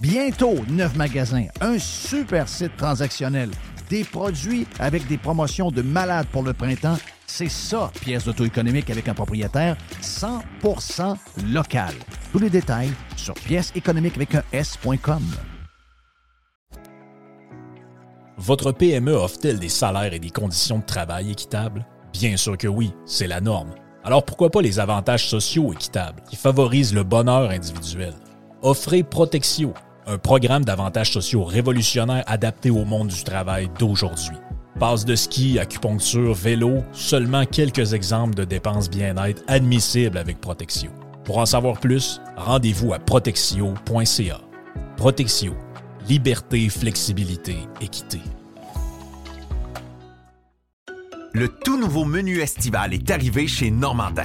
Bientôt, neuf magasins, un super site transactionnel, des produits avec des promotions de malades pour le printemps. C'est ça, pièce d'auto-économique avec un propriétaire 100% local. Tous les détails sur pièce économique avec un S.com. Votre PME offre-t-elle des salaires et des conditions de travail équitables? Bien sûr que oui, c'est la norme. Alors pourquoi pas les avantages sociaux équitables qui favorisent le bonheur individuel? Offrez Protexio un programme d'avantages sociaux révolutionnaire adapté au monde du travail d'aujourd'hui. Passe de ski, acupuncture, vélo, seulement quelques exemples de dépenses bien-être admissibles avec Protexio. Pour en savoir plus, rendez-vous à protexio.ca. Protexio. Liberté, flexibilité, équité. Le tout nouveau menu estival est arrivé chez Normandin.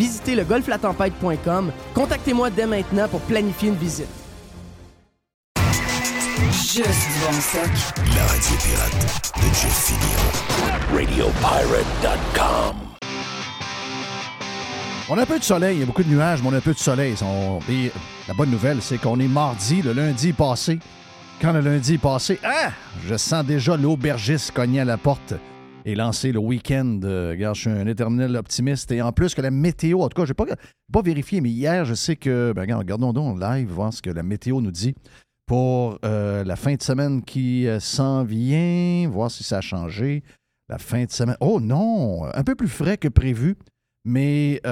visitez le golflatempête.com. Contactez-moi dès maintenant pour planifier une visite. Juste bon stock. La radio pirate de Jeff Fillion. RadioPirate.com On a un peu de soleil, il y a beaucoup de nuages, mais on a un peu de soleil. Et la bonne nouvelle, c'est qu'on est mardi, le lundi passé. Quand le lundi est passé, ah, je sens déjà l'aubergiste cogner à la porte et lancer le week-end. Euh, regarde, je suis un éternel optimiste. Et en plus que la météo, en tout cas, je n'ai pas, pas vérifié, mais hier, je sais que. Ben, regarde, regardons donc live, voir ce que la météo nous dit pour euh, la fin de semaine qui euh, s'en vient, voir si ça a changé. La fin de semaine. Oh non! Un peu plus frais que prévu. Mais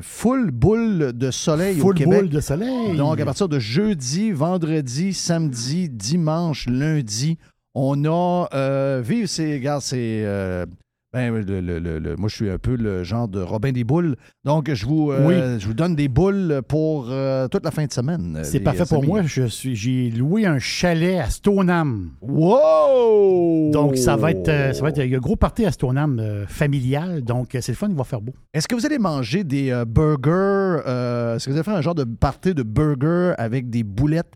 full boule de soleil au Québec. boule de soleil. Donc, à partir de jeudi, vendredi, samedi, dimanche, lundi, on a. Euh, vive, c'est. Regarde, c'est. Euh, ben, le, moi, je suis un peu le genre de Robin des boules. Donc, je vous, euh, je vous donne des boules pour toute la fin de semaine. C'est parfait pour moi. Je suis, j'ai loué un chalet à Stoneham. Wow! Donc, ça va être, ça va être un gros party à Stoneham familial. Donc, c'est le fun, il va faire beau. Est-ce que vous allez manger des burgers? Est-ce que vous allez faire un genre de party de burgers avec des boulettes?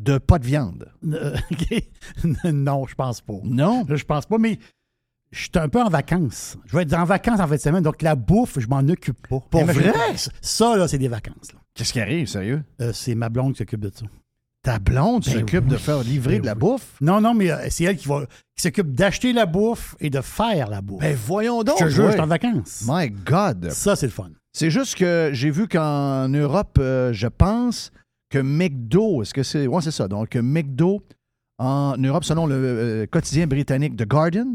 De pas de viande. Euh, non, je pense pas. Non? Je pense pas, mais je suis un peu en vacances. Je vais être en vacances en fin de semaine, donc la bouffe, je m'en occupe pas. Pour vrai? Ça, là, c'est des vacances. Qu'est-ce qui arrive, sérieux? Euh, c'est ma blonde qui s'occupe de ça. Ta blonde ben s'occupe de faire livrer ben de la bouffe? Non, non, mais euh, c'est elle qui va qui s'occupe d'acheter la bouffe et de faire la bouffe. Ben voyons donc! Je te jure, je suis en vacances. My God! Ça, c'est le fun. C'est juste que j'ai vu qu'en Europe, euh, je pense que McDo, est-ce que c'est. Ça. Donc, McDo, en Europe, selon le euh, quotidien britannique The Guardian,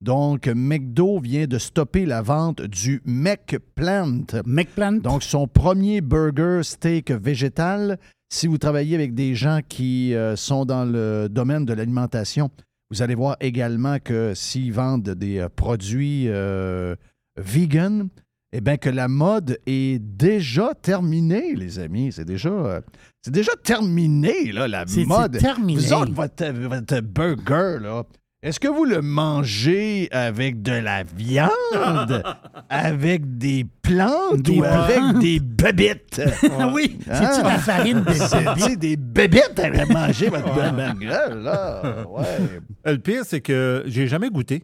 donc McDo vient de stopper la vente du McPlant. McPlant. Donc, son premier burger steak végétal. Si vous travaillez avec des gens qui euh, sont dans le domaine de l'alimentation, vous allez voir également que s'ils vendent des euh, produits euh, vegan, eh bien que la mode est déjà terminée, les amis. C'est déjà, euh, c'est déjà terminé, là, la C'est- c'est mode. terminé? Vous autres, votre, votre burger, là, est-ce que vous le mangez avec de la viande, avec des plantes Des ou avec des bébites? Ah oui, c'est-tu Ah. de la farine de C'est bébé? tu sais, des bébites à manger votre burger, là? Ouais. Euh, Le pire, c'est que j'ai jamais goûté.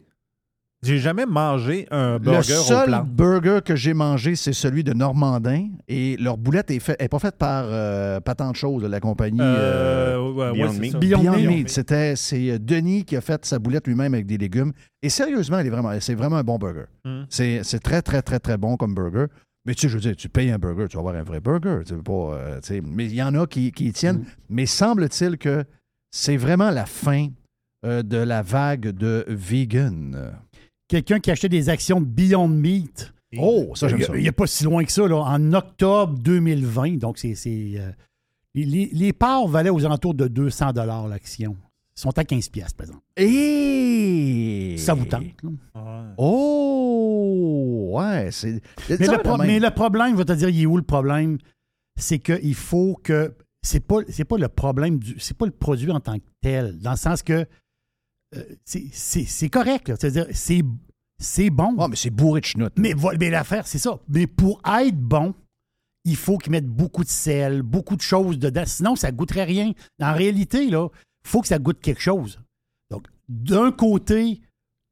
J'ai jamais mangé un burger Le seul burger que j'ai mangé, c'est celui de Normandin. Et leur boulette est, fait, est pas faite par euh, pas tant de choses, la compagnie. euh, Euh, ouais, Beyond c'est Meat. ça. Beyond Beyond Meat. Meat. C'était, c'est Denis qui a fait sa boulette lui-même avec des légumes. Et sérieusement, elle est vraiment, c'est vraiment un bon burger. Mm. C'est, c'est très, très, très, très bon comme burger. Mais tu sais, je veux dire, tu payes un burger, tu vas avoir un vrai burger. Tu veux pas, euh, tu sais, mais il y en a qui, qui y tiennent. Mm. Mais semble-t-il que c'est vraiment la fin euh, de la vague de vegan. Quelqu'un qui achetait des actions de Beyond Meat. Oh, ça, j'aime ça. Il n'y a pas si loin que ça, là, en octobre 2020. Donc, c'est. euh, les, les parts valaient aux alentours de 200 l'action. Ils sont à 15 pièces, par exemple. Et... Ça vous tente. là. Oh, ouais. C'est... Mais le, mais problème, je vais te dire, il est où le problème? C'est qu'il faut que. C'est pas, c'est pas le problème du. C'est pas le produit en tant que tel. Dans le sens que. Euh, c'est, correct. là. C'est-à-dire, c'est, c'est bon. Ah, mais c'est bourré de chenoute. Mais, l'affaire, c'est ça. Mais pour être bon, il faut qu'ils mettent beaucoup de sel, beaucoup de choses dedans. Sinon, ça ne goûterait rien. En réalité, là, il faut que ça goûte quelque chose. Donc, d'un côté,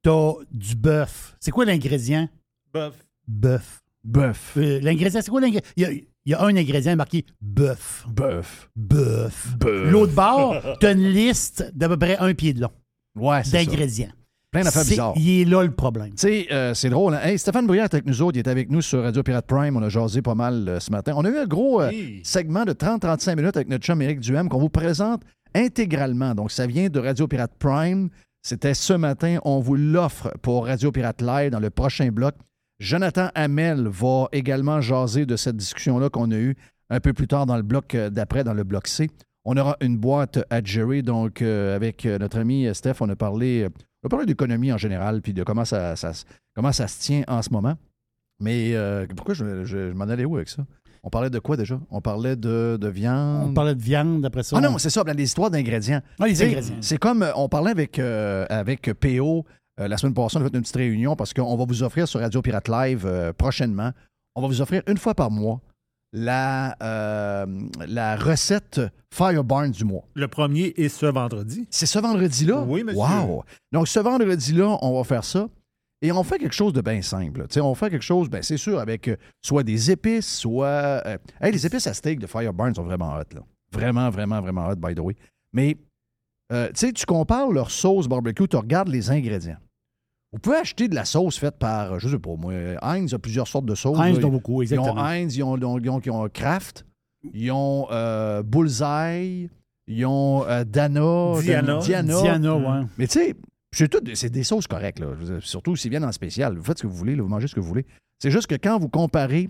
tu as du bœuf. C'est quoi l'ingrédient? Bœuf. Bœuf. Bœuf. Euh, l'ingrédient, c'est quoi l'ingrédient? Il y a, il y a un ingrédient marqué bœuf. Bœuf. Bœuf. Bœuf. L'autre bord, tu as une liste d'à peu près un pied de long Ouais, d'ingrédients. Plein d'affaires bizarres. Il est là le problème. Tu sais, euh, c'est drôle. Hein? Hey, Stéphane Bruyère est avec nous autres. Il est avec nous sur Radio Pirate Prime. On a jasé pas mal euh, ce matin. On a eu un gros euh, segment de 30-35 minutes avec notre chum Éric Duhem qu'on vous présente intégralement. Donc, ça vient de Radio Pirate Prime. C'était ce matin. On vous l'offre pour Radio Pirate Live dans le prochain bloc. Jonathan Hamel va également jaser de cette discussion-là qu'on a eue un peu plus tard dans le bloc d'après, dans le bloc C. On aura une boîte à Jerry. Donc, euh, avec euh, notre ami Steph, on a parlé, euh, on a parlé d'économie en général, puis de comment ça, comment ça se tient en ce moment. Mais euh, pourquoi je, je- je m'en allais où avec ça? On parlait de quoi déjà? On parlait de, de viande. On parlait de viande après ça. Ah on- non, c'est ça, les histoires d'ingrédients. Ah, les ingrédients. C'est comme, on parlait avec, euh, avec PO euh, la semaine passée, on a fait une petite réunion parce qu'on va vous offrir sur Radio Pirate Live euh, prochainement, on va vous offrir une fois par mois la, euh, la recette Firebarn du mois. Le premier est ce vendredi. C'est ce vendredi-là? Oui, monsieur. Wow! Donc, ce vendredi-là, on va faire ça. Et on fait quelque chose de bien simple. Tu sais, on fait quelque chose, ben, c'est sûr, avec euh, soit des épices, soit. euh, hey, les épices à steak de Fireburn sont vraiment hot, là. Vraiment, vraiment, vraiment hot, by the way. Mais, euh, tu compares leur sauce barbecue, tu regardes les ingrédients. Vous pouvez acheter de la sauce faite par, je sais pas moi, Heinz a plusieurs sortes de sauces. Heinz là. dont beaucoup, Ils ont exactement. Heinz, ils ont, ils ont- ils ont- ils ont Kraft, ils ont euh, Bullseye, ils ont euh, Dana, Diana. Diana. Diana, ouais. Mais tu sais, c'est tout- c'est des sauces correctes, là. Surtout s'ils viennent en spécial. Vous faites ce que vous voulez, là, vous mangez ce que vous voulez. C'est juste que quand vous comparez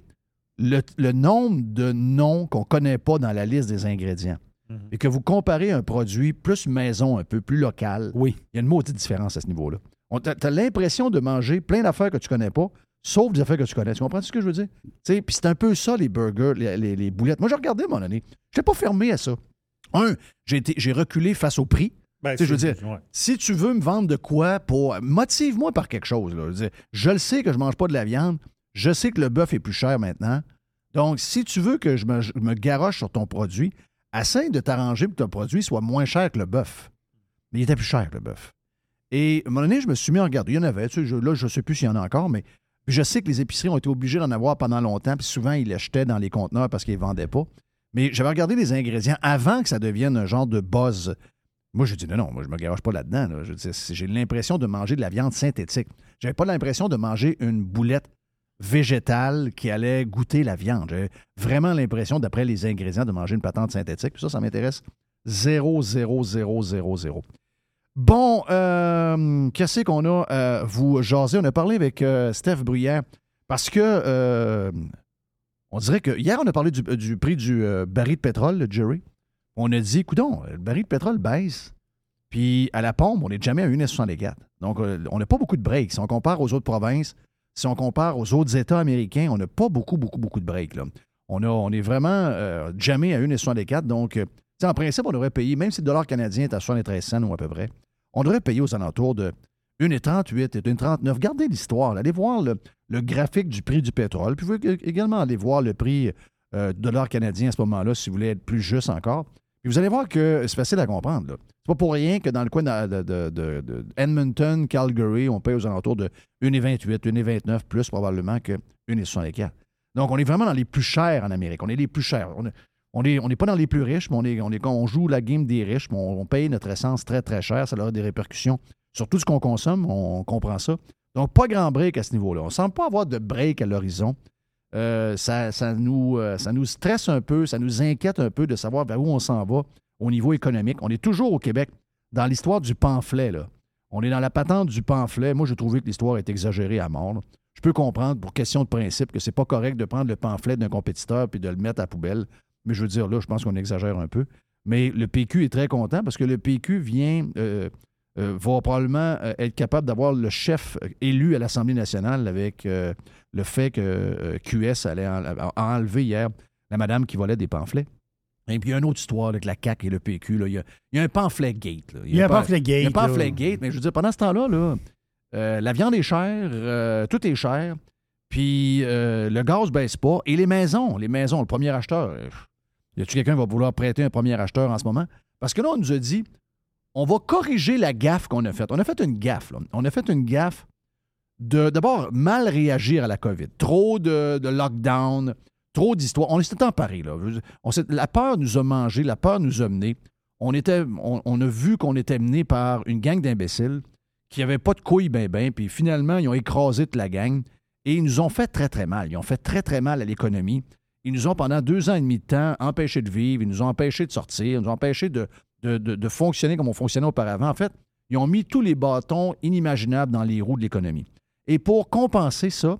le, le nombre de noms qu'on ne connaît pas dans la liste des ingrédients Mhm. et que vous comparez un produit plus maison, un peu plus local, Oui. il y a une maudite différence à ce niveau-là. T'as as, l'impression de manger plein d'affaires que tu connais pas, sauf des affaires que tu connais. Tu comprends ce que je veux dire? Tu Puis c'est un peu ça, les burgers, les, les- les boulettes. Moi, j'ai regardé à moment donné. Je pas fermé à ça. Un, j'ai reculé face au prix. Ben, Tu je veux dire, ouais. Si tu veux me vendre de quoi pour. Motive-moi par quelque chose. là. Je, veux dire, je le sais que je mange pas de la viande. Je sais que le bœuf est plus cher maintenant. Donc, si tu veux que je me, je me garoche sur ton produit, essaye de t'arranger pour que ton produit soit moins cher que le bœuf. Mais il était plus cher que le bœuf. Et à un moment donné, je me suis mis à regarder. Il y en avait. je- là, je ne sais plus s'il y en a encore, mais je sais que les épiceries ont été obligées d'en avoir pendant longtemps. Puis souvent, ils l'achetaient dans les conteneurs parce qu'ils ne vendaient pas. Mais j'avais regardé les ingrédients avant que ça devienne un genre de buzz. Moi, j'ai dit non, non, moi, je me garoche pas là-dedans. Je J'ai l'impression de manger de la viande synthétique. J'avais pas l'impression de manger une boulette végétale qui allait goûter la viande. J'avais vraiment l'impression, d'après les ingrédients, de manger une patente synthétique. Puis ça, ça m'intéresse 0, 0, 0, 0, 0. Bon, euh, qu'est-ce qu'on a à vous jaser? On a parlé avec euh, Steph Bruyère parce que euh, on dirait que hier, on a parlé du, prix du euh, baril de pétrole, le Jerry. On a dit, coudon, le baril de pétrole baisse. Puis à la pompe, on n'est jamais à 1,64. Donc, euh, on n'a pas beaucoup de breaks. Si on compare aux autres provinces, si on compare aux autres États américains, on n'a pas beaucoup, beaucoup, beaucoup de breaks. On, est vraiment euh, jamais à 1,64. Donc, euh, en principe, on devrait payer, même si le dollar canadien est à 73 cents ou à peu près, on devrait payer aux alentours de 1,38 et 1,39. Gardez l'histoire. Allez voir le, graphique du prix du pétrole. Puis vous pouvez également aller voir le prix euh, dollar canadien à ce moment-là, si vous voulez être plus juste encore. Puis vous allez voir que c'est facile à comprendre. C'est pas pour rien que dans le coin de, Edmonton, Calgary, on paye aux alentours de 1,28, 1,29 plus probablement que 1,64. Donc, on est vraiment dans les plus chers en Amérique. On est les plus chers. On n'est est pas dans les plus riches, mais on, est, on, on joue la game des riches, on, paye notre essence très, très cher. Ça a des répercussions sur tout ce qu'on consomme. On, comprend ça. Donc, pas grand break à ce niveau-là. On ne semble pas avoir de break à l'horizon. Euh, ça, ça nous, euh, ça nous stresse un peu, ça nous inquiète un peu de savoir vers où on s'en va au niveau économique. On est toujours au Québec dans l'histoire du pamphlet. On est dans la patente du pamphlet. Moi, j'ai trouvé que l'histoire est exagérée à mort. Je peux comprendre, pour question de principe, que c'est pas correct de prendre le pamphlet d'un compétiteur puis de le mettre à la poubelle. Mais je veux dire, là, je pense qu'on exagère un peu. Mais le PQ est très content parce que le PQ vient, euh, euh, va probablement euh, être capable d'avoir le chef élu à l'Assemblée nationale avec euh, le fait que QS allait en- a enlevé hier la madame qui volait des pamphlets. Et puis, il y a une autre histoire avec la CAQ et le PQ. là. Il, y a, il y a un pamphlet gate. là. Il y a un pa- pamphlet Il y a un gate. pamphlet gate, mais je veux dire, pendant ce temps-là, là, la viande est chère, tout est cher, puis le gaz baisse pas. Et les maisons, les maisons, le premier acheteur, y a-tu quelqu'un qui va vouloir prêter un premier acheteur en ce moment? Parce que là, on nous a dit, on va corriger la gaffe qu'on a faite. On a fait une gaffe, là. On a fait une gaffe de d'abord mal réagir à la COVID. Trop de, de lockdown, trop d'histoires. On s'était emparé, là. La peur nous a mangé, la peur nous a menés. On, était, on a vu qu'on était mené par une gang d'imbéciles qui n'avaient pas de couilles ben ben, puis finalement, ils ont écrasé toute la gang et ils nous ont fait très, très mal. Ils ont fait très, très mal à l'économie. Ils nous ont, pendant deux ans et demi de temps, empêchés de vivre, ils nous ont empêchés de sortir, ils nous ont empêchés de, de, de- fonctionner comme on fonctionnait auparavant. En fait, ils ont mis tous les bâtons inimaginables dans les roues de l'économie. Et pour compenser ça,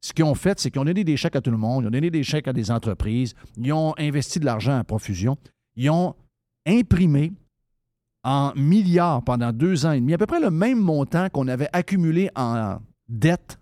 ce qu'ils ont fait, c'est qu'ils ont donné des chèques à tout le monde, ils ont donné des chèques à des entreprises, ils ont investi de l'argent à profusion, ils ont imprimé en milliards pendant deux ans et demi, à peu près le même montant qu'on avait accumulé en dette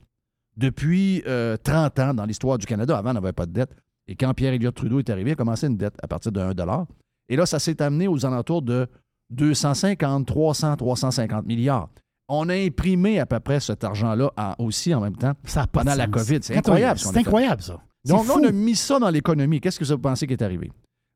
depuis euh, 30 ans dans l'histoire du Canada. Avant, on n'avait pas de dette. Et quand Pierre Elliott Trudeau est arrivé, il a commencé une dette à partir de 1 Et là, ça s'est amené aux alentours de 250, 300, 350 milliards. On a imprimé à peu près cet argent-là en- aussi en même temps Ça pendant la. COVID. C'est incroyable. C'est incroyable, ça. Donc là, on a mis ça dans l'économie. Qu'est-ce que vous pensez qui est arrivé?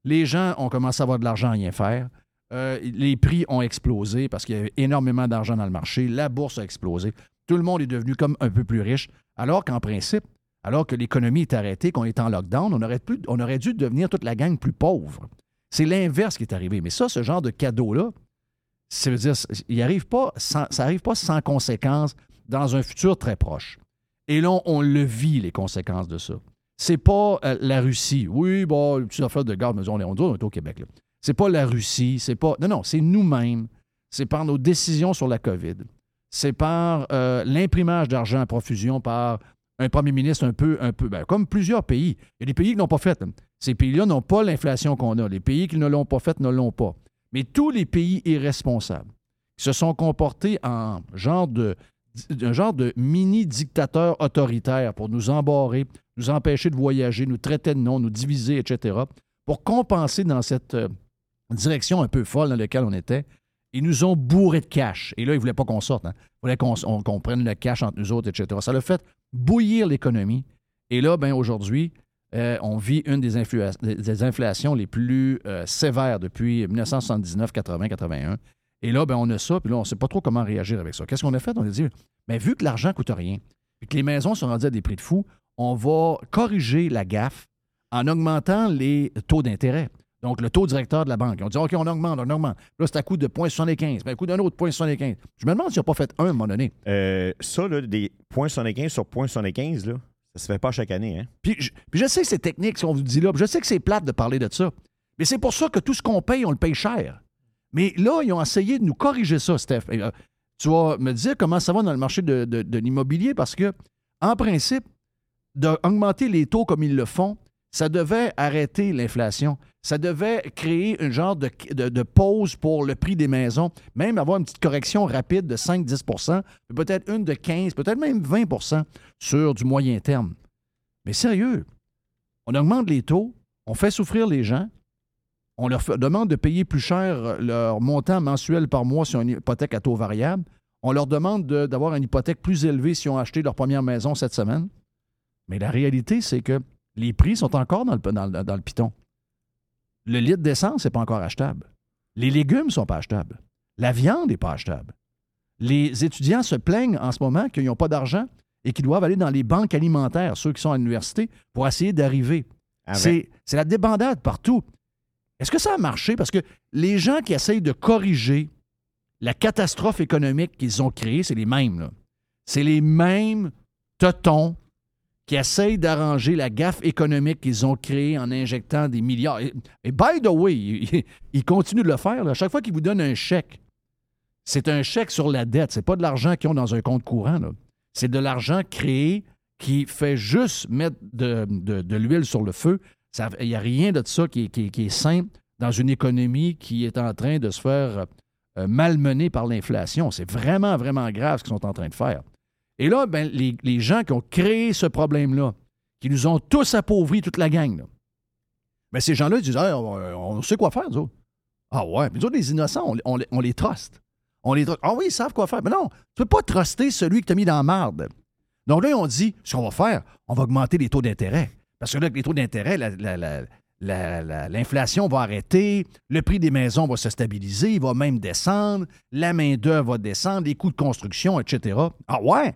Les gens ont commencé à avoir de l'argent à rien faire. Euh, les prix ont explosé parce qu'il y avait énormément d'argent dans le marché. La bourse a explosé. Tout le monde est devenu comme un peu plus riche. Alors qu'en principe, alors que l'économie est arrêtée, qu'on est en lockdown, on aurait, dû devenir toute la gang plus pauvre. C'est l'inverse qui est arrivé. Mais ça, ce genre de cadeau-là, ça veut dire, il arrive pas ça n'arrive pas sans conséquences dans un futur très proche. Et là, on le vit, les conséquences de ça. C'est pas euh, la Russie. Oui, bon, une petite affaire de garde, mais on est, on est au Québec. C'est pas la Russie, c'est pas. Non, non, c'est nous-mêmes. C'est par nos décisions sur la COVID. C'est par euh, l'imprimage d'argent à profusion par un premier ministre un peu, un peu, ben, comme plusieurs pays. Il y a des pays qui n'ont pas fait. Ces pays-là n'ont pas l'inflation qu'on a. Les pays qui ne l'ont pas faite ne l'ont pas. Mais tous les pays irresponsables se sont comportés en genre de, un genre de mini-dictateur autoritaire pour nous embarrer, nous empêcher de voyager, nous traiter de non, nous diviser, etc., pour compenser dans cette euh, direction un peu folle dans laquelle on était, ils nous ont bourré de cash. Et là, ils ne voulaient pas qu'on sorte. hein. Ils voulaient qu'on on- qu'on prenne le cash entre nous autres, etc. Ça l'a fait bouillir l'économie. Et là, ben aujourd'hui, euh, on vit une des, inflations les plus euh, sévères depuis 1979, 80, 81. Et là, ben, on a ça, puis là, on ne sait pas trop comment réagir avec ça. Qu'est-ce qu'on a fait? On a dit, ben, vu que l'argent ne coûte rien, puis que les maisons sont rendues à des prix de fou, on va corriger la gaffe en augmentant les taux d'intérêt. Donc, le taux directeur de la banque. On dit, OK, on augmente, on augmente. Là, c'est à coût de 0,75, puis à coût d'un autre 0,75. Je me demande s'ils n'ont pas fait un à un moment donné. Euh, ça, là, des points 75 sur point 75, là, ça se fait pas chaque année, hein? Puis je, puis je sais que c'est technique, ce qu'on vous dit là. puis Je sais que c'est plate de parler de ça. Mais c'est pour ça que tout ce qu'on paye, on le paye cher. Mais là, ils ont essayé de nous corriger ça, Steph. Euh, tu vas me dire comment ça va dans le marché de, de- de l'immobilier parce que, en principe, d'augmenter les taux comme ils le font, ça devait arrêter l'inflation. Ça devait créer un genre de, de- pause pour le prix des maisons, même avoir une petite correction rapide de 5-10% peut-être une de 15 peut-être même 20% sur du moyen terme. Mais sérieux, on augmente les taux, on fait souffrir les gens, on leur demande de payer plus cher leur montant mensuel par mois sur une hypothèque à taux variable, on leur demande de- d'avoir une hypothèque plus élevée si on acheté leur première maison cette semaine. Mais la réalité, c'est que les prix sont encore dans le, dans le- dans le piton. Le litre d'essence n'est pas encore achetable. Les légumes ne sont pas achetables. La viande n'est pas achetable. Les étudiants se plaignent en ce moment qu'ils n'ont pas d'argent et qu'ils doivent aller dans les banques alimentaires, ceux qui sont à l'université, pour essayer d'arriver. Avec- C'est c'est la débandade partout. Est-ce que ça a marché? Parce que les gens qui essayent de corriger la catastrophe économique qu'ils ont créée, c'est les mêmes. là. C'est les mêmes totons qui essayent d'arranger la gaffe économique qu'ils ont créée en injectant des milliards. Et, et by the way, ils, continuent de le faire. À chaque fois qu'ils vous donnent un chèque, c'est un chèque sur la dette. C'est pas de l'argent qu'ils ont dans un compte courant. C'est de l'argent créé qui fait juste mettre de, l'huile sur le feu. Il n'y a rien de ça qui, est- simple dans une économie qui est en train de se faire euh, malmener par l'inflation. C'est vraiment, vraiment grave ce qu'ils sont en train de faire. Et là, ben, les, les gens qui ont créé ce problème-là, qui nous ont tous appauvris, toute la gang, là, ben, ces gens-là disent on, on sait quoi faire, nous. Ah ouais, mais nous autres, les innocents, on, on les- on truste. On les truste. Ah oui, ils savent quoi faire. Mais non, tu peux pas truster celui qui t'a mis dans la marde. Donc là, ont dit ce qu'on va faire, on va augmenter les taux d'intérêt. Parce que là, avec les taux d'intérêt, la- la- la- la- la- l'inflation va arrêter, le prix des maisons va se stabiliser, il va même descendre, la main-d'œuvre va descendre, les coûts de construction, etc. Ah ouais?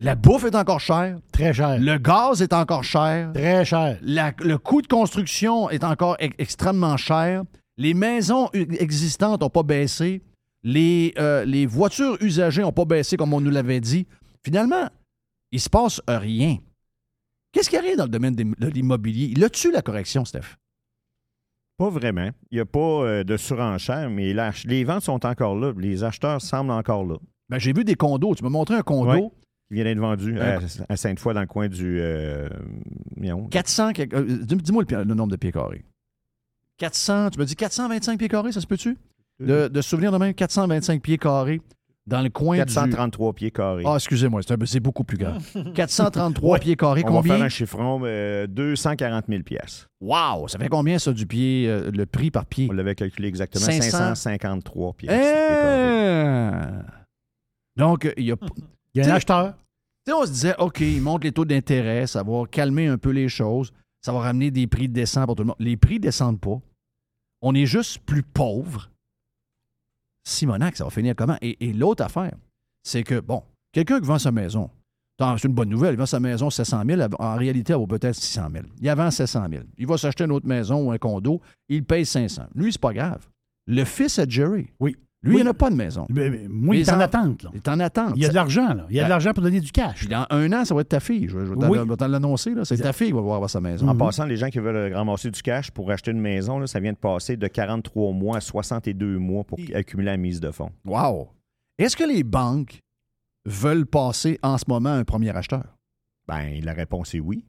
La bouffe est encore chère, Très cher. le gaz est encore cher, Très cher. la- le coût de construction est encore e- extrêmement cher. Les maisons existantes n'ont pas baissé. Les, euh, les voitures usagées n'ont pas baissé comme on nous l'avait dit. Finalement, il se passe rien. Qu'est-ce qui arrive dans le domaine de l'immobilier? L'as-tu la correction, Steph? Pas vraiment. Il n'y a pas euh, de surenchère, mais les ventes sont encore là. Les acheteurs semblent encore là. Ben, j'ai vu des condos. Tu m'as montré un condo. Ouais. Qui vient d'être vendu à, Un- à Sainte-Foy, dans le coin du. euh, voyons. 400. quelque- euh, dis- Dis-moi le, nombre de pieds carrés. 400. Tu me dis 425 pieds carrés, ça se peut-tu? De, de souvenir de même, 425 pieds carrés dans le coin du... 433 pieds carrés. Ah, excusez-moi, c'est beaucoup plus grand. 433 Ouais. pieds carrés, On va combien? faire un chiffron, euh, 240 000 pièces. Wow! Ça fait combien, ça, du pied, euh, le prix par pied? On l'avait calculé exactement. 500. 553 pièces. Eh! Donc, il y a... Il y a un acheteur. on se disait, OK, ils montent les taux d'intérêt, ça va calmer un peu les choses, ça va ramener des prix décents pour tout le monde. Les prix descendent pas. On est juste plus pauvres. Simonac, ça va finir comment? Et, et l'autre affaire, c'est que, bon, quelqu'un qui vend sa maison, c'est une bonne nouvelle, il vend sa maison 700 000, elle- en réalité, elle vaut peut-être 600 000. Il vend 700 000. Il va s'acheter une autre maison ou un condo, il paye 500. Lui, c'est pas grave. Le fils à Jerry, Oui. Lui, Oui. il n'a pas de maison. Mais- mais moi, il est en attente. là. Il est en attente. Il y a de l'argent, là. Il y a Ben- de l'argent pour donner du cash. puis dans un an, ça va être ta fille. Je, je vais Oui. je vais t'en l'annoncer. là. C'est ta fille qui va avoir sa maison. En Mhm. passant, les gens qui veulent ramasser du cash pour acheter une maison, là, ça vient de passer de 43 mois à 62 mois pour accumuler la mise de fonds. Wow! Est-ce que les banques veulent passer en ce moment un premier acheteur? Ben, la réponse est oui.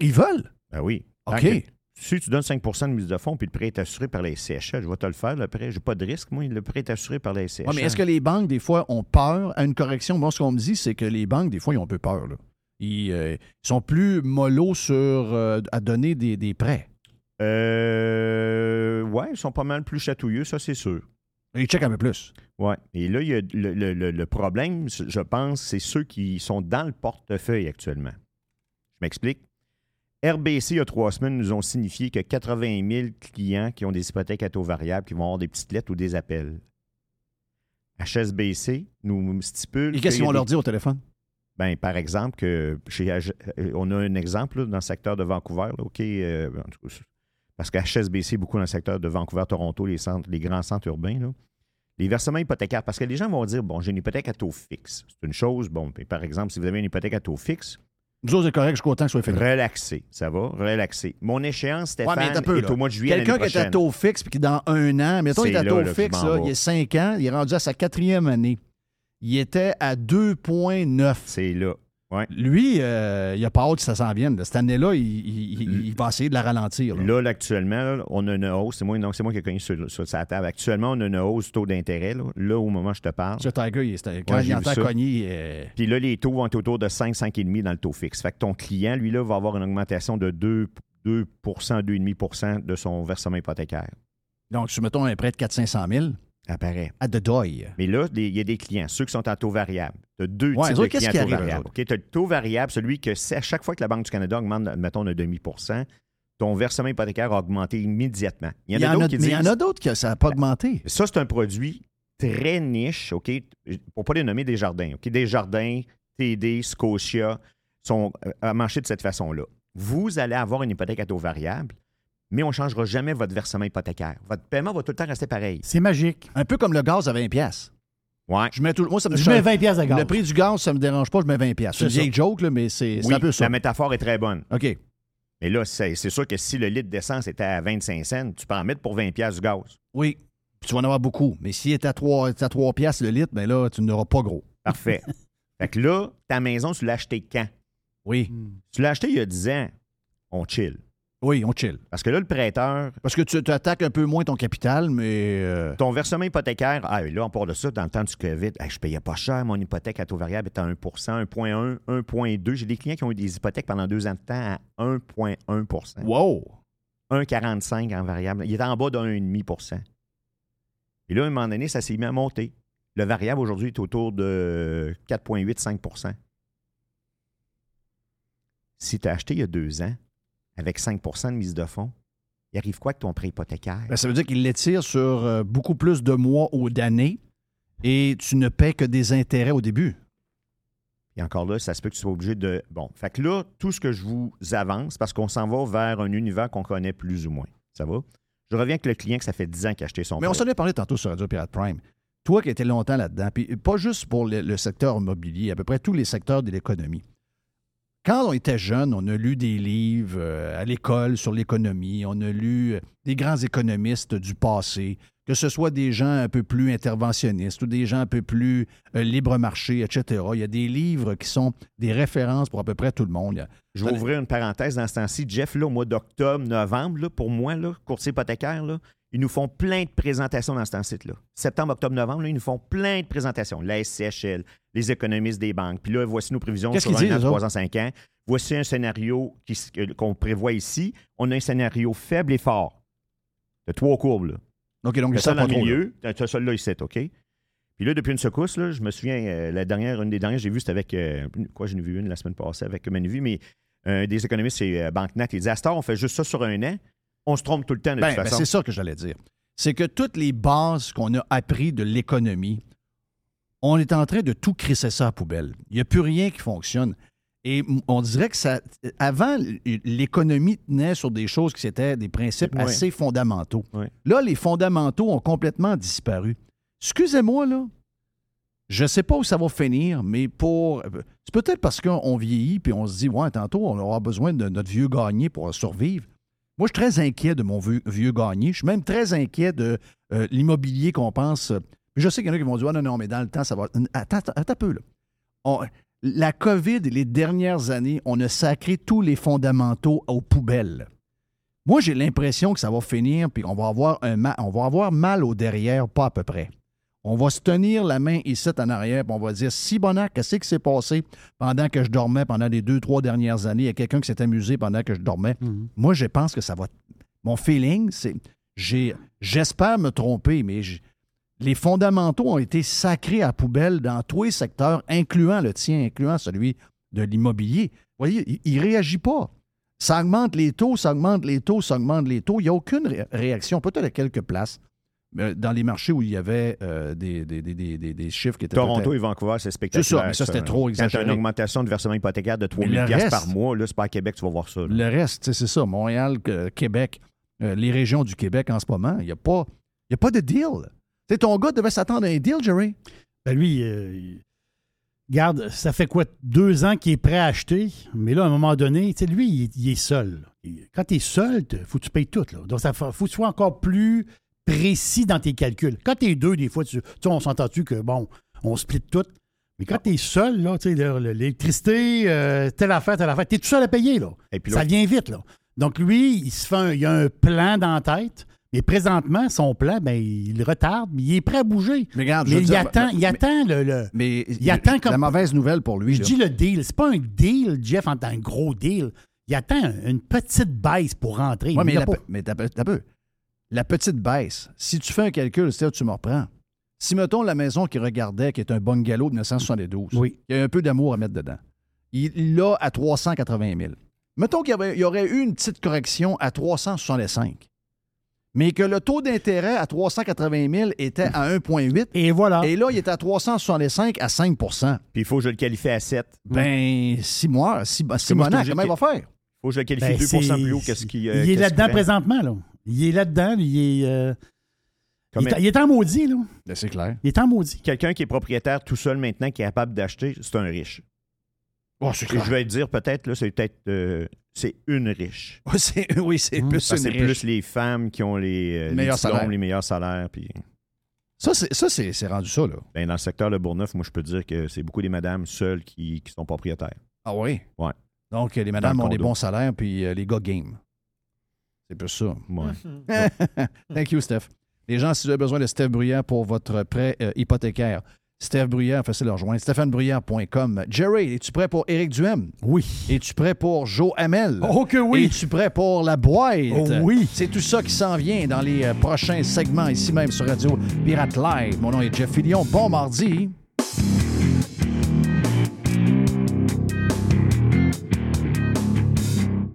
Ils veulent? Ben oui. Tant OK. que- si tu donnes 5% de mise de fonds puis le prêt est assuré par la SCHL, je vais te le faire, le prêt. J'ai pas de risque, moi. Le prêt est assuré par la SCHL. Ouais, mais est-ce que les banques, des fois, ont peur? À une correction? Moi, ce qu'on me dit, c'est que les banques, des fois, ils ont un peu peur. là. Ils euh, sont plus mollo sur euh, à donner des, des prêts. Euh, ouais, ils sont pas mal plus chatouilleux, ça, c'est sûr. Ils checkent un peu plus. Ouais. Et là, il y a le- le- le problème, je pense, c'est ceux qui sont dans le portefeuille actuellement. Je m'explique. RBC, il y a trois semaines, nous ont signifié que 80 000 clients qui ont des hypothèques à taux variables qui vont avoir des petites lettres ou des appels. HSBC nous stipule. Et qu'est-ce qu'ils vont des- leur dire au téléphone? Ben, par exemple, que chez H- euh, on a un exemple là, dans le secteur de Vancouver, là, OK, euh, parce que HSBC, beaucoup dans le secteur de Vancouver, Toronto, les, centres, les grands centres urbains, là, les versements hypothécaires, parce que les gens vont dire, bon, j'ai une hypothèque à taux fixe. C'est une chose, bon, par exemple, si vous avez une hypothèque à taux fixe, Nous autres, c'est correct jusqu'au temps que ce soit fini. Relaxé, ça va? Relaxé. Mon échéance, Ouais, Stéphane, mais t'as peu, est là. au mois de juillet Quelqu'un qui est à taux fixe puis qui, dans un an, mettons, il est à taux là, fixe, là, il est 5 ans, il est rendu à sa quatrième année. Il était à 2,9. C'est là. Ouais. Lui, euh, il a pas hâte que ça s'en vienne. là. Cette année-là, il, il- il- il va essayer de la ralentir. là. Là, actuellement, là, on a une hausse. C'est moi, non, moi qui ai cogné sur, sur sa table. Actuellement, on a une hausse du taux d'intérêt. Là, au moment où je te parle. Ce Tiger, il est- quand Ouais, il j'ai entend cogner, euh, Puis là, les taux vont être autour de 5, 5,5 dans le taux fixe. Fait que ton client, lui, là, va avoir une augmentation de 2, 2 2,5% de son versement hypothécaire. donc, si mettons un prêt de 400-500 000, Apparaît. à de doy. Mais là, il y a des clients, ceux qui sont en taux variable. Tu as deux Ouais, types de clients à taux variable. Tu as le taux variable, celui que c'est à chaque fois que la Banque du Canada augmente, mettons, de demi pour cent, ton versement hypothécaire a augmenté immédiatement. Il y en a d'autres qui mais il y en disent- a d'autres que ça n'a pas augmenté. Ça, c'est un produit très niche, OK? Pour pas les nommer des jardins. OK? Des jardins, TD, Scotia sont euh, amanchés de cette façon-là. Vous allez avoir une hypothèque à taux variable, mais on ne changera jamais votre versement hypothécaire. Votre paiement va tout le temps rester pareil. C'est magique. Un peu comme le gaz à 20 pièces. Ouais. Je mets tout, moi, ça me Je mets 20 pièces de gaz. Le prix du gaz, ça me dérange pas, je mets 20 pièces. C'est une vieille joke, là, mais c'est Oui, un peu ça. la métaphore est très bonne. OK. Mais là, c'est c'est sûr que si le litre d'essence était à 25 cents, tu peux en mettre pour 20 pièces du gaz. Oui. Puis tu vas en avoir beaucoup. Mais s'il est à 3, à 3 piastres le litre, ben là, tu n'auras pas gros. Parfait. fait que là, ta maison, tu l'as achetée quand? Oui. Tu l'as achetée il y a 10 ans. On chill. Oui, on chill. Parce que là, le prêteur, Parce que tu attaques un peu moins ton capital, mais. euh, Ton versement hypothécaire, ah, là, on parle de ça dans le temps du COVID. Hey, je payais pas cher, mon hypothèque à taux variable était à 1% 1,1 1,2 J'ai des clients qui ont eu des hypothèques pendant deux ans de temps à 1,1% wow! 1,45% en variable. Il était en bas de 1,5% Et là, à un moment donné, ça s'est mis à monter. Le variable aujourd'hui est autour de 4,8-5% Si tu as acheté il y a deux ans avec 5% de mise de fonds, il arrive quoi avec ton prêt hypothécaire? Ben, ça veut dire qu'il l'étire sur euh, beaucoup plus de mois ou d'années et tu ne paies que des intérêts au début. Et encore là, ça se peut que tu sois obligé de. Bon, fait que là, tout ce que je vous avance, parce qu'on s'en va vers un univers qu'on connaît plus ou moins. Ça va? Je reviens avec le client que ça fait 10 ans qu'il a acheté son Mais on s'en est parlé tantôt sur Radio Pirate Prime. Toi qui étais longtemps là-dedans, puis pas juste pour le, le secteur immobilier, à peu près tous les secteurs de l'économie. Quand on était jeune, on a lu des livres euh, à l'école sur l'économie, on a lu euh, des grands économistes du passé, que ce soit des gens un peu plus interventionnistes ou des gens un peu plus euh, libre marché, etc. Il y a des livres qui sont des références pour à peu près tout le monde. Je vais ouvrir une parenthèse dans ce temps-ci. Jeff, là, au mois d'octobre, novembre, pour moi, là, courtier hypothécaire, ils nous font plein de présentations dans ce temps-ci. Là. Septembre, octobre, novembre, là, ils nous font plein de présentations. La SCHL, les économistes des banques. Puis là, voici nos prévisions sur un an, trois ans, cinq ans. Voici un scénario qu'on prévoit ici. On a un scénario faible et fort. De trois courbes, là. OK, donc le là. milieu, t'as celle-là ici, OK? Puis là, depuis une secousse, là, je me souviens, euh, la dernière, une des dernières, j'ai vu, c'était avec, euh, quoi, j'en ai vu une la semaine passée avec Manuvie, mais un des économistes, c'est euh, BankNat, il dit, à on fait juste ça sur un an, on se trompe tout le temps de Ben, toute ben, c'est ça que j'allais dire. C'est que toutes les bases qu'on a appris de l'économie, on est en train de tout crisser ça à la poubelle. Il n'y a plus rien qui fonctionne. Et on dirait que ça. Avant, l- l'économie tenait sur des choses qui étaient des principes assez fondamentaux. Là, les fondamentaux ont complètement disparu. Excusez-moi, là. Je ne sais pas où ça va finir, mais pour. C'est peut-être parce qu'on vieillit puis on se dit, ouais, tantôt, on aura besoin de notre vieux gagné pour survivre. Moi, je suis très inquiet de mon vieux, vieux gagné. Je suis même très inquiet de euh, l'immobilier qu'on pense. Je sais qu'il y en a qui vont dire, Ah, non, non, mais dans le temps, ça va. Attends, attends, un peu, la COVID et les dernières années, on a sacré tous les fondamentaux aux poubelles. Moi, j'ai l'impression que ça va finir, puis on va avoir un on va avoir mal au derrière, pas à peu près. On va se tenir la main ici en arrière, puis on va dire Si Bonac, qu'est-ce qui s'est passé pendant que je dormais pendant les deux, trois dernières années? Il y a quelqu'un qui s'est amusé pendant que je dormais. Moi, je pense que ça va. Mon feeling, c'est. j'ai- J'espère me tromper, mais les fondamentaux ont été sacrés à poubelle dans tous les secteurs, incluant le tien, incluant celui de l'immobilier. Vous voyez, il ne réagit pas. Ça augmente les taux, ça augmente les taux, ça augmente les taux. Il n'y a aucune ré- réaction, peut-être à quelques places, dans les marchés où il y avait euh, des, des- des- des- des- des chiffres qui étaient Toronto et Vancouver, c'est spectaculaire. C'est ça, mais ça, c'était trop Quand tu as exagéré. une augmentation de versement hypothécaire de 3 Mais 000 le piastres reste- par mois, là, c'est pas à Québec, tu vas voir ça. là. Le reste, tu sais, c'est ça, Montréal, Québec, euh, les régions du Québec en ce moment, il n'y a, pas- il y a pas de deal. Ton gars devait s'attendre à un deal, Jerry? Ben lui, euh, il- Garde, ça fait quoi, deux ans qu'il est prêt à acheter, mais là, à un moment donné, tu sais, lui, il, est- il est seul. Quand tu es seul, il faut que tu payes tout. Là. Donc, ça faut faut que tu sois encore plus précis dans tes calculs. Quand tu es deux, des fois, tu, tu on s'entend-tu que, bon, on split tout. Mais quand tu es seul, là, tu sais, le- le- l'électricité, euh, telle affaire, telle affaire, tu es tout seul à payer, là. Et puis Ça vient vite, là. Donc, lui, il se fait un, il a un plan dans la tête, mais présentement, son plan, ben, il retarde, mais il est prêt à bouger. Mais regarde, Mais il dire, attend, il attend le- le, Mais Il attend comme- la mauvaise nouvelle pour lui. je là. dis le deal. C'est pas un deal, Jeff, en tant que gros deal. Il attend une petite baisse pour rentrer. Ouais, mais Il mais t'as peu. La petite baisse, si tu fais un calcul, c'est tu me reprends. Si, mettons, la maison qu'il regardait, qui est un bungalow de 1972, Oui. il y a un peu d'amour à mettre dedans, il l'a à 380 000. Mettons qu'il y, aurait eu une petite correction à 365, mais que le taux d'intérêt à 380 000 était à 1,8, Et voilà. et là, il est à 365 à 5% Puis il faut que je le qualifie à 7. Ben, Simon, Simon, moi, je Simona, suis obligé comment il va faire? Il faut que je le qualifie Ben, 2 c'est- plus haut que ce qui. euh, il est là-dedans présentement, là. Il est là-dedans, il est. euh, il, est, il est en maudit, là. Ben, c'est clair. Il est en maudit. Quelqu'un qui est propriétaire tout seul maintenant, qui est capable d'acheter, c'est un riche. Oh, c'est Et je vais te dire, peut-être, là, c'est peut-être. euh, c'est une riche. Oui, c'est oui, c'est Hum. plus une c'est plus les femmes qui ont les, euh, les Meilleurs diplômes, salaires. les meilleurs salaires. Puis, Ça, c'est, ça c'est, c'est rendu ça, là. ben, dans le secteur de Bourgneuf, moi, je peux te dire que c'est beaucoup des madames seules qui, qui sont propriétaires. Ah oui? Ouais. Donc, les madames ont des bons salaires, puis euh, les gars game. C'est plus ça. Ouais. Thank you, Steph. Les gens, si vous avez besoin de Steph Bruyère pour votre prêt euh, hypothécaire, Steph Bruyère, facile à rejoindre, stéphanebruyère.com. Jerry, es-tu prêt pour Éric Duhem? Oui. Es-tu prêt pour Joe Hamel? Oh que oui. Es-tu prêt pour la boîte? Oh oui. C'est tout ça qui s'en vient dans les euh, prochains segments ici même sur Radio Pirate Live. Mon nom est Jeff Fillion. Bon mardi.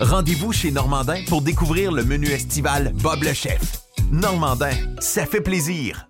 Rendez-vous chez Normandin pour découvrir le menu estival Bob le chef. Normandin, ça fait plaisir.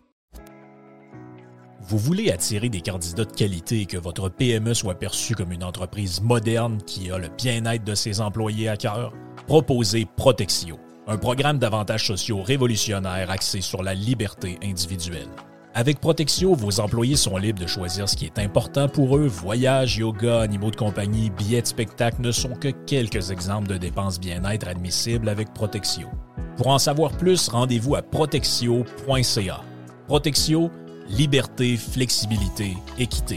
Vous voulez attirer des candidats de qualité et que votre PME soit perçue comme une entreprise moderne qui a le bien-être de ses employés à cœur? Proposez Protexio, un programme d'avantages sociaux révolutionnaire axé sur la liberté individuelle. Avec Protexio, vos employés sont libres de choisir ce qui est important pour eux. Voyages, yoga, animaux de compagnie, billets de spectacle ne sont que quelques exemples de dépenses bien-être admissibles avec Protexio. Pour en savoir plus, rendez-vous à protexio.ca. Protexio, liberté, flexibilité, équité.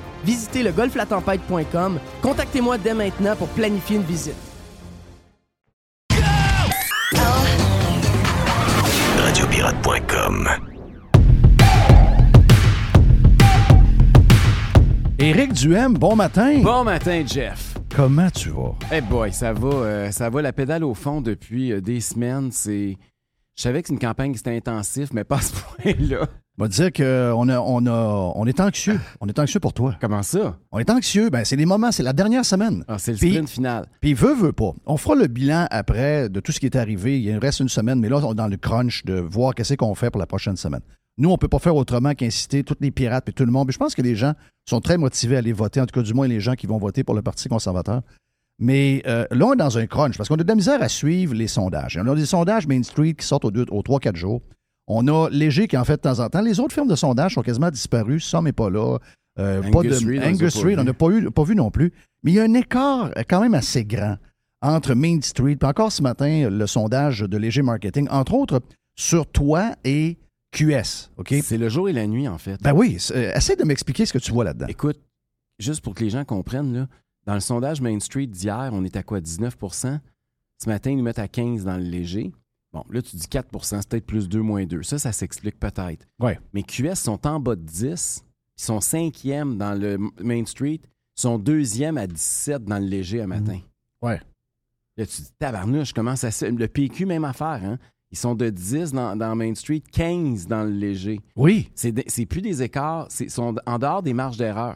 Visitez le golflatempête.com. Contactez-moi dès maintenant pour planifier une visite. Radiopirate.com. Éric Duhem, bon matin. Bon matin, Jeff. Comment tu vas? Eh boy, ça va, euh, ça va la pédale au fond depuis euh, des semaines. C'est, je savais que c'est une campagne qui était intensif, mais pas à ce point-là. On va te dire qu'on a, on a, on est anxieux. On est anxieux pour toi. Comment ça? On est anxieux. Ben, c'est les moments, c'est la dernière semaine. Ah, c'est le sprint final. Puis veut, veut pas. On fera le bilan après de tout ce qui est arrivé. Il reste une semaine, mais là, on est dans le crunch de voir qu'est-ce qu'on fait pour la prochaine semaine. Nous, on peut pas faire autrement qu'inciter tous les pirates et tout le monde. Puis je pense que les gens sont très motivés à aller voter, en tout cas du moins les gens qui vont voter pour le Parti conservateur. Mais euh, là, on est dans un crunch parce qu'on a de la misère à suivre les sondages. On a des sondages Main Street qui sortent aux, deux- aux 3-4 jours. On a Léger qui en fait de temps en temps. Les autres firmes de sondage sont quasiment disparues. Somme n'est pas là. Euh, pas Angus de, les a Angus pas on n'a pas, eu- pas vu non plus. Mais il y a un écart euh, quand même assez grand entre Main Street, puis encore ce matin, le sondage de Léger Marketing, entre autres, sur toi et QS, OK? C'est le jour et la nuit, en fait. Ben oui, euh, essaie de m'expliquer ce que tu vois là-dedans. Écoute, juste pour que les gens comprennent, là, dans le sondage Main Street d'hier, on est à quoi? 19% Ce matin, ils nous mettent à 15 dans le léger. Bon, là, tu dis 4% c'est peut-être plus 2, moins 2. Ça, ça s'explique peut-être. Ouais. Mais QS sont en bas de 10, ils sont cinquièmes dans le Main Street, ils sont deuxièmes à 17 dans le léger à matin. Ouais. Là, tu dis, tabarnouche, comment ça se... Le PQ, même affaire, hein? Ils sont de 10 dans, dans Main Street, 15 dans le léger. Oui. C'est de- plus des écarts, c'est sont en dehors des marges d'erreur.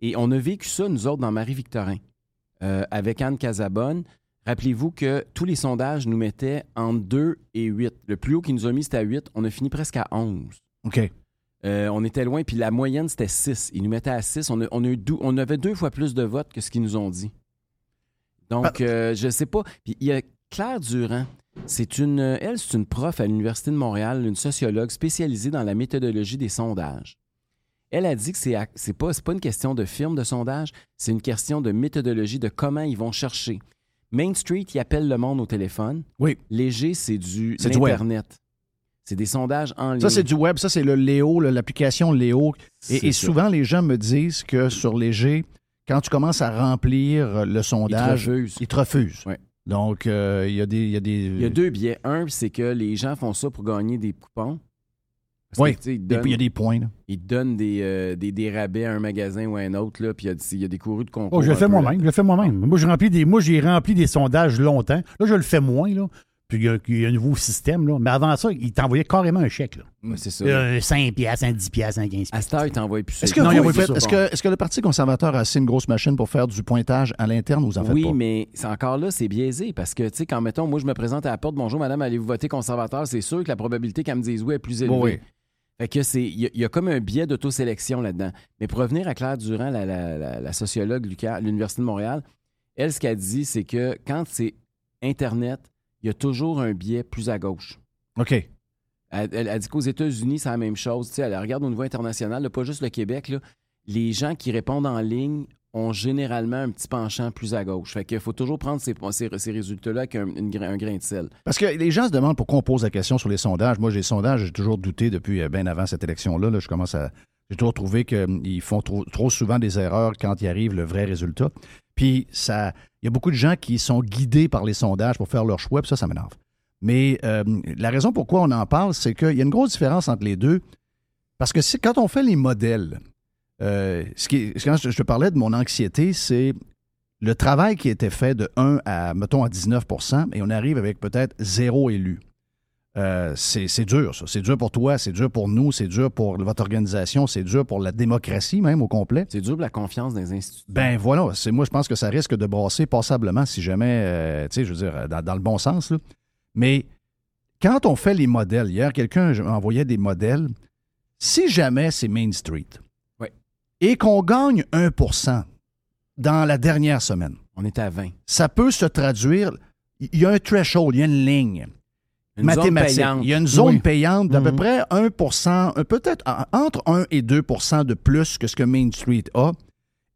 Et on a vécu ça, nous autres, dans Marie-Victorin, euh, avec Anne Casabonne. Rappelez-vous que tous les sondages nous mettaient entre 2 et 8. Le plus haut qu'ils nous a mis, c'était à 8. On a fini presque à 11. OK. Euh, on était loin, puis la moyenne, c'était 6. Ils nous mettaient à 6. On, a- on a eu dou- on avait deux fois plus de votes que ce qu'ils nous ont dit. Donc, euh, je sais pas. Puis il y a Claire Durand. C'est une, elle, c'est une prof à l'Université de Montréal, une sociologue spécialisée dans la méthodologie des sondages. Elle a dit que c'est, c'est pas, pas une question de firme de sondage, c'est une question de méthodologie, de comment ils vont chercher. Main Street, ils appellent le monde au téléphone. Oui. Léger, c'est du C'est. Internet. C'est des sondages en ligne. Ça, c'est du web. Ça, c'est le Léo, le- l'application Léo. Et, souvent, les gens me disent que sur Léger, quand tu commences à remplir le sondage, refusent. ils te refusent. Ouais. Donc, euh, il y a des. il y a des Il y a deux biais. Un, c'est que les gens font ça pour gagner des coupons. Oui. il y a des points. là. Donnent des, euh, des, des rabais à un magasin ou à un autre, là, puis il y a- il y, a des courus de concours. Oh, je le fais moi-même. Je le fais moi-même. Moi, j'ai rempli des, moi, j'ai rempli des sondages longtemps. Là, je le fais moins. Là. Puis il y, a- il y a un nouveau système. Là. Mais avant ça, il t'envoyait carrément un chèque. Là. c'est ça. Euh, 5 piastres, un 10 piastres, un 15 à piastres. cette heure, ils t'envoient plus. Est-ce que, il bon. que, le Parti conservateur a assez une grosse machine pour faire du pointage à l'interne ou vous en faites Oui, pas? mais c'est encore là, c'est biaisé parce que, tu sais, quand, mettons, moi, je me présente à la porte, bonjour, madame, allez-vous voter conservateur, c'est sûr que la probabilité qu'elle me dise oui est plus élevée. Oui, oui. Fait que c'est, il y, a- il y a comme un biais d'autosélection là-dedans. Mais pour revenir à Claire Durand, la, la- la- la sociologue à l'Université de Montréal, elle, ce qu'elle dit, c'est que quand c'est Internet, il y a toujours un biais plus à gauche. OK. Elle, elle- elle dit qu'aux États-Unis, c'est la même chose. Tu sais, elle regarde au niveau international, là, pas juste le Québec. là, les gens qui répondent en ligne ont généralement un petit penchant plus à gauche. Fait qu'il faut toujours prendre ces, ces- résultats-là avec un, une gra- un grain de sel. Parce que les gens se demandent pourquoi on pose la question sur les sondages. Moi, les sondages, j'ai toujours douté depuis euh, bien avant cette élection-là. là. je commence à. J'ai toujours trouvé qu'ils font trop, souvent des erreurs quand il arrive le vrai résultat. Puis, ça, il y a beaucoup de gens qui sont guidés par les sondages pour faire leur choix, puis ça, ça m'énerve. Mais euh, la raison pourquoi on en parle, c'est qu'il y a une grosse différence entre les deux. Parce que quand on fait les modèles, euh, ce qui quand je, je te parlais de mon anxiété, c'est le travail qui été fait de 1 à, mettons, à 19% et on arrive avec peut-être zéro élu. Euh, c'est dur, ça. C'est dur pour toi, c'est dur pour nous, c'est dur pour votre organisation, c'est dur pour la démocratie même au complet. C'est dur pour la confiance les institutions. Ben voilà, moi je pense que ça risque de brasser passablement si jamais, euh, tu sais, je veux dire, dans, dans le bon sens. là. Mais quand on fait les modèles, hier quelqu'un envoyait des modèles, si jamais c'est Main Street. Et qu'on gagne 1% dans la dernière semaine, On est à 20. ça peut se traduire, il y a un threshold, il y a une ligne Une zone mathématique. Il y a une zone Oui. payante d'à peu Mhm. près 1% euh, peut-être en- entre 1 et 2% de plus que ce que Main Street a.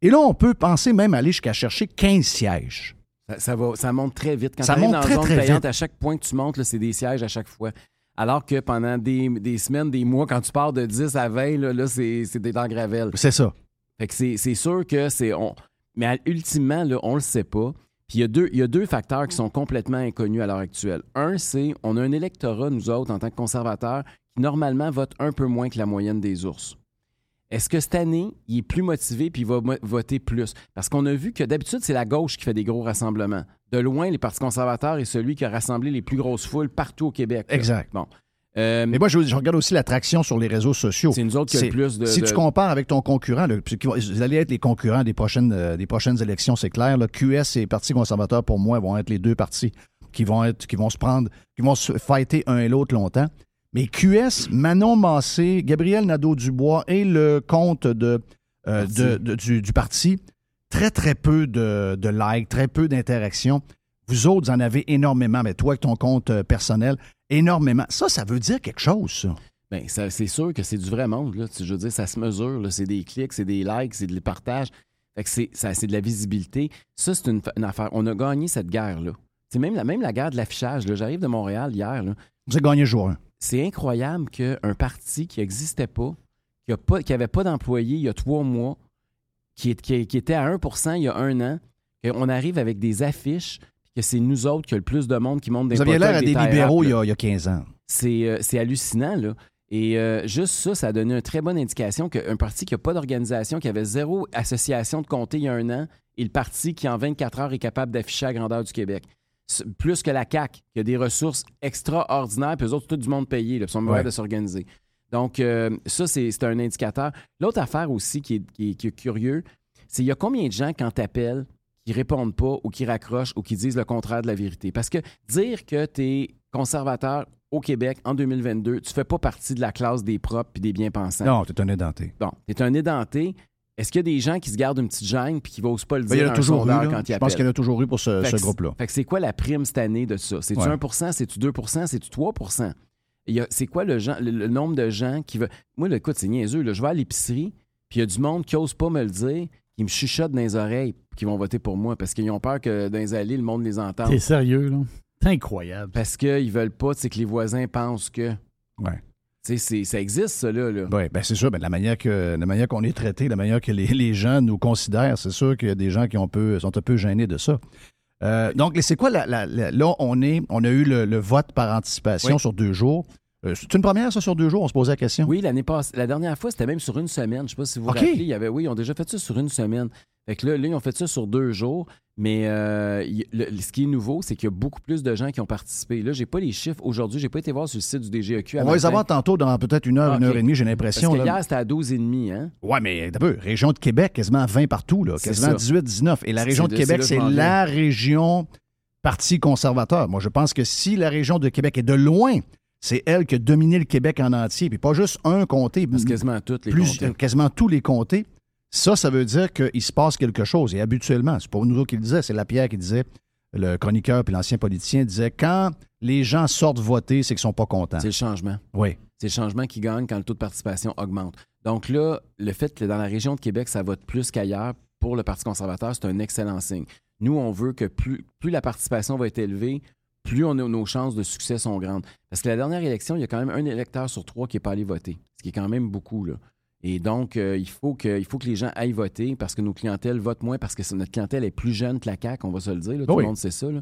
Et là, on peut penser même aller jusqu'à chercher 15 sièges. Ça, ça va, ça monte très vite. Quand Ça monte dans très, la zone très payante, vite. à chaque point que tu montes, c'est des sièges à chaque fois. Alors que pendant des, des semaines, des mois, quand tu pars de 10 à 20, là, là, c'est des dents gravelles. C'est ça. Fait que c'est sûr que c'est. on- Mais ultimement, là, on le sait pas. Puis il y, a deux, il y a deux facteurs qui sont complètement inconnus à l'heure actuelle. Un, c'est on a un électorat, nous autres, en tant que conservateurs, qui normalement vote un peu moins que la moyenne des ours. Est-ce que cette année, il est plus motivé puis il va voter plus? Parce qu'on a vu que d'habitude, c'est la gauche qui fait des gros rassemblements. De loin, les partis conservateurs est celui qui a rassemblé les plus grosses foules partout au Québec. là. Exact. Bon. Euh, Mais moi, je, je regarde aussi l'attraction sur les réseaux sociaux. c'est nous autres qui a c'est- le plus de. si de- tu compares avec ton concurrent, vous allez être les concurrents des prochaines, euh, des prochaines élections, c'est clair. là. QS et Parti conservateur, pour moi, vont être les deux partis qui vont, être, qui vont se prendre, qui vont se fighter un et l'autre longtemps. Mais QS, Manon Massé, Gabriel Nadeau-Dubois et le compte de, euh, Parti. de- de- du, du parti, très, très peu de, de likes, très peu d'interactions. Vous autres, vous en avez énormément, mais toi, avec ton compte euh, personnel, énormément. Ça, ça veut dire quelque chose, ça. Ça- c'est sûr que c'est du vrai monde. Là. Je veux dire, ça se mesure. là. C'est des clics, c'est des likes, c'est des partages. Fait que c'est, ça, c'est de la visibilité. Ça, c'est une, fa- une affaire. On a gagné cette guerre-là. C'est même la, même la guerre de l'affichage. là. J'arrive de Montréal hier. Là. Vous avez gagné jour 1. c'est incroyable qu'un parti qui n'existait pas, qui n'avait pas, d'employés il y a trois mois, qui, est- qui- qui était à 1% il y a un an, qu'on arrive avec des affiches, que c'est nous autres qui a le plus de monde qui monte des Vous aviez l'air à des libéraux il y, a, il y a 15 ans. C'est euh, c'est hallucinant, là. Et euh, juste ça, ça a donné une très bonne indication qu'un parti qui n'a pas d'organisation, qui avait zéro association de comté il y a un an, est le parti qui, en 24 heures, est capable d'afficher à grandeur du Québec. Plus que la CAQ, qui a des ressources extraordinaires, puis eux autres, tout du monde payé, là, puis sont Ouais. de s'organiser. Donc, euh, ça, c'est un indicateur. L'autre affaire aussi qui est, qui est- qui est curieux, c'est il y a combien de gens, quand tu appelles, qui répondent pas ou qui raccrochent ou qui disent le contraire de la vérité? Parce que dire que tu es conservateur au Québec en 2022, tu fais pas partie de la classe des propres et des bien-pensants. Non, t'es un édenté. Bon, tu es un édenté. Est-ce qu'il y a des gens qui se gardent une petite gêne puis qui n'osent pas le Ben, dire il y en a un toujours eu. sondeur là. quand ils Je pense qu'il y en a toujours eu pour ce, groupe-là. Fait que c'est quoi la prime cette année de ça? C'est-tu Ouais. 1% C'est-tu 2% C'est-tu 3 Il y a- C'est quoi le, gens- le- le nombre de gens qui veulent. Moi, écoute, c'est niaiseux. là. Je vais à l'épicerie, puis il y a du monde qui n'ose pas me le dire, qui me chuchote dans les oreilles, qui vont voter pour moi parce qu'ils ont peur que dans les allées, le monde les entende. T'es sérieux, là? C'est incroyable. Parce qu'ils veulent pas, que les voisins pensent que. Ouais. Tu sais, c'est- ça existe, ça, là. là. Oui, ben c'est sûr. Ben, la manière que la manière qu'on est traité, la manière que les, les gens nous considèrent, c'est sûr qu'il y a des gens qui ont peu, sont un peu gênés de ça. Euh, donc, c'est quoi la, la- la- là on est, on a eu le, le vote par anticipation Oui. sur deux jours. Euh, c'est une première ça sur deux jours. On se posait la question. Oui, l'année passée, la dernière fois, c'était même sur une semaine. Je sais pas si vous vous OK. rappelez, il y avait, oui, ils ont déjà fait ça sur une semaine. Fait que là, là, ils ont fait ça sur deux jours. Mais euh, le- ce qui est nouveau, c'est qu'il y a beaucoup plus de gens qui ont participé. Là, j'ai pas les chiffres aujourd'hui. J'ai pas été voir sur le site du DGEQ. à on va les avoir tantôt dans peut-être une heure, Ah, une heure et demie, j'ai Parce l'impression. que là. hier, c'était à 12,5. Hein? Ouais, mais d'abord, région de Québec, quasiment 20 partout, là, quasiment ça. 18, 19. Et la région de de- Québec, c'est la région Parti conservateur. Moi, je pense que si la région de Québec est de loin, c'est elle qui a dominé le Québec en entier, puis pas juste un comté, Parce quasiment toutes les plus, comtés. quasiment tous les comtés. Ça, ça veut dire qu'il se passe quelque chose. Et habituellement, c'est pas nous autres qui le disait, c'est Lapierre qui disait, le chroniqueur puis l'ancien politicien disait, quand les gens sortent voter, c'est qu'ils sont pas contents. C'est le changement. Oui. C'est le changement qui gagne quand le taux de participation augmente. Donc là, le fait que dans la région de Québec, ça vote plus qu'ailleurs pour le Parti conservateur, c'est un excellent signe. Nous, on veut que plus, plus la participation va être élevée, plus on a- nos chances de succès sont grandes. Parce que la dernière élection, il y a quand même un électeur sur trois qui n'est pas allé voter, ce qui est quand même beaucoup. Là. Et donc, euh, il, faut que, il faut que les gens aillent voter parce que nos clientèles votent moins, parce que notre clientèle est plus jeune que la CAQ, on va se le dire. là. Tout Oui. le monde sait ça. là.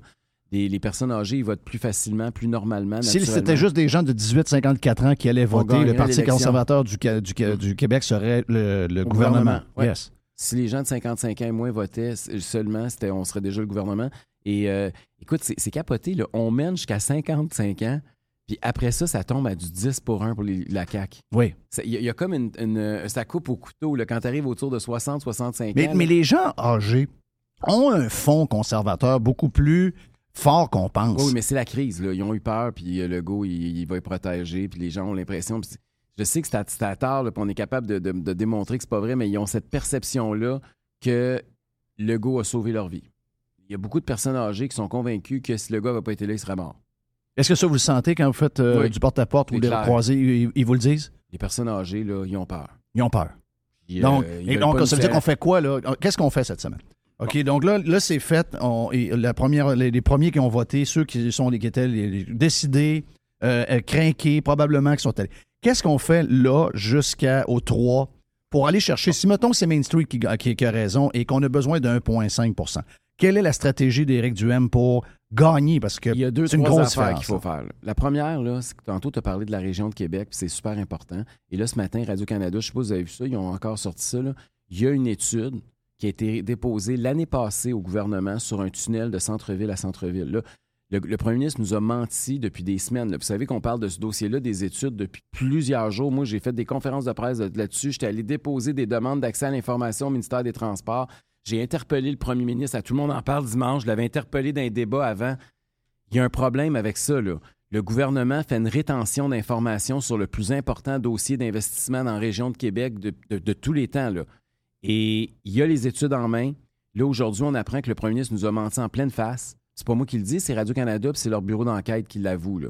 Les, les personnes âgées, ils votent plus facilement, plus normalement. Si c'était juste des gens de 18-54 ans qui allaient voter, le Parti conservateur du, Québec serait le, gouvernement. gouvernement, ouais. Yes. si les gens de 55 ans et moins votaient seulement, on serait déjà le gouvernement. Et euh, écoute, c'est, capoté. Là. On mène jusqu'à 55 ans, puis après ça, ça tombe à du 10 pour 1 pour les- la CAQ. Oui. Il y, a- il y a comme une, une- euh, Ça coupe au couteau là, quand tu arrives autour de 60-65 Mais, ans. mais là. les gens âgés ont un fond conservateur beaucoup plus fort qu'on pense. Oui, mais c'est la crise. Là. Ils ont eu peur, puis euh, le go, il, il va être protégé, puis les gens ont l'impression. Je sais que c'est à, tard, puis on est capable de, de- de démontrer que c'est pas vrai, mais ils ont cette perception-là que le go a sauvé leur vie. Il y a beaucoup de personnes âgées qui sont convaincues que si le gars n'avait pas été là, il serait mort. Est-ce que ça, vous le sentez quand vous faites euh, Oui. du porte-à-porte ou des croisés? Ils, ils vous le disent? Les personnes âgées, là, ils ont peur. Ils ont peur. Puis, donc, euh, ils et donc ça veut dire qu'on fait quoi, là? Qu'est-ce qu'on fait cette semaine? OK, donc là, là c'est fait. On- la première, les, les premiers qui ont voté, ceux qui sont qui étaient les- décidés, euh, euh, crinqués, probablement qui sont allés. Qu'est-ce qu'on fait là jusqu'au 3 pour aller chercher, si mettons que c'est Main Street qui, ga- qui- qui a raison et qu'on a besoin de 1,5 quelle est la stratégie d'Éric Duhem pour gagner? Parce que c'est une grosse affaires qu'il faut faire. La première, là, c'est que tantôt, tu as parlé de la région de Québec, puis c'est super important. Et là, ce matin, Radio-Canada, je ne sais pas si vous avez vu ça, ils ont encore sorti ça. là. Il y a une étude qui a été déposée l'année passée au gouvernement sur un tunnel de centre-ville à centre-ville. Là, le, le premier ministre nous a menti depuis des semaines. là. Vous savez qu'on parle de ce dossier-là, des études, depuis plusieurs jours. Moi, j'ai fait des conférences de presse de- là-dessus. J'étais allé déposer des demandes d'accès à l'information au ministère des Transports. J'ai interpellé le premier ministre. À tout le monde en parle dimanche. Je l'avais interpellé dans un débat avant. Il y a un problème avec ça. Là. Le gouvernement fait une rétention d'informations sur le plus important dossier d'investissement dans la région de Québec de, de- tous les temps. Là. Et il y a les études en main. Là, aujourd'hui, on apprend que le premier ministre nous a menti en pleine face. C'est pas moi qui le dis, c'est Radio-Canada, c'est leur bureau d'enquête qui l'avoue.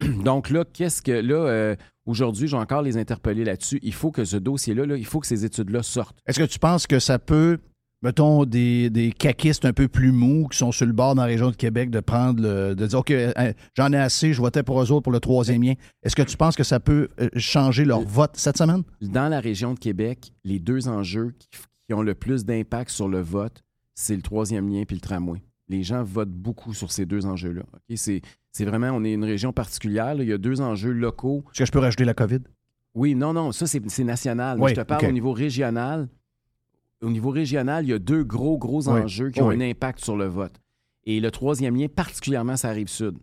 Donc là, qu'est-ce que là, euh, aujourd'hui, j'ai encore les interpeller là-dessus. Il faut que ce dossier-là, là, il faut que ces études-là sortent. Est-ce que tu penses que ça peut mettons, des, des caquistes un peu plus mous qui sont sur le bord dans la région de Québec de prendre le. de dire OK, hein, j'en ai assez, je votais pour eux autres pour le troisième lien. Est-ce que tu penses que ça peut euh, changer leur vote cette semaine? Dans la région de Québec, les deux enjeux qui, qui ont le plus d'impact sur le vote, c'est le troisième lien puis le tramway. Les gens votent beaucoup sur ces deux enjeux-là. C'est, c'est vraiment, on est une région particulière. là. Il y a deux enjeux locaux. Est-ce que je peux rajouter la COVID? Oui, non, non, ça, c'est, c'est national. Oui, je te parle au niveau régional. Au niveau régional, il y a deux gros, gros Oui, enjeux qui ont oui. un impact sur le vote. Et le troisième lien, particulièrement, ça arrive sud.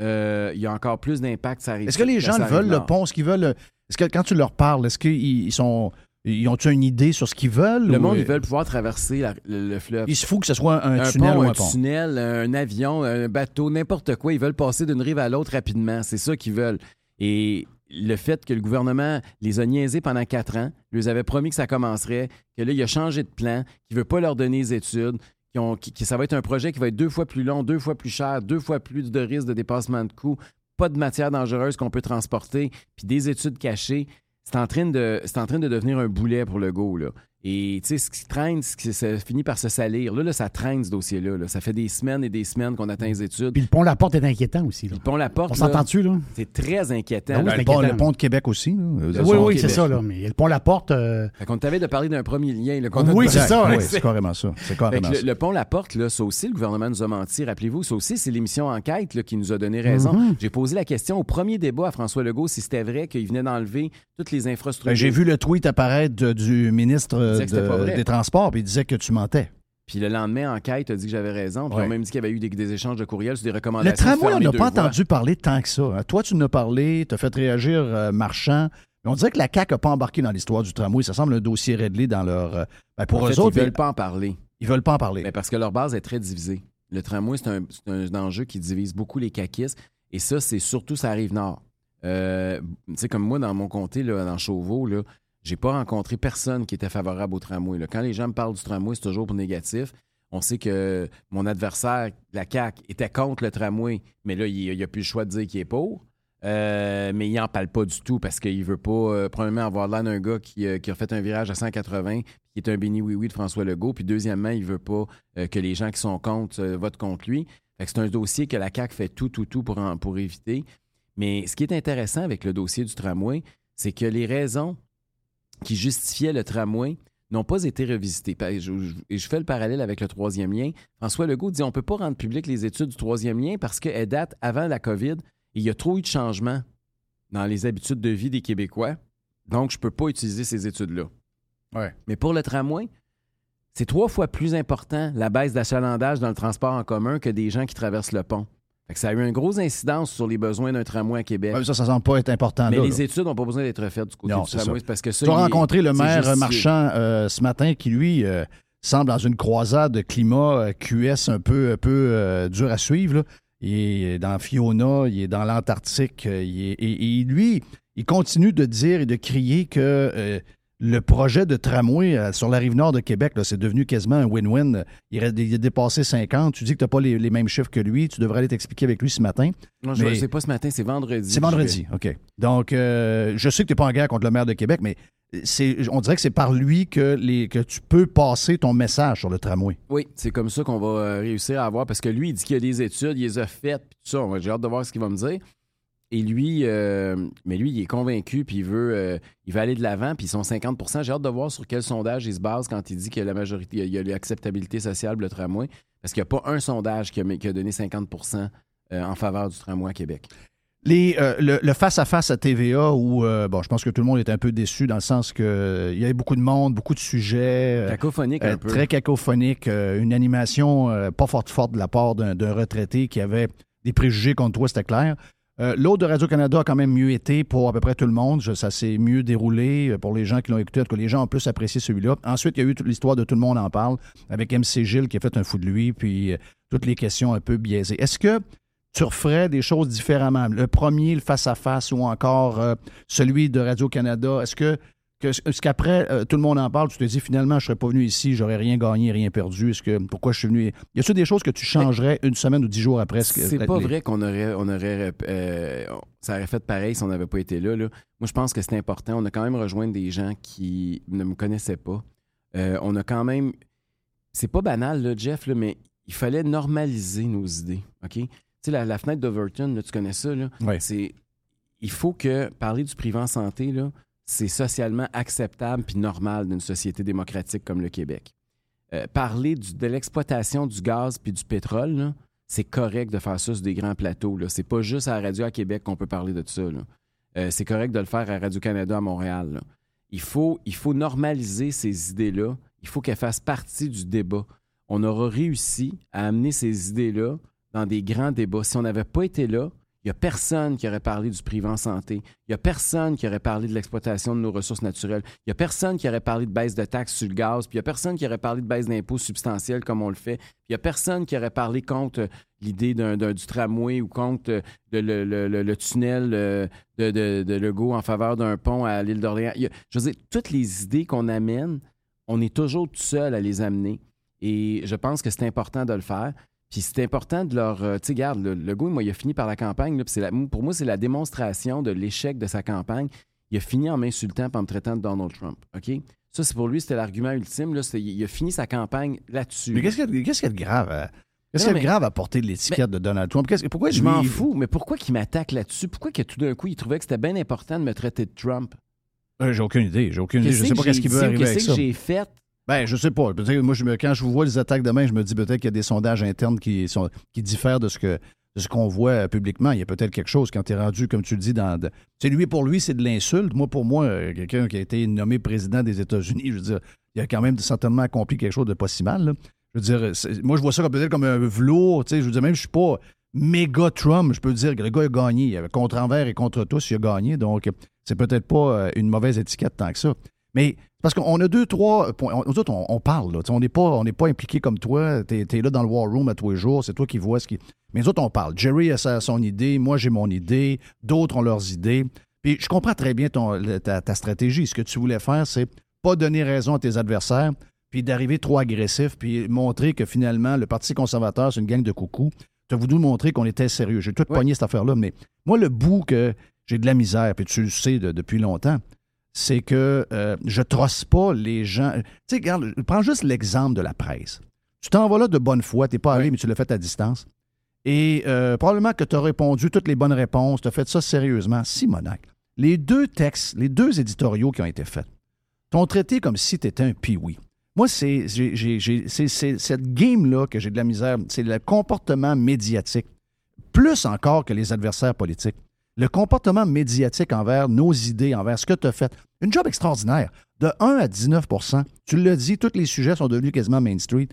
Euh, il y a encore plus d'impact, ça arrive Est-ce que les gens le veulent, le pont, ce qu'ils veulent? Est-ce que quand tu leur parles, est-ce qu'ils ils sont. Ils ont-tu une idée sur ce qu'ils veulent? Le ou, monde, ils veulent pouvoir traverser la- le, le fleuve. Il se faut que ce soit un, un tunnel pont, ou un un pont. tunnel, un avion, un bateau, n'importe quoi. Ils veulent passer d'une rive à l'autre rapidement. C'est ça qu'ils veulent. Et le fait que le gouvernement les a niaisés pendant quatre ans, lui avait promis que ça commencerait, que là, il a changé de plan, qu'il ne veut pas leur donner les études, ont- qui- que ça va être un projet qui va être deux fois plus long, deux fois plus cher, deux fois plus de risques de dépassement de coûts, pas de matière dangereuse qu'on peut transporter, puis des études cachées. C'est en, train de, devenir un boulet pour le go. Et tu sais, ce qui traîne, ce qui- ça finit par se salir. Là, là, ça traîne, ce dossier-là. là. Ça fait des semaines et des semaines qu'on attend les études. Puis le pont La Porte est inquiétant aussi. Là. Le pont La Porte, On s'entend-tu, là? c'est très inquiétant. Oui, là. c'est Le pont, inquiétant. le pont de Québec aussi. là. Oui, oui, c'est ça, là. Mais le pont La Porte, euh, Fait qu'on t'avait de parler d'un premier lien. là, qu'on a Oui, c'est ça, Oui, c'est carrément ça. Carrément le, ça. le pont La Porte, là, ça aussi, le gouvernement nous a menti. Rappelez-vous, ça aussi, c'est l'émission Enquête là, qui nous a donné raison. Mm-hmm. J'ai posé la question au premier débat à François Legault si c'était vrai qu'il venait d'enlever toutes les infrastructures. Ben, J'ai vu le tweet apparaître de- du ministre Il disait que c'était pas de- vrai. des Transports, puis il disait que tu mentais. Puis le lendemain, Enquête a dit que j'avais raison. Puis Ouais. ils ont même dit qu'il y avait eu des, des échanges de courriels sur des Le recommandations. de tramway, on n'a pas voies. entendu parler tant que ça. hein. Toi, tu en as parlé, tu as fait réagir euh, Marchand. Mais on dirait que la CAQ n'a pas embarqué dans l'histoire du tramway. Ça semble un dossier réglé dans leur. euh, ben, pour En eux fait, autres, ils veulent pas en parler. ils veulent pas en parler. Mais parce que leur base est très divisée. Le tramway, c'est un, c'est un enjeu qui divise beaucoup les caquistes. Et ça, c'est surtout ça arrive nord. Euh, tu sais, comme moi, dans mon comté, là, dans Chauveau, là, j'ai pas rencontré personne qui était favorable au tramway. là. Quand les gens me parlent du tramway, c'est toujours pour négatif. On sait que mon adversaire, la CAQ, était contre le tramway, mais là, il n'a plus le choix de dire qu'il est pour. Euh, mais il n'en parle pas du tout parce qu'il veut pas, euh, premièrement, avoir l'air d'un gars qui, euh, qui a fait un virage à 180, qui est un béni oui-oui de François Legault. Puis deuxièmement, il veut pas que les gens qui sont contre votent contre lui. C'est un dossier que la CAQ fait tout, tout, tout pour, pour éviter. Mais ce qui est intéressant avec le dossier du tramway, c'est que les raisons qui justifiaient le tramway n'ont pas été je- Et je fais le parallèle avec le troisième lien. François Legault dit on ne peut pas rendre public les études du troisième lien parce qu'elles datent avant la COVID. Et il y a trop eu de changements dans les habitudes de vie des Québécois. Donc, je ne peux pas utiliser ces études-là. Ouais. Mais pour le tramway, c'est trois fois plus important la baisse d'achalandage dans le transport en commun que des gens qui traversent le pont. Fait que ça a eu une grosse incidence sur les besoins d'un tramway à Québec. Ouais, ça, ça semble pas être important. Mais là, les là. études n'ont pas besoin d'être faites du côté Non, du tramway. parce que ça, Tu as est- rencontré le maire marchand euh, ce matin qui, lui, euh, semble dans une croisade de climat euh, QS un peu, un peu euh, dur à suivre. là. Il est dans Fiona, il est dans l'Antarctique. et, lui, il continue de dire et de crier que le projet de tramway euh, sur la rive nord de Québec, c'est devenu quasiment un win-win. Il, a- il a dépassé 50. Tu dis que tu n'as pas les, les mêmes chiffres que lui. Tu devrais aller t'expliquer avec lui ce matin. Non, je Mais- sais pas ce matin, c'est vendredi. C'est vendredi, OK. Donc, euh, je sais que tu n'es pas en guerre contre le maire de Québec, mais on dirait que c'est par lui que, les, que tu peux passer ton message sur le tramway. Oui, c'est comme ça qu'on va euh, réussir à avoir parce que lui, il dit qu'il y a des études, il les a faites, puis tout ça. J'ai hâte de voir ce qu'il va me dire. Et lui, euh, mais lui, il est convaincu, puis il veut, euh, il veut aller de l'avant, puis ils sont 50% J'ai hâte de voir sur quel sondage il se base quand il dit que la majorité, il y a l'acceptabilité sociale pour le tramway, parce qu'il n'y a pas un sondage qui a, qui a donné 50% euh, en faveur du tramway à Québec. Les, euh, le, le face-à-face à TVA, où, euh, bon, je pense que tout le monde est un peu déçu dans le sens que euh, il y avait beaucoup de monde, beaucoup de sujets. Cacophonique un peu. Très cacophonique. une animation pas forte forte de la part d'un retraité qui avait des préjugés contre toi, c'était clair. Euh, L'autre de Radio-Canada a quand même mieux été pour à peu près tout le monde. Ça s'est mieux déroulé euh, pour les gens qui l'ont écouté. En tout cas, les gens ont plus apprécié celui-là. Ensuite, il y a eu l'histoire de Tout le monde en parle avec MC Gilles qui a fait un fou de lui, puis euh, toutes les questions un peu biaisées. Est-ce que tu referais des choses différemment? Le premier, le face-à-face, ou encore celui de Radio-Canada, est-ce que que- est-ce qu'après, euh, tout le monde en parle, tu te dis finalement, je serais pas venu ici, j'aurais rien gagné, rien perdu. Est-ce que pourquoi je suis venu? Y a-t-il des choses que tu changerais une semaine ou dix jours après? ce C'est les- pas vrai qu'on aurait, on aurait, euh, ça aurait fait pareil si on n'avait pas été là, là. Moi, je pense que c'est important. On a quand même rejoint des gens qui ne me connaissaient pas. Euh, on a quand même, c'est pas banal, là, Jeff, là, mais il fallait normaliser nos idées. OK? Tu sais, la, la fenêtre d'Overton, tu connais ça, là? Ouais. C'est. Il faut que parler du privé en santé, là, c'est socialement acceptable puis normal d'une société démocratique comme le Québec. Euh, parler de l'exploitation du gaz puis du pétrole, c'est correct de faire ça sur des grands plateaux. Là. C'est pas juste à la radio à Québec qu'on peut parler de ça. Euh, c'est correct de le faire à Radio-Canada à Montréal. Il, faut, il faut normaliser ces idées-là. Il faut qu'elles fassent partie du débat. On aura réussi à amener ces idées-là dans des grands débats. Si on n'avait pas été là, il n'y a personne qui aurait parlé du privé en santé. Il n'y a personne qui aurait parlé de l'exploitation de nos ressources naturelles. Il n'y a personne qui aurait parlé de baisse de taxes sur le gaz. Puis il n'y a personne qui aurait parlé de baisse d'impôts substantiels comme on le fait. Il n'y a personne qui aurait parlé contre euh, l'idée du tramway ou contre euh, le, tunnel euh, de, de, de Legault en faveur d'un pont à l'île d'Orléans. Je veux dire, toutes les idées qu'on amène, on est toujours tout seul à les amener. Et je pense que c'est important de le faire. Puis c'est important de leur. euh, tu sais, regarde, le, gars, moi, il a fini par la campagne. là, la- pour moi, c'est la démonstration de l'échec de sa campagne. Il a fini en m'insultant et en me traitant de Donald Trump. OK? Ça, c'est pour lui, c'était l'argument ultime. Là, il a fini sa campagne là-dessus. Mais qu'est-ce qu'il y a- qu'est-ce qu'il y a de grave à, qu'est-ce qu'il y a de grave à porter l'étiquette de Donald Trump? Qu'est-ce- pourquoi Je m'en fous, mais pourquoi qu'il m'attaque là-dessus? Pourquoi que tout d'un coup, il trouvait que c'était bien important de me traiter de Trump? Euh, j'ai aucune idée. J'ai aucune idée. Je Qu'est-ce sais pas que qu'est-ce qu'il veut arriver avec Qu'est-ce ça. que j'ai fait? Ben, je sais pas. Moi, quand je vois les attaques demain, je me dis peut-être qu'il y a des sondages internes qui, sont, qui diffèrent de ce que de qu'on voit euh, publiquement. Il y a peut-être quelque chose quand tu es rendu, comme tu le dis, dans. sais, lui, pour lui, c'est de l'insulte. Moi, pour moi, euh, quelqu'un qui a été nommé président des États-Unis, je veux dire, il a quand même certainement accompli quelque chose de pas si mal. Je veux dire, c'est- moi, je vois ça peut-être comme un velours. Tu je veux dire, même, je suis pas méga Trump. Je peux dire que le gars a gagné. Contre envers et contre tous, il a gagné. Donc, c'est peut-être pas euh, une mauvaise étiquette tant que ça. Mais parce qu'on a deux, trois points. On- Nous autres, on, on parle. Là. On n'est pas, pas impliqué comme toi. Tu es, là dans le war room à tous les jours. C'est toi qui vois ce qui. Mais nous autres, on parle. Jerry a sa- son idée. Moi, j'ai mon idée. D'autres ont leurs idées. Puis je comprends très bien ton, ta, ta stratégie. Ce que tu voulais faire, c'est pas donner raison à tes adversaires, puis d'arriver trop agressif, puis montrer que finalement, le Parti conservateur, c'est une gang de coucous. Tu as voulu montrer qu'on était sérieux. J'ai tout pogné cette affaire-là. Mais moi, le bout que j'ai de la misère, puis tu le sais de- depuis longtemps, c'est que euh, je trosse pas les gens. Tu sais, regarde, prends juste l'exemple de la presse. Tu t'en vas là de bonne foi, tu n'es pas allé, mais tu l'as fait à distance. Et euh, probablement que tu as répondu toutes les bonnes réponses, tu as fait ça sérieusement. Simonac, les deux textes, les deux éditoriaux qui ont été faits, t'ont traité comme si tu étais un pioui. Moi, c'est cette game-là que j'ai de la misère. C'est le comportement médiatique, plus encore que les adversaires politiques. Le comportement médiatique envers nos idées, envers ce que tu as fait. Une job extraordinaire. De 1 à 19% Tu l'as dit, tous les sujets sont devenus quasiment Main Street.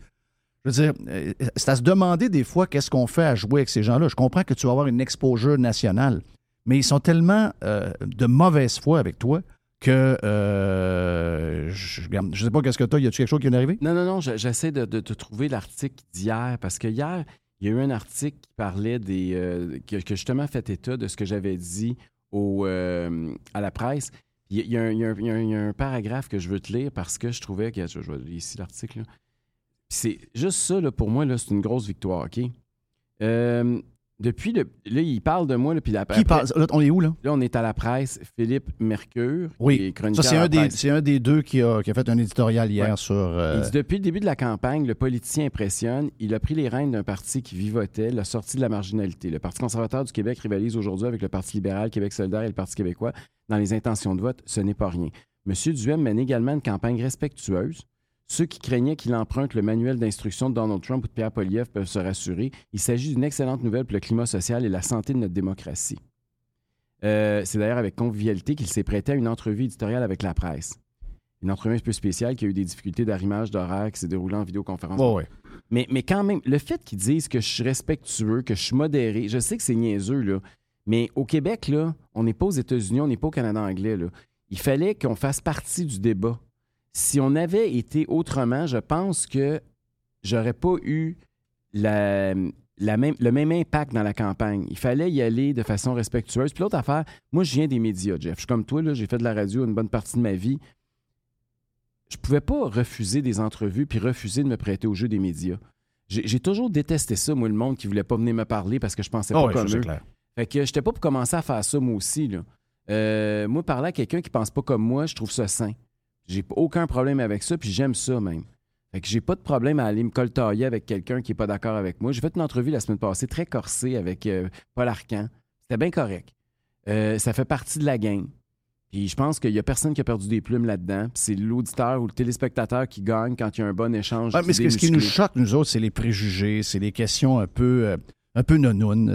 Je veux dire, euh, c'est à se demander des fois qu'est-ce qu'on fait à jouer avec ces gens-là. Je comprends que tu vas avoir une exposure nationale, mais ils sont tellement euh, de mauvaise foi avec toi que euh, je ne sais pas qu'est-ce que tu as. Y a-tu quelque chose qui est arrivé? Non, non, non, je- j'essaie de, de trouver l'article d'hier parce que hier, il y a eu un article qui parlait des. euh, que, que justement fait état de ce que j'avais dit au, euh, à la presse. Il y, a- a un- a a a paragraphe que je veux te lire parce que je trouvais que. Je, je vais lire ici l'article. C'est juste ça, là, pour moi, c'est une grosse victoire, OK? Euh, depuis le. Là, il parle de moi, là, puis après- Qui parle? Là, on est où, là? Là, on est à la presse. Philippe Mercure, qui est Oui. chroniqueur Ça, c'est un, des- c'est un des deux qui a, qui a fait un éditorial hier Ouais. sur. euh, Il dit depuis le début de la campagne, le politicien impressionne. Il a pris les rênes d'un parti qui vivotait, l'a sorti de la marginalité. Le Parti conservateur du Québec rivalise aujourd'hui avec le Parti libéral, Québec solidaire et le Parti québécois dans les intentions de vote. Ce n'est pas rien. M. Duhem mène également une campagne respectueuse. Ceux qui craignaient qu'il emprunte le manuel d'instruction de Donald Trump ou de Pierre Poliev peuvent se rassurer. Il s'agit d'une excellente nouvelle pour le climat social et la santé de notre démocratie. Euh, c'est d'ailleurs avec convivialité qu'il s'est prêté à une entrevue éditoriale avec la presse. Une entrevue un peu spéciale qui a eu des difficultés d'arrimage d'horaire qui s'est déroulée en vidéoconférence. Ouais. Mais, mais quand même, le fait qu'ils disent que je suis respectueux, que je suis modéré, je sais que c'est niaiseux, là, mais au Québec, là, on n'est pas aux États-Unis, on n'est pas au Canada anglais. Là. Il fallait qu'on fasse partie du débat. Si on avait été autrement, je pense que j'aurais pas eu la, la même, le même impact dans la campagne. Il fallait y aller de façon respectueuse. Puis l'autre affaire, moi, je viens des médias, Jeff. Je suis comme toi, j'ai fait de la radio une bonne partie de ma vie. Je pouvais pas refuser des entrevues puis refuser de me prêter au jeu des médias. J'ai toujours détesté ça, moi, le monde qui voulait pas venir me parler parce que je pensais Ah pas comme ça, eux. clair. Fait que j'étais pas pour commencer à faire ça, moi aussi. Là. Euh, moi, parler à quelqu'un qui pense pas comme moi, je trouve ça sain. J'ai aucun problème avec ça, puis j'aime ça même. Fait que j'ai pas de problème à aller me coltailler avec quelqu'un qui est pas d'accord avec moi. J'ai fait une entrevue la semaine passée très corsée avec euh, Paul Arcan. C'était bien correct. Euh, ça fait partie de la game. Puis je pense qu'il y a personne qui a perdu des plumes là-dedans. C'est l'auditeur ou le téléspectateur qui gagne quand il y a un bon échange. Mais ce, qui nous choque, nous autres, c'est les préjugés, c'est les questions un peu, euh, un peu.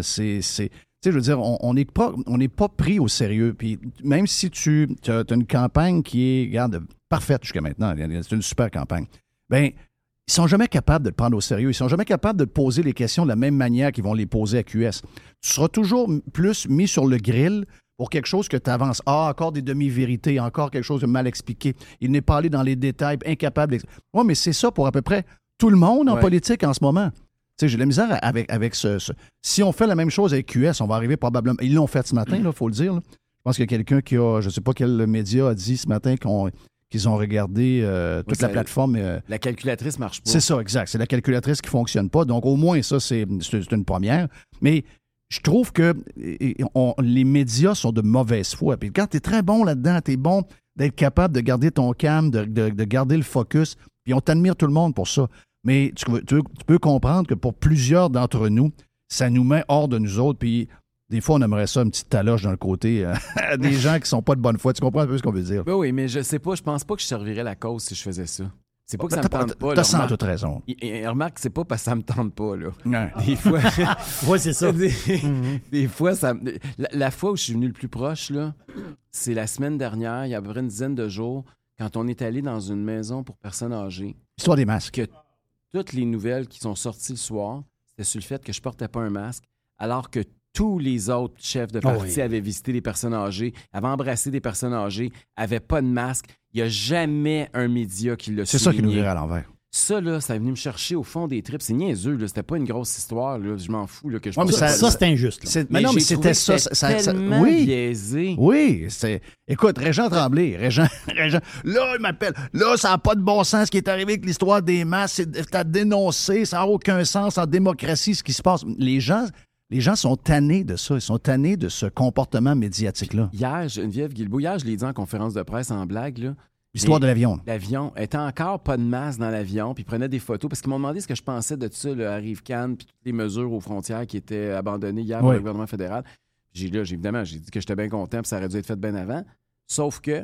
C'est, c'est, tu sais, je veux dire, on n'est pas, on n'est pas pris au sérieux. Puis même si tu as, une campagne qui est, regarde, parfaite jusqu'à maintenant, c'est une super campagne, ben ils sont jamais capables de le prendre au sérieux. Ils sont jamais capables de te poser les questions de la même manière qu'ils vont les poser à QS. Tu seras toujours plus mis sur le grill pour quelque chose que tu avances. Ah, encore des demi-vérités, encore quelque chose de mal expliqué. Il n'est pas allé dans les détails, incapable. Oui, mais c'est ça pour à peu près tout le monde en Ouais. politique en ce moment. Tu sais, j'ai la misère avec, avec ce, ce- Si on fait la même chose avec QS, on va arriver probablement. Ils l'ont fait ce matin, il faut le dire. là. Je pense qu'il y a quelqu'un qui a, je ne sais pas quel média a dit ce matin qu'on- qu'ils ont regardé euh, toute la plateforme. euh, La calculatrice marche pas. c'est ça, exact. C'est la calculatrice qui fonctionne pas. Donc, au moins, ça, c'est une première. Mais je trouve que et- et on- les médias sont de mauvaise foi. Puis quand tu es très bon là-dedans, tu es bon d'être capable de garder ton calme, de, de- de garder le focus. Puis on t'admire tout le monde pour ça. Mais tu, tu- tu peux comprendre que pour plusieurs d'entre nous, ça nous met hors de nous autres. Puis des fois, on aimerait ça, une petite taloche d'un côté, euh, des gens qui sont pas de bonne foi. Tu comprends un peu ce qu'on veut dire? Ben oui, mais je sais pas, je pense pas que je servirais la cause si je faisais ça. C'est pas que ça me tente pas. T'as sans remarque- toute raison. Et- et remarque, c'est pas parce que ça me tente pas, là. Ouais. Des fois. Ouais, c'est ça. des, des fois, ça. me- La, la fois où je suis venu le plus proche, là, c'est la semaine dernière, il y a à peu près une dizaine de jours, quand on est allé dans une maison pour personnes âgées. Histoire des masques. Que toutes les nouvelles qui sont sorties le soir, c'était sur le fait que je portais pas un masque, alors que tous les autres chefs de Ah parti oui. avaient visité des personnes âgées, avaient embrassé des personnes âgées, avaient pas de masque. Il n'y a jamais un média qui l'a C'est ça qui nous virait à l'envers. Ça, là, ça est venu me chercher au fond des tripes. C'est niaiseux, là. C'était pas une grosse histoire, là. Je m'en fous, là, que je Ouais, mais Ça, c'est injuste. là. Mais, Mais non, mais c'était ça. ça- ça- tellement oui. biaisé. Oui, c'est. Écoute, Régent Tremblay, Régent, Régent, là, il m'appelle. Là, ça n'a pas de bon sens ce qui est arrivé avec l'histoire des masses. À dénoncer. Ça n'a aucun sens en démocratie ce qui se passe. Les gens, les gens sont tannés de ça. Ils sont tannés de ce comportement médiatique-là. Hier, Geneviève Guilbeault, hier, je l'ai dit en conférence de presse en blague, là. L'histoire de l'avion. L'avion était encore pas de masque dans l'avion, puis ils prenaient des photos parce qu'ils m'ont demandé ce que je pensais de ça, le Arrive Cannes, puis toutes les mesures aux frontières qui étaient abandonnées hier par Oui. le gouvernement fédéral. J'ai là, évidemment, j'ai dit que j'étais bien content, puis ça aurait dû être fait bien avant. Sauf que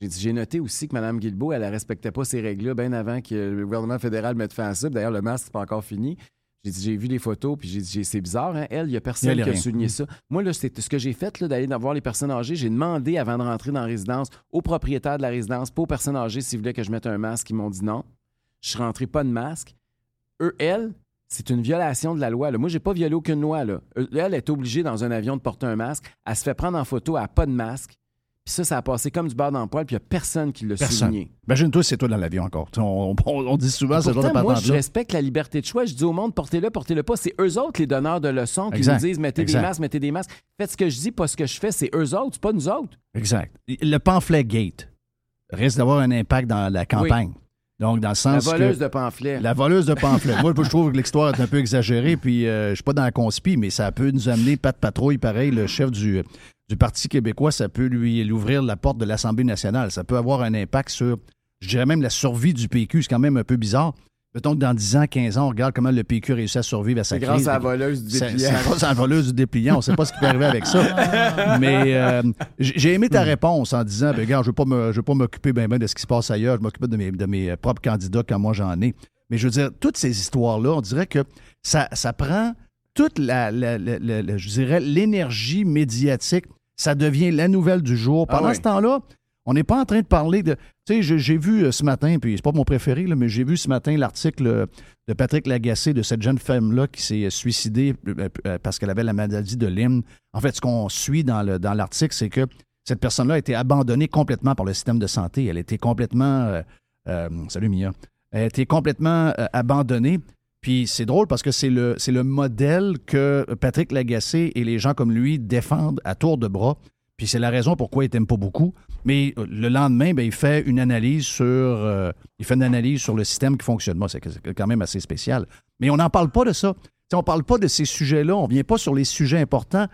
j'ai dit, j'ai noté aussi que Mme Guilbeault, elle ne respectait pas ces règles-là bien avant que le gouvernement fédéral mette fin à ça. D'ailleurs, le masque, c'est pas encore fini. J'ai dit, j'ai vu les photos, puis j'ai dit, c'est bizarre, hein? Elle, il n'y a personne qui a souligné ça. Moi, là, c'est ce que j'ai fait, là, d'aller voir les personnes âgées. J'ai demandé avant de rentrer dans la résidence aux propriétaires de la résidence, pas aux personnes âgées, s'ils voulaient que je mette un masque. Ils m'ont dit non. Je suis rentré pas de masque. Eux, elle, c'est une violation de la loi. là. Moi, j'ai pas violé aucune loi. Là. Eux, Elle est obligée dans un avion de porter un masque. Elle se fait prendre en photo, elle n'a pas de masque. Puis ça, ça a passé comme du beurre dans le poil, puis il n'y a personne qui l'a souligné. Imagine-toi, c'est toi dans l'avion encore. On, on- on dit souvent ce genre de moi, je respecte la liberté de choix. Je dis au monde, portez-le, portez-le pas. C'est eux autres, les donneurs de leçons, qui Exact. nous disent, mettez Exact. des masques, mettez des masques. Faites ce que je dis, pas ce que je fais. C'est eux autres, c'est pas nous autres. Exact. Le pamphlet Gate risque d'avoir un impact dans la campagne. Donc, dans le La sens voleuse que... de pamphlets. La voleuse de pamphlets. Moi, je trouve que l'histoire est un peu exagérée, puis euh, je suis pas dans la conspi, mais ça peut nous amener, Pat Patrouille, pareil, le chef du, du Parti québécois, ça peut lui lui ouvrir la porte de l'Assemblée nationale. Ça peut avoir un impact sur, je dirais même, la survie du PQ. C'est quand même un peu bizarre. Mettons que dans 10 ans, 15 ans, on regarde comment le PQ réussit à survivre à sa C'est crise. grâce à la voleuse du C'est dépliant. c'est grâce à la voleuse du dépliant. On ne sait pas ce qui peut arriver avec ça. Mais euh, j'ai aimé ta réponse en disant, ben, regarde, je ne veux pas m'occuper ben, ben de ce qui se passe ailleurs. Je m'occupe de mes, de mes propres candidats quand moi j'en ai. Mais je veux dire, toutes ces histoires-là, on dirait que ça, ça prend toute la, la- la- la- la- je dirais, l'énergie médiatique. Ça devient la nouvelle du jour. Ah Pendant ce temps-là, on n'est pas en train de parler de. Tu sais, j'ai vu euh, ce matin, puis c'est pas mon préféré, là, mais j'ai vu ce matin l'article de Patrick Lagacé de cette jeune femme-là qui s'est suicidée euh, euh, parce qu'elle avait la maladie de Lyme. En fait, ce qu'on suit dans le- dans l'article, c'est que cette personne-là a été abandonnée complètement par le système de santé. Elle a été complètement. euh, euh, salut Mia. Elle a été complètement euh, abandonnée. Puis c'est drôle parce que c'est le, modèle que Patrick Lagacé et les gens comme lui défendent à tour de bras. Puis c'est la raison pourquoi il t'aime pas beaucoup. Mais euh, le lendemain, ben, il fait une analyse sur euh, il fait une analyse sur le système qui fonctionne. Moi, c'est quand même assez spécial. Mais on n'en parle pas de ça. On parle pas de ces sujets-là. On vient pas sur les sujets importants.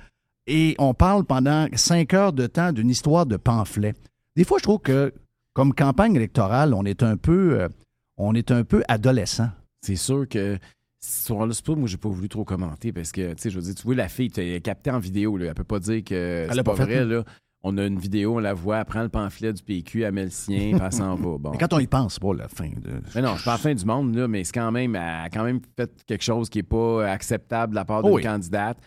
Et on parle pendant cinq heures de temps d'une histoire de pamphlet. Des fois, je trouve que, comme campagne électorale, on est un peu. euh, on est un peu adolescent. C'est sûr que cette histoire-là, c'est pas moi, j'ai pas voulu trop commenter parce que, tu sais, je veux dire, tu vois, la fille, tu es captée en vidéo, là. Elle peut pas dire que c'est pas vrai, non. là. On a une vidéo, on la voit, elle prend le pamphlet du PQ, elle met le sien, puis elle s'en va. Bon. Mais quand on y pense, c'est pas la fin de. Mais non, c'est pas la fin du monde, là, mais c'est quand même, elle a quand même fait quelque chose qui n'est pas acceptable de la part d'une oui. candidate.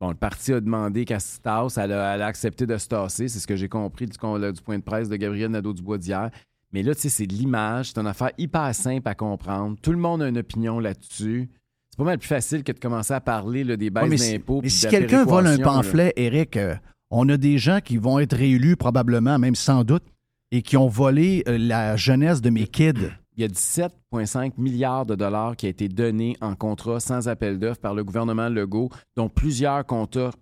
Bon, le parti a demandé qu'elle se tasse, elle a, elle a accepté de se tasser, c'est ce que j'ai compris du, du point de presse de Gabriel Nadeau-Dubois d'hier. Mais là, tu sais, c'est de l'image, c'est une affaire hyper simple à comprendre. Tout le monde a une opinion là-dessus. C'est pas mal plus facile que de commencer à parler là, des baisses Ouais, d'impôts. mais si quelqu'un vole un là. pamphlet, Eric, euh, on a des gens qui vont être réélus probablement, même sans doute, et qui ont volé euh, la jeunesse de mes kids. Il y a 17,5 milliards de dollars qui a été donné en contrat sans appel d'offres par le gouvernement Legault, dont plusieurs contrats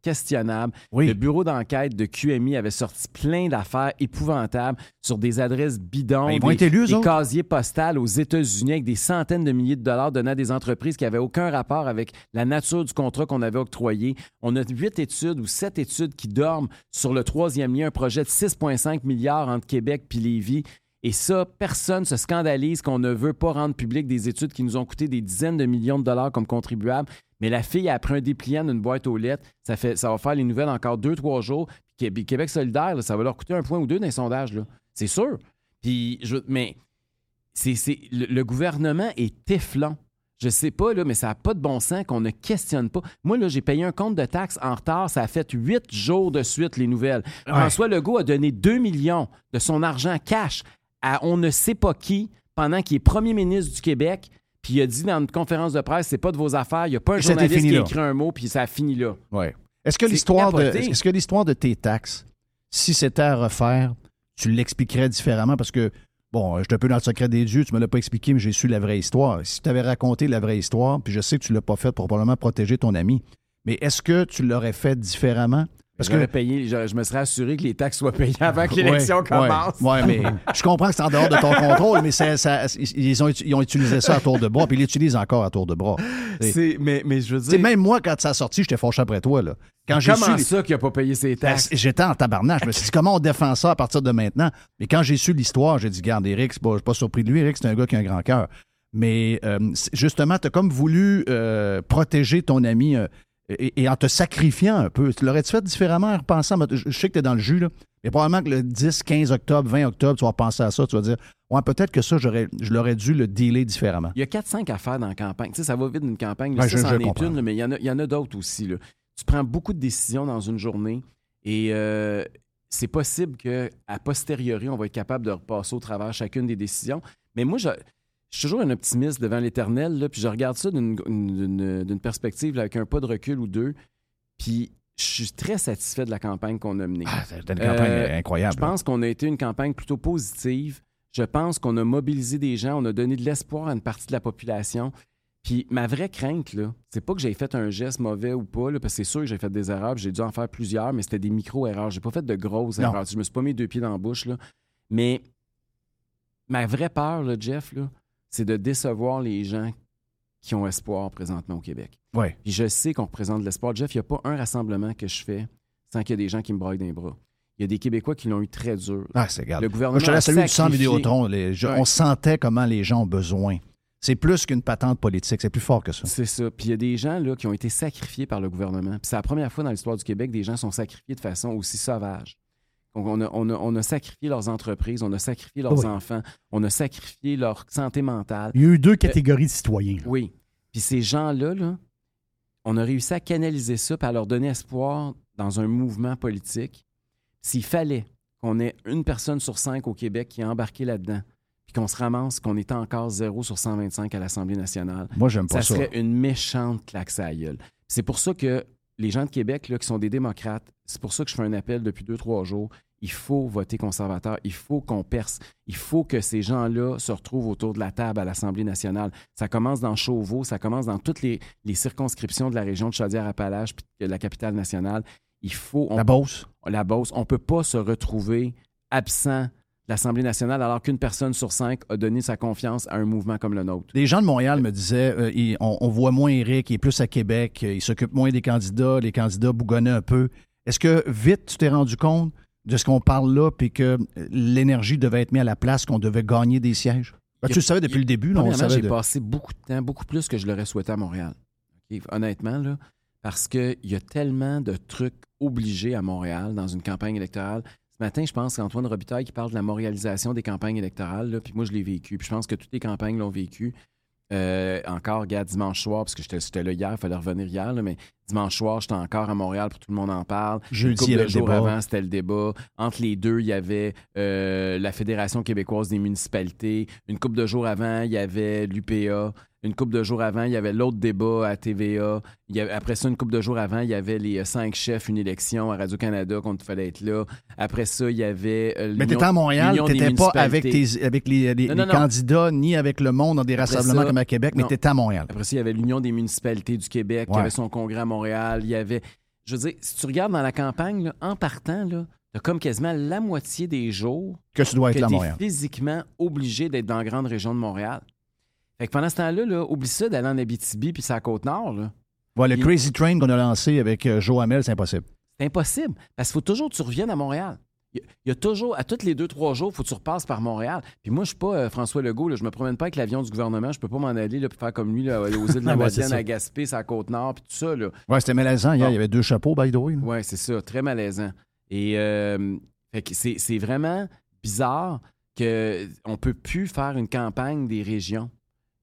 questionnables. Oui. Le bureau d'enquête de QMI avait sorti plein d'affaires épouvantables sur des adresses bidons, Ben, ils vont des, être élus, eux des casiers postales aux États-Unis avec des centaines de milliers de dollars donnés à des entreprises qui n'avaient aucun rapport avec la nature du contrat qu'on avait octroyé. On a huit études ou sept études qui dorment sur le troisième lien, un projet de 6,5 milliards entre Québec et Lévis. Et ça, personne se scandalise qu'on ne veut pas rendre public des études qui nous ont coûté des dizaines de millions de dollars comme contribuables. Mais la fille a pris un dépliant d'une boîte aux lettres. Ça, fait, ça va faire les nouvelles encore deux, trois jours. Puis Qué- Québec solidaire, là, ça va leur coûter un point ou deux dans les sondages. C'est sûr. Puis, je, mais c'est, c'est- le, le gouvernement est téflon. Je sais pas, là, mais ça n'a pas de bon sens qu'on ne questionne pas. Moi, là, j'ai payé un compte de taxes en retard. Ça a fait huit jours de suite, les nouvelles. François Legault a donné 2 millions de son argent cash à on ne sait pas qui pendant qu'il est premier ministre du Québec. Puis il a dit dans une conférence de presse, c'est pas de vos affaires. Il n'y a pas un journaliste qui a là. écrit un mot, puis ça a fini là. Ouais. Est-ce que l'histoire de, est-ce que l'histoire de tes taxes, si c'était à refaire, tu l'expliquerais différemment? Parce que bon, je suis un peu dans le secret des dieux, tu me l'as pas expliqué, mais j'ai su la vraie histoire. Si tu avais raconté la vraie histoire, puis je sais que tu l'as pas fait pour probablement protéger ton ami, mais est-ce que tu l'aurais fait différemment? Parce que payé, je, je me serais assuré que les taxes soient payées avant que l'élection Ouais, commence. Ouais, ouais, mais je comprends que c'est en dehors de ton contrôle, mais ça, ça- ils, ont, ils ont utilisé ça à tour de bras, puis ils l'utilisent encore à tour de bras. C'est- mais, mais je veux dire, même moi, quand ça a sorti, j'étais fâché après toi. Là. Quand su comment les- ça qu'il n'a pas payé ses taxes? Ben, J'étais en suis dit, comment on défend ça à partir de maintenant? Mais quand j'ai su l'histoire, j'ai dit, garde, Eric, je suis pas surpris de lui. Eric, c'est un gars qui a un grand cœur. Mais euh, justement, tu as comme voulu euh, protéger ton ami euh, et, et en te sacrifiant un peu. Tu l'aurais-tu fait différemment en repensant? Je, je sais que tu es dans le jus, là. Mais probablement que le 10, 15 octobre, 20 octobre, tu vas penser à ça. Tu vas dire, ouais, peut-être que ça, j'aurais, je l'aurais dû le dealer différemment. Il y a 4-5 affaires dans la campagne. Tu sais, ça va vite d'une campagne. Ouais, ça, je- je est une, là, mais il y en a, il y en a d'autres aussi. là. Tu prends beaucoup de décisions dans une journée et euh, c'est possible qu'à posteriori, on va être capable de repasser au travers chacune des décisions. Mais moi, je, je suis toujours un optimiste devant l'éternel, là, puis je regarde ça d'une- perspective là, avec un pas de recul ou deux. Puis je suis très satisfait de la campagne qu'on a menée. Ah, c'était une campagne Euh, incroyable. Je pense qu'on a été une campagne plutôt positive. Je pense qu'on a mobilisé des gens, on a donné de l'espoir à une partie de la population. Puis ma vraie crainte, là, c'est pas que j'ai fait un geste mauvais ou pas, là, parce que c'est sûr que j'ai fait des erreurs, puis j'ai dû en faire plusieurs, mais c'était des micro-erreurs. J'ai pas fait de grosses Non. erreurs. Je me suis pas mis deux pieds dans la bouche, là. Mais ma vraie peur, là, Jeff, là, c'est de décevoir les gens qui ont espoir présentement au Québec. Ouais. Puis je sais qu'on représente l'espoir. Jeff, il n'y a pas un rassemblement que je fais sans qu'il y ait des gens qui me broient des bras. Il y a des Québécois qui l'ont eu très dur. Ah, c'est grave. Le Moi, gouvernement je te laisse a celui du centre sacrifié- Vidéotron. Les- je- Ouais. On sentait comment les gens ont besoin. C'est plus qu'une patente politique. C'est plus fort que ça. C'est ça. Puis il y a des gens là, qui ont été sacrifiés par le gouvernement. Puis c'est la première fois dans l'histoire du Québec des gens sont sacrifiés de façon aussi sauvage. Donc, on, a, on a- on a sacrifié leurs entreprises, on a sacrifié leurs Oui. enfants, on a sacrifié leur santé mentale. Il y a eu deux catégories de citoyens. là. Oui. Puis ces gens-là, là, on a réussi à canaliser ça puis à leur donner espoir dans un mouvement politique. S'il fallait qu'on ait une personne sur cinq au Québec qui est embarquée là-dedans, puis qu'on se ramasse qu'on est encore 0 sur 125 à l'Assemblée nationale, Moi, j'aime pas ça ça. serait une méchante claque à la gueule. C'est pour ça que les gens de Québec, là, qui sont des démocrates, c'est pour ça que je fais un appel depuis deux, trois jours. Il faut voter conservateur. Il faut qu'on perce. Il faut que ces gens-là se retrouvent autour de la table à l'Assemblée nationale. Ça commence dans Chauveau, ça commence dans toutes les, les circonscriptions de la région de Chaudière-Appalaches puis de la capitale nationale. Il faut... on- La Beauce. la Beauce. On ne peut pas se retrouver absent l'Assemblée nationale alors qu'une personne sur cinq a donné sa confiance à un mouvement comme le nôtre. Des gens de Montréal me disaient euh, il- on, on voit moins Eric, il est plus à Québec, euh, il s'occupe moins des candidats, les candidats bougonnaient un peu. Est-ce que vite tu t'es rendu compte de ce qu'on parle là, puis que euh, l'énergie devait être mise à la place, qu'on devait gagner des sièges? Ben, tu le savais depuis le début, là, on Premièrement, savait j'ai de- passé beaucoup de temps, beaucoup plus que je l'aurais souhaité à Montréal. Honnêtement, là, parce qu'il y a tellement de trucs obligés à Montréal dans une campagne électorale. Matin, je pense qu'Antoine Robitaille qui parle de la montréalisation des campagnes électorales, puis moi, je l'ai vécu. Puis je pense que toutes les campagnes l'ont vécu. Euh, encore, regarde, dimanche soir, parce que j'étais là hier, il fallait revenir hier, mais dimanche soir, j'étais encore à Montréal pour tout le monde en parle. Jeudi, le débat. avant, c'était le débat. Entre les deux, il y avait euh, la Fédération québécoise des municipalités. Une couple de jours avant, il y avait l'UPA. Une couple de jours avant, il y avait l'autre débat à TVA. Il y avait- après ça, une couple de jours avant, il y avait les euh, cinq chefs, une élection à Radio-Canada qu'on fallait être là. Après ça, il y avait. euh, Mais t'étais à Montréal, t'étais pas avec, tes, avec les, les- Non, les non, non. candidats ni avec le monde dans des rassemblements ça, comme à Québec, mais t'étais à Montréal. Après ça, il y avait l'Union des municipalités du Québec qui avait son congrès à Montréal. Il y avait. Je veux dire, si tu regardes dans la campagne, là, en partant, là, t'as comme quasiment la moitié des jours Que tu dois être que là à Montréal. physiquement obligé d'être dans la grande région de Montréal. Fait que pendant ce temps-là, là, oublie ça d'aller en Abitibi puis sa Côte-Nord. là. Ouais, le Il- Crazy Train qu'on a lancé avec euh, Joe Hamel, c'est impossible. C'est impossible. Parce qu'il faut toujours que tu reviennes à Montréal. Il y a- toujours, à tous les deux, trois jours, il faut que tu repasses par Montréal. Puis moi, je suis pas euh, François Legault, là, je me promène pas avec l'avion du gouvernement, je peux pas m'en aller là, puis faire comme lui là, aux îles de la Ouais, Madeleine, à Gaspé, sa Côte-Nord, puis tout ça. Là. Ouais, c'était malaisant hier. Il y avait deux chapeaux, by the way. là. Oui, c'est ça, très malaisant. Et euh, c'est vraiment bizarre qu'on ne peut plus faire une campagne des régions.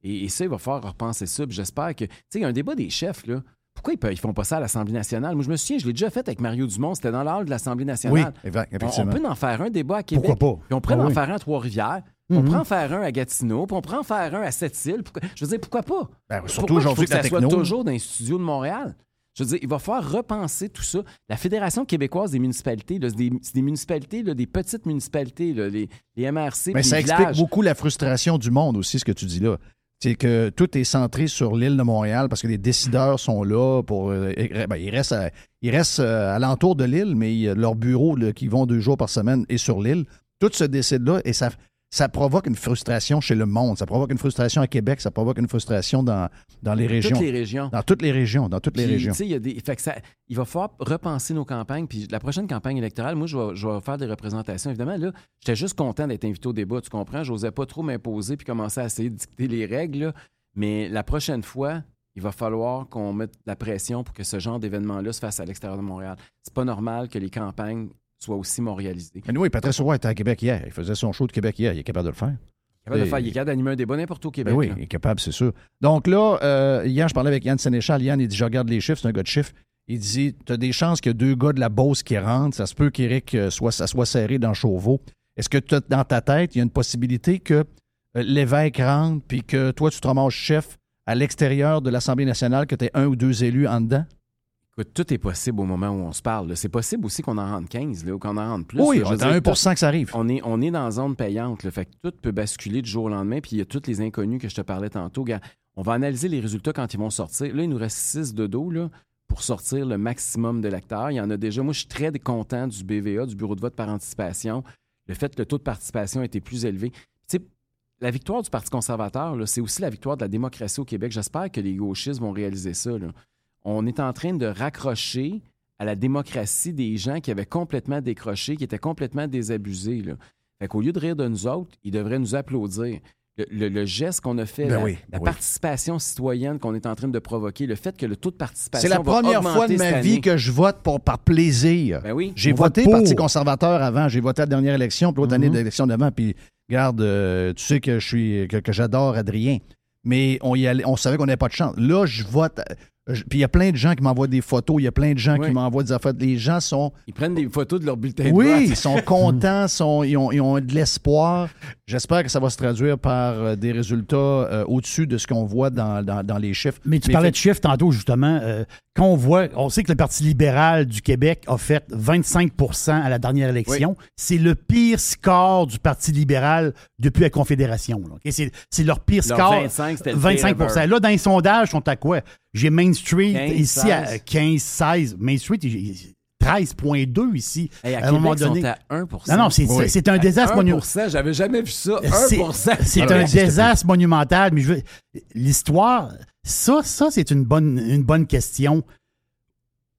Et, et ça, il va falloir repenser ça. J'espère que. Tu sais, il y a un débat des chefs, là. Pourquoi ils, ils font pas ça à l'Assemblée nationale? Moi, je me souviens, je l'ai déjà fait avec Mario Dumont. C'était dans l'hall de l'Assemblée Oui, nationale. exact, on, on effectivement. peut en faire un débat à Québec. Pourquoi pas? Puis on pourrait Ah en oui. faire un à Trois-Rivières. On Mhm. en faire un à Gatineau. Puis on en faire un à Sept-Îles. Je veux dire, pourquoi pas? Ben, surtout aujourd'hui que la ça soit toujours dans les studios de Montréal? Je veux dire, il va falloir repenser tout ça. La Fédération québécoise des municipalités, c'est des, municipalités, là, des petites municipalités, là, les, les MRC, Mais ça explique beaucoup la frustration du monde aussi, ce que tu dis là. C'est que tout est centré sur l'île de Montréal parce que les décideurs sont là pour. euh, ben, ils restent, à, ils restent euh, alentour de l'île, mais leur bureau qui vont deux jours par semaine est sur l'île. Tout se décide là et ça, ça provoque une frustration chez le monde. Ça provoque une frustration à Québec, ça provoque une frustration dans, dans les régions. Toutes les régions. Dans toutes les régions. Dans toutes les régions. il y a des- fait que ça- il va falloir repenser nos campagnes. Puis la prochaine campagne électorale, moi, je vais, je vais faire des représentations. Évidemment, là, j'étais juste content d'être invité au débat, tu comprends? J'osais pas trop m'imposer puis commencer à essayer de dicter les règles. là. Mais la prochaine fois, il va falloir qu'on mette la pression pour que ce genre d'événement-là se fasse à l'extérieur de Montréal. C'est pas normal que les campagnes soient aussi montréalisées. Mais oui, Patrice Roy était à Québec hier. Il faisait son show de Québec hier. Il est capable de le faire. Il est capable de faire- il est capable d'animer un débat n'importe où au Québec. Ben oui, là. il est capable, c'est sûr. Donc là, euh, hier, je parlais avec Yann Sénéchal. Yann, il dit Je regarde les chiffres, c'est un gars de chiffres. Il dit Tu as des chances qu'il y a deux gars de la Beauce qui rentrent. Ça se peut qu'Éric euh, soit, ça soit serré dans Chauveau. Est-ce que dans ta tête, il y a une possibilité que euh, l'évêque rentre puis que toi, tu te ramasses chef à l'extérieur de l'Assemblée nationale, que tu aies un ou deux élus en dedans? Écoute, tout est possible au moment où on se parle. C'est possible aussi qu'on en rentre 15 là, ou qu'on en rentre plus. oui, là. Je on veux est à dire, 1 que ça arrive. On est, on est dans zone payante. là. fait que tout peut basculer du jour au lendemain. Puis il y a tous les inconnus que je te parlais tantôt. On va analyser les résultats quand ils vont sortir. Là, il nous reste 6 de dos là, pour sortir le maximum de lecteurs. Il y en a déjà. Moi, je suis très content du BVA, du Bureau de vote par anticipation. Le fait que le taux de participation était plus élevé. Tu sais, la victoire du Parti conservateur, c'est aussi la victoire de la démocratie au Québec. J'espère que les gauchistes vont réaliser ça. là. On est en train de raccrocher à la démocratie des gens qui avaient complètement décroché, qui étaient complètement désabusés. Là. Fait qu'au lieu de rire de nous autres, ils devraient nous applaudir. Le, le- le geste qu'on a fait, Ben la, oui, la oui. participation citoyenne qu'on est en train de provoquer, le fait que le taux de participation C'est la première fois de ma vie année. que je vote pour, par plaisir. Ben oui. J'ai vote voté pour. Parti conservateur avant. J'ai voté à la dernière élection, puis l'autre année Mhm. de l'élection d'avant. Puis, garde, euh, tu sais que je suis que, que j'adore Adrien. Mais on y allait, on savait qu'on n'avait pas de chance. Là, je vote. Je- puis il y a plein de gens qui m'envoient des photos. Il y a plein de gens Oui. qui m'envoient des affaires. Les gens sont. Ils prennent des photos de leur bulletin de Oui, ils sont contents, sont, ils, ont, ils ont de l'espoir. J'espère que ça va se traduire par euh, des résultats euh, au-dessus de ce qu'on voit dans, dans- dans les chiffres. Mais tu Mais parlais fait- de chiffres tantôt, justement. euh, quand on voit, on sait que le Parti libéral du Québec a fait 25% à la dernière élection. C'est le pire score du Parti libéral depuis la Confédération. là? C'est c'est leur pire Leur score. 25, c'était le 25 pire ever. Là, dans les sondages, ils sont à quoi? J'ai Main Street 15, ici à 16. 15-16. Main Street, il- il- 13,2 ici. Hey, à, à un Québec, moment ils sont donné. à 1 Non, non, c'est Oui. c'est un désastre monumental. 1 j'avais jamais vu ça. 1 C'est- C'est Ah un désastre monumental, mais je veux l'histoire, ça, ça c'est une bonne, une bonne question.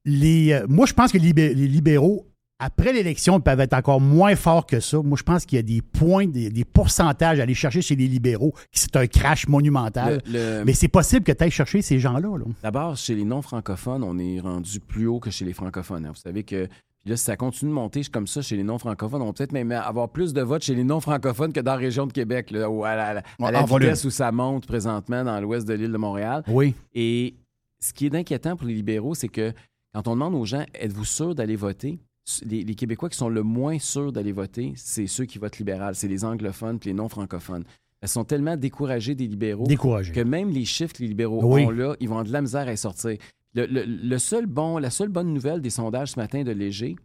Les, euh, moi, je pense que les libéraux Après l'élection, ils peuvent être encore moins forts que ça. Moi, je pense qu'il y a des points, des, des pourcentages à aller chercher chez les libéraux, qui c'est un crash monumental. Le- le- Mais c'est possible que tu ailles chercher ces gens-là. là. D'abord, chez les non-francophones, on est rendu plus haut que chez les francophones. hein. Vous savez que là, si ça continue de monter comme ça chez les non-francophones, on va peut-être même avoir plus de votes chez les non-francophones que dans la région de Québec, là, où à la, à la- à vitesse où ça monte présentement dans l'ouest de l'île de Montréal. Oui. Et ce qui est inquiétant pour les libéraux, c'est que quand on demande aux gens, êtes-vous sûr d'aller voter? Les, les Québécois qui sont le moins sûrs d'aller voter, c'est ceux qui votent libéral. C'est les anglophones puis les non-francophones. Ils sont tellement découragés des libéraux que même les chiffres que les libéraux Oui. ont là, ils vont avoir de la misère à sortir. Le, le- le seul bon, la seule bonne nouvelle des sondages ce matin de Léger,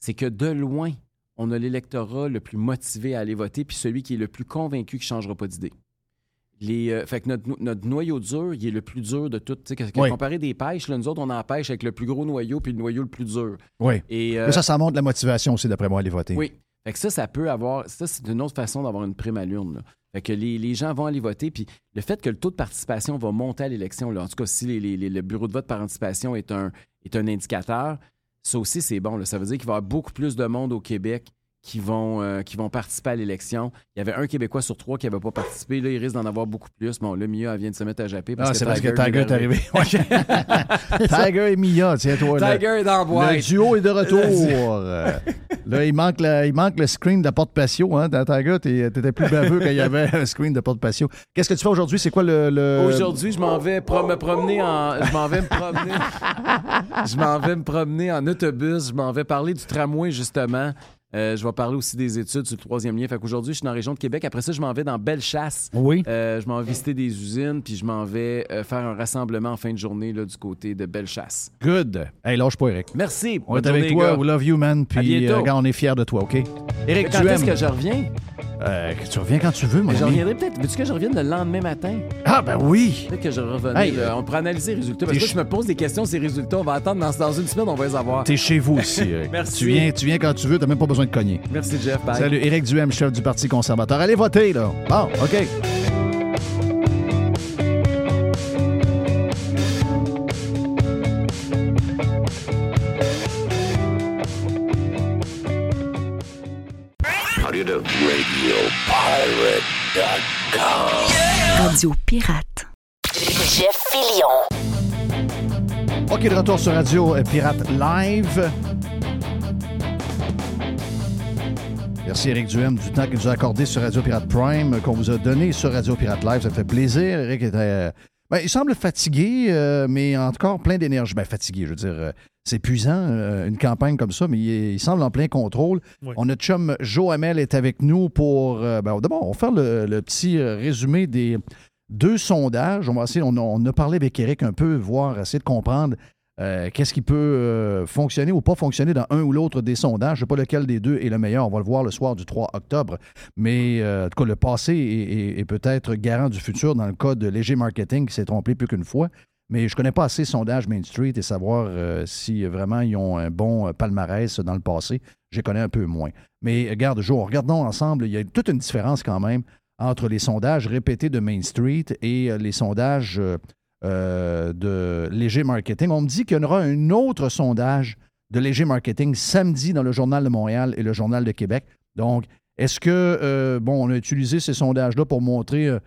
c'est que de loin, on a l'électorat le plus motivé à aller voter, puis celui qui est le plus convaincu qu'il ne changera pas d'idée. Les, euh, fait que notre, no- notre noyau dur, il est le plus dur de tout. Oui. Comparé des pêches, là, nous autres, on en pêche avec le plus gros noyau puis le noyau le plus dur. Oui. Et, euh, ça, ça montre la motivation aussi, d'après moi, à aller voter. oui. Fait que ça, ça peut avoir. Ça, c'est une autre façon d'avoir une prime à l'urne. là. Fait que les, les gens vont aller voter. Puis le fait que le taux de participation va monter à l'élection, là, en tout cas, si les- les- les- le bureau de vote par anticipation est un, est un indicateur, ça aussi, c'est bon. là. Ça veut dire qu'il va y avoir beaucoup plus de monde au Québec qui vont, euh, qui vont participer à l'élection. Il y avait un Québécois sur trois qui n'avait pas participé. Là, il risque d'en avoir beaucoup plus. Bon, le Mia vient de se mettre à japper parce Ah, c'est parce que Tiger est arrivé. Tiger et Mia, tiens-toi. là. Tiger est dans la Le boîte. duo est de retour. Euh, là, il manque, la- il manque le screen de la porte patio. Hein? Dans Tiger, t'étais plus baveux quand il y avait un screen de porte patio. Qu'est-ce que tu fais aujourd'hui? C'est quoi le. le- Aujourd'hui, je m'en vais pro- me promener en. Je m'en vais me promener. je m'en vais me promener en autobus. Je m'en vais parler du tramway, justement. Euh, je vais parler aussi des études sur le troisième lien. Fait qu'aujourd'hui, je suis dans la région de Québec. Après ça, je m'en vais dans Bellechasse. Oui. Euh, je m'en vais visiter des usines, puis je m'en vais euh, faire un rassemblement en fin de journée là, du côté de Bellechasse. Good. Hey, lâche pas, Eric. Merci. On Bonne est avec toi. gars. We love you, man. Puis, regarde, on est fiers de toi, OK? Eric, Quand tu est-ce que je reviens? Tu reviens quand tu veux, mon Je reviendrai peut-être. Veux-tu que je revienne le lendemain matin? Ah, ben oui. Peut-être que je revenais. Hey, on pourrait analyser les résultats. Parce que je me pose des questions, ces résultats. On va attendre dans, dans une semaine, on va les avoir. T'es chez vous aussi, Eric. Merci. Tu viens, tu viens quand tu veux, t'as même pas besoin de cogner. Merci, Jeff. Bye. Salut, Éric Duhem, chef du Parti conservateur. Allez voter, là. Bon, OK. RadioPirate.com. Radio Pirate. Jeff Fillion. OK, de retour sur Radio euh, Pirate Live. Merci Eric Duhem du temps qu'il nous a accordé sur Radio Pirate Prime, euh, qu'on vous a donné sur Radio Pirate Live. Ça fait plaisir. Eric était. euh, ben, il semble fatigué, euh, mais encore plein d'énergie. Ben, fatigué, je veux dire. euh, c'est épuisant, euh, une campagne comme ça, mais il, il semble en plein contrôle. Oui. On a chum Joe Hamel est avec nous pour. ben, D'abord, on va faire le, le petit résumé des deux sondages. On va essayer, on a parlé avec Eric un peu, voir, essayer de comprendre euh, qu'est-ce qui peut euh, fonctionner ou pas fonctionner dans un ou l'autre des sondages? Je ne sais pas lequel des deux est le meilleur. On va le voir le soir du 3 octobre. Mais euh, en tout cas, le passé est, peut-être garant du futur dans le cas de Léger Marketing qui s'est trompé plus qu'une fois. Mais je ne connais pas assez sondage Main Street et savoir si vraiment ils ont un bon palmarès dans le passé. Je connais un peu moins. Mais regarde, Joe, regardons ensemble. Il y a toute une différence quand même entre les sondages répétés de Main Street et les sondages euh, de Léger Marketing. On me dit qu'il y aura un autre sondage de Léger Marketing samedi dans le Journal de Montréal et le Journal de Québec. Donc, est-ce que, euh, bon, on a utilisé ces sondages-là pour montrer, euh,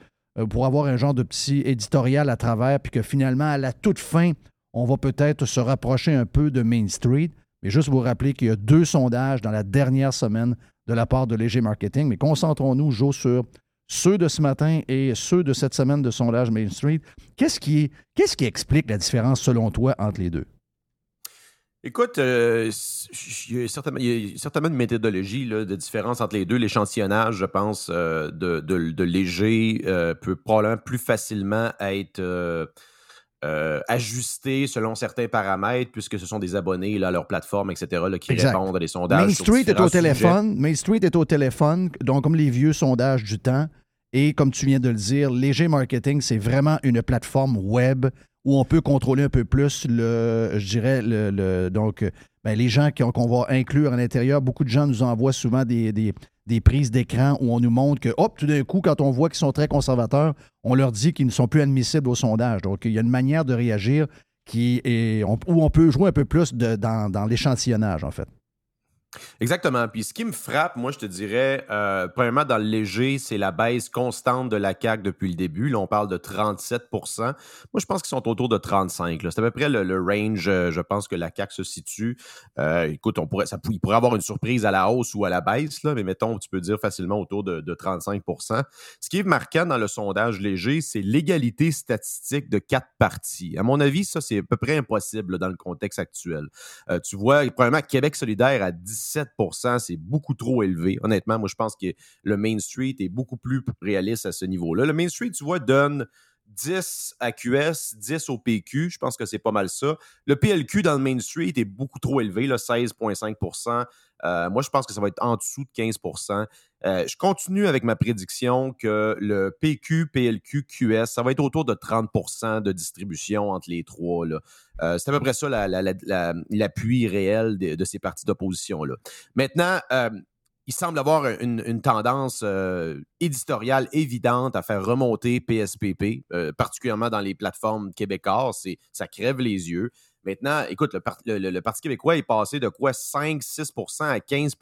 pour avoir un genre de petit éditorial à travers, puis que finalement, à la toute fin, on va peut-être se rapprocher un peu de Main Street. Mais juste vous rappeler qu'il y a deux sondages dans la dernière semaine de la part de Léger Marketing. Mais concentrons-nous, Joe, sur ceux de ce matin et ceux de cette semaine de sondage Main Street. Qu'est-ce qui, qui explique la différence, selon toi, entre les deux? Écoute, euh, il y a certainement, une méthodologie là, de différence entre les deux. L'échantillonnage, je pense, euh, de, de- de léger euh, peut probablement plus facilement être euh, ajusté selon certains paramètres, puisque ce sont des abonnés là, à leur plateforme, etc., là, qui Exact. répondent à des sondages. Main Street est au sujets. téléphone. Main Street est au téléphone, donc comme les vieux sondages du temps. Et comme tu viens de le dire, Léger Marketing, c'est vraiment une plateforme web où on peut contrôler un peu plus le, je dirais, le, le- donc, ben, les gens qu'on va inclure à l'intérieur. Beaucoup de gens nous envoient souvent des, des- des prises d'écran où on nous montre que, hop, tout d'un coup, quand on voit qu'ils sont très conservateurs, on leur dit qu'ils ne sont plus admissibles au sondage. Donc, il y a une manière de réagir qui est, où on peut jouer un peu plus dans l'échantillonnage, en fait. Exactement. Puis ce qui me frappe, moi, je te dirais, euh, premièrement, dans le léger, c'est la baisse constante de la CAQ depuis le début. Là, on parle de 37% Moi, je pense qu'ils sont autour de 35 C'est à peu près le, range, euh, je pense, que la CAQ se situe. Euh, écoute, on pourrait, ça, il pourrait avoir une surprise à la hausse ou à la baisse, là, mais mettons, tu peux dire facilement autour de, de 35% Ce qui est marquant dans le sondage léger, c'est l'égalité statistique de quatre partis. À mon avis, ça, c'est à peu près impossible dans le contexte actuel. Tu vois, premièrement, Québec solidaire à 10 7% c'est beaucoup trop élevé. Honnêtement, moi, je pense que le Main Street est beaucoup plus réaliste à ce niveau-là. Le Main Street, tu vois, donne 10 à QS, 10 au PQ. Je pense que c'est pas mal ça. Le PLQ dans le Main Street est beaucoup trop élevé, 16,5% euh, Moi, je pense que ça va être en dessous de 15 euh, Je continue avec ma prédiction que le PQ, PLQ, QS, ça va être autour de 30% de distribution entre les trois. Euh, c'est à peu près ça l'appui réel de, ces partis d'opposition-là. Maintenant, il semble avoir une, tendance euh, éditoriale évidente à faire remonter PSPP, euh, particulièrement dans les plateformes québécoises. Ça crève les yeux. Maintenant, écoute, le, Parti québécois est passé de quoi? 5-6% à 15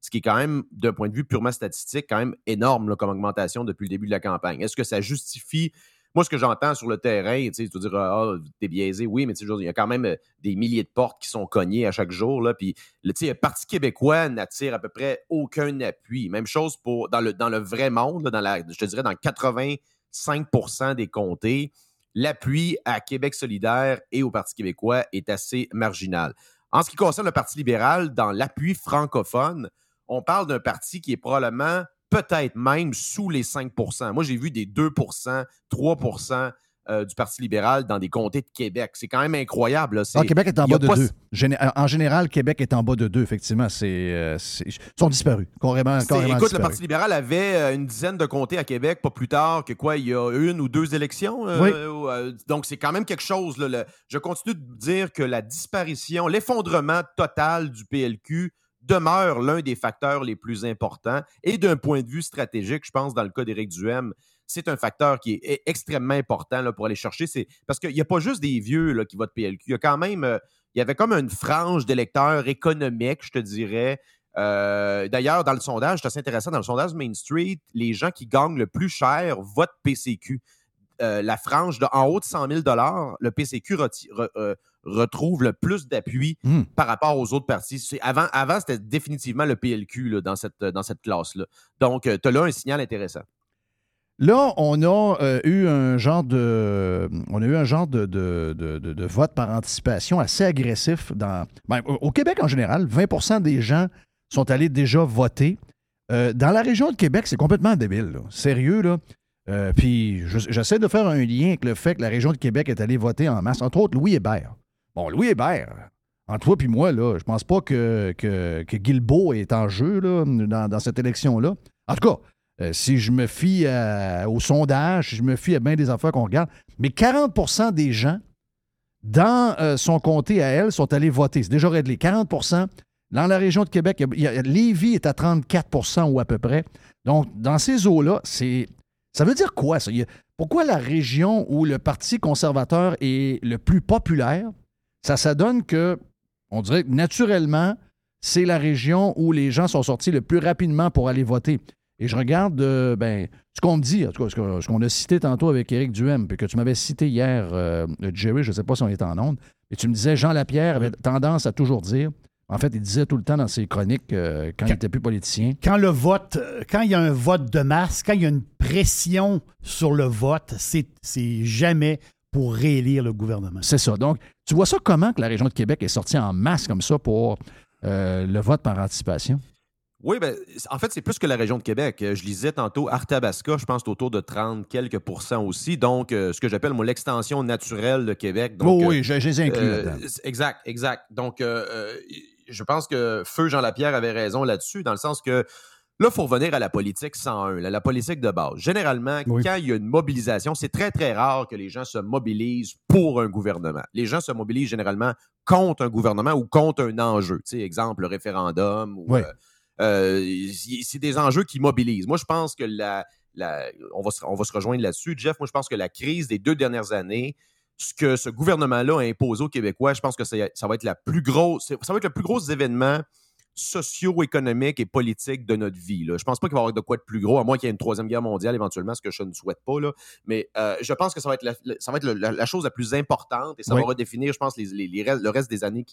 ce qui est quand même, d'un point de vue purement statistique, quand même énorme comme augmentation depuis le début de la campagne. Est-ce que ça justifie moi, ce que j'entends sur le terrain, tu sais, dire, ah, t'es biaisé, oui, mais tu sais, il y a quand même euh, des milliers de portes qui sont cognées à chaque jour, là, puis, tu sais, le Parti québécois n'attire à peu près aucun appui. Même chose pour, dans le, dans le vrai monde, dans la, je te dirais, dans 85% des comtés, l'appui à Québec solidaire et au Parti québécois est assez marginal. En ce qui concerne le Parti libéral, dans l'appui francophone, on parle d'un parti qui est probablement peut-être même sous les 5% Moi, j'ai vu des 2% 3% euh, du Parti libéral dans des comtés de Québec. C'est quand même incroyable. Ah, Québec est en bas de 2. En général, Québec est en bas de 2, effectivement. C'est, euh, ils sont disparus. Carrément, écoute, le Parti libéral avait euh, une dizaine de comtés à Québec, pas plus tard que quoi, il y a une ou deux élections. oui. donc, c'est quand même quelque chose. je continue de dire que la disparition, l'effondrement total du PLQ demeure l'un des facteurs les plus importants. Et d'un point de vue stratégique, je pense, dans le cas d'Éric Duhem, c'est un facteur qui est extrêmement important pour aller chercher. Parce qu'il n'y a pas juste des vieux qui votent PLQ. Il y a quand même, euh, il y avait comme une frange d'électeurs économiques, je te dirais. Euh, d'ailleurs, dans le sondage, c'est assez intéressant, dans le sondage Main Street, les gens qui gagnent le plus cher votent PCQ. Euh, la frange de en haut de 100 000 le PCQ retrouve le plus d'appui hmm. par rapport aux autres partis. Avant, avant c'était définitivement le PLQ dans cette, dans cette classe-là. Donc, euh, tu as là un signal intéressant. Là, on a euh, eu un genre de, on a eu un genre de, de, vote par anticipation assez agressif dans, ben, au Québec en général. 20% des gens sont allés déjà voter. Euh, dans la région de Québec, c'est complètement débile. Sérieux, là. Puis j'essaie de faire un lien avec le fait que la région de Québec est allée voter en masse, entre autres Louis Hébert. Bon, Louis Hébert, entre toi et moi, là, je pense pas que, que, Guilbeault est en jeu dans, cette élection-là. En tout cas, euh, si je me fie au sondage, si je me fie à bien des affaires qu'on regarde, mais 40% des gens dans euh, son comté à elle sont allés voter. C'est déjà réglé. 40% Dans la région de Québec, Lévis est à 34% ou à peu près. Donc, dans ces eaux-là, c'est. Ça veut dire quoi, ça? Pourquoi la région où le Parti conservateur est le plus populaire, ça, ça donne que, on dirait que naturellement, c'est la région où les gens sont sortis le plus rapidement pour aller voter. Et je regarde euh, ben, ce qu'on me dit, en tout cas, ce qu'on a cité tantôt avec Éric Duhem, puis que tu m'avais cité hier, euh, Jerry, je ne sais pas si on est en onde, et tu me disais, Jean Lapierre avait tendance à toujours dire, en fait, il disait tout le temps dans ses chroniques, euh, quand, il n'était plus politicien. Quand le vote, quand il y a un vote de masse, quand il y a une pression sur le vote, c'est jamais pour réélire le gouvernement. C'est ça. Donc, tu vois ça comment que la région de Québec est sortie en masse comme ça pour euh, le vote par anticipation? Oui, ben, en fait, c'est plus que la région de Québec. Je lisais tantôt Arthabasca, je pense autour de 30 quelques pourcents aussi. Donc, euh, ce que j'appelle, moi, l'extension naturelle de Québec. Donc, oui, j'ai inclus euh, là-dedans. Exact, exact. Donc, je pense que Feu Jean Lapierre avait raison là-dessus, dans le sens que Là, il faut revenir à la politique 101, la politique de base. Généralement, quand il y a une mobilisation, c'est très, très rare que les gens se mobilisent pour un gouvernement. Les gens se mobilisent généralement contre un gouvernement ou contre un enjeu. Tu sais, exemple, le référendum. Ou, euh, euh, c'est des enjeux qui mobilisent. Moi, je pense que la, on, va se, on va se rejoindre là-dessus. Jeff, moi, je pense que la crise des deux dernières années, ce que ce gouvernement-là a imposé aux Québécois, je pense que ça, ça va être la plus grosse, ça va être le plus gros événement socio-économiques et politiques de notre vie. Là. Je pense pas qu'il va y avoir de quoi de plus gros, à moins qu'il y ait une troisième guerre mondiale éventuellement, ce que je ne souhaite pas. Là. Mais euh, je pense que ça va être, la, ça va être la, la chose la plus importante et ça Oui. va redéfinir, je pense, les, les- les restes- le reste des années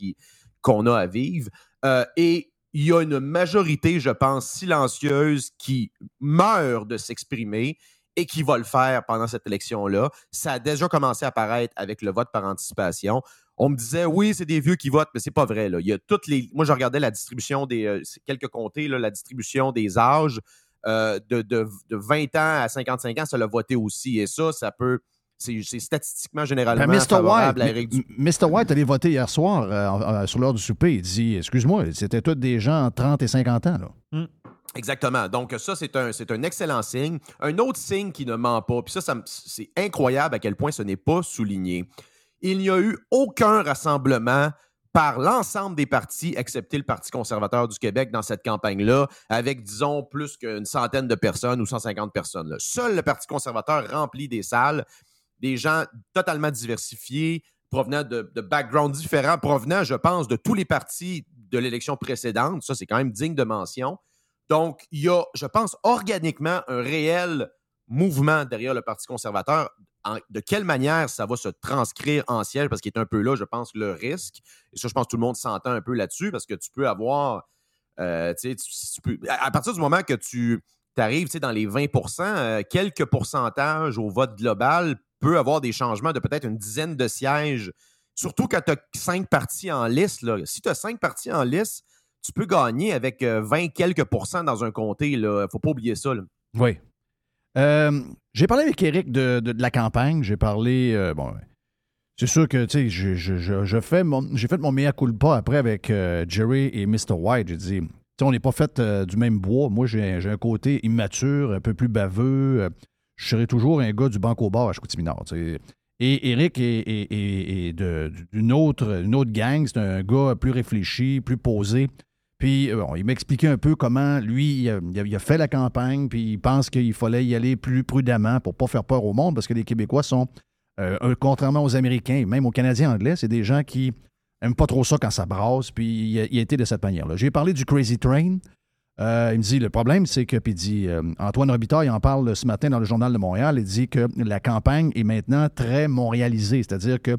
qu'on a à vivre. Euh, et il y a une majorité, je pense, silencieuse qui meurt de s'exprimer et qui va le faire pendant cette élection-là. Ça a déjà commencé à apparaître avec le vote par anticipation. On me disait, oui, c'est des vieux qui votent, mais c'est pas vrai. Là. Il y a toutes les... Moi, je regardais la distribution des... euh, quelques comtés, là, la distribution des âges euh, de, de, de 20 ans à 55 ans, ça l'a voté aussi. Et ça, ça peut... C'est c'est statistiquement, généralement, Ben, Mr. favorable White, à Mr. White allait voter hier soir euh, sur l'heure du souper. Il dit Excuse-moi, c'était tous des gens entre 30 et 50 ans. Là. Exactement. Donc, ça, c'est un, un excellent signe. Un autre signe qui ne ment pas, puis ça, c'est incroyable à quel point ce n'est pas souligné. Il n'y a eu aucun rassemblement par l'ensemble des partis, excepté le Parti conservateur du Québec, dans cette campagne-là, avec, disons, plus qu'une centaine de personnes ou 150 personnes. Seul le Parti conservateur remplit des salles, des gens totalement diversifiés, provenant de backgrounds différents, provenant, je pense, de tous les partis de l'élection précédente. Ça, c'est quand même digne de mention. Donc, il y a, je pense, organiquement un réel mouvement derrière le Parti conservateur. De quelle manière ça va se transcrire en siège, parce qu'il est un peu là, je pense, le risque. Et ça, je pense que tout le monde s'entend un peu là-dessus, parce que tu peux avoir, euh, à partir du moment que tu arrives dans les 20% euh, quelques pourcentages au vote global peut avoir des changements de peut-être une dizaine de sièges, surtout quand tu as cinq partis en liste. Là. Si tu as cinq partis en liste, tu peux gagner avec euh, 20 quelques pourcents dans un comté. Il ne faut pas oublier ça. là. Oui. Euh, j'ai parlé avec Eric de, de- de la campagne. J'ai parlé. euh, bon, c'est sûr que, sais, je, fais mon- j'ai fait mon mea culpa après avec euh, Jerry et Mr. White. J'ai dit, on n'est pas fait euh, du même bois. Moi, j'ai j'ai un côté immature, un peu plus baveux. Euh, je serai toujours un gars du banco bar à Chicoutimi-Nord. Et Eric est, de- d'une autre, une autre gang. C'est un gars plus réfléchi, plus posé. Puis, euh, bon, il m'expliquait un peu comment, lui, il a, fait la campagne, puis il pense qu'il fallait y aller plus prudemment pour pas faire peur au monde, parce que les Québécois sont, euh, contrairement aux Américains, même aux Canadiens anglais, c'est des gens qui aiment pas trop ça quand ça brasse, puis il a, de cette manière-là. J'ai parlé du Crazy Train. Euh, il me dit, le problème, c'est que, puis il dit, euh, Antoine Robitaille en parle ce matin dans le Journal de Montréal, il dit que la campagne est maintenant très montréalisée, c'est-à-dire que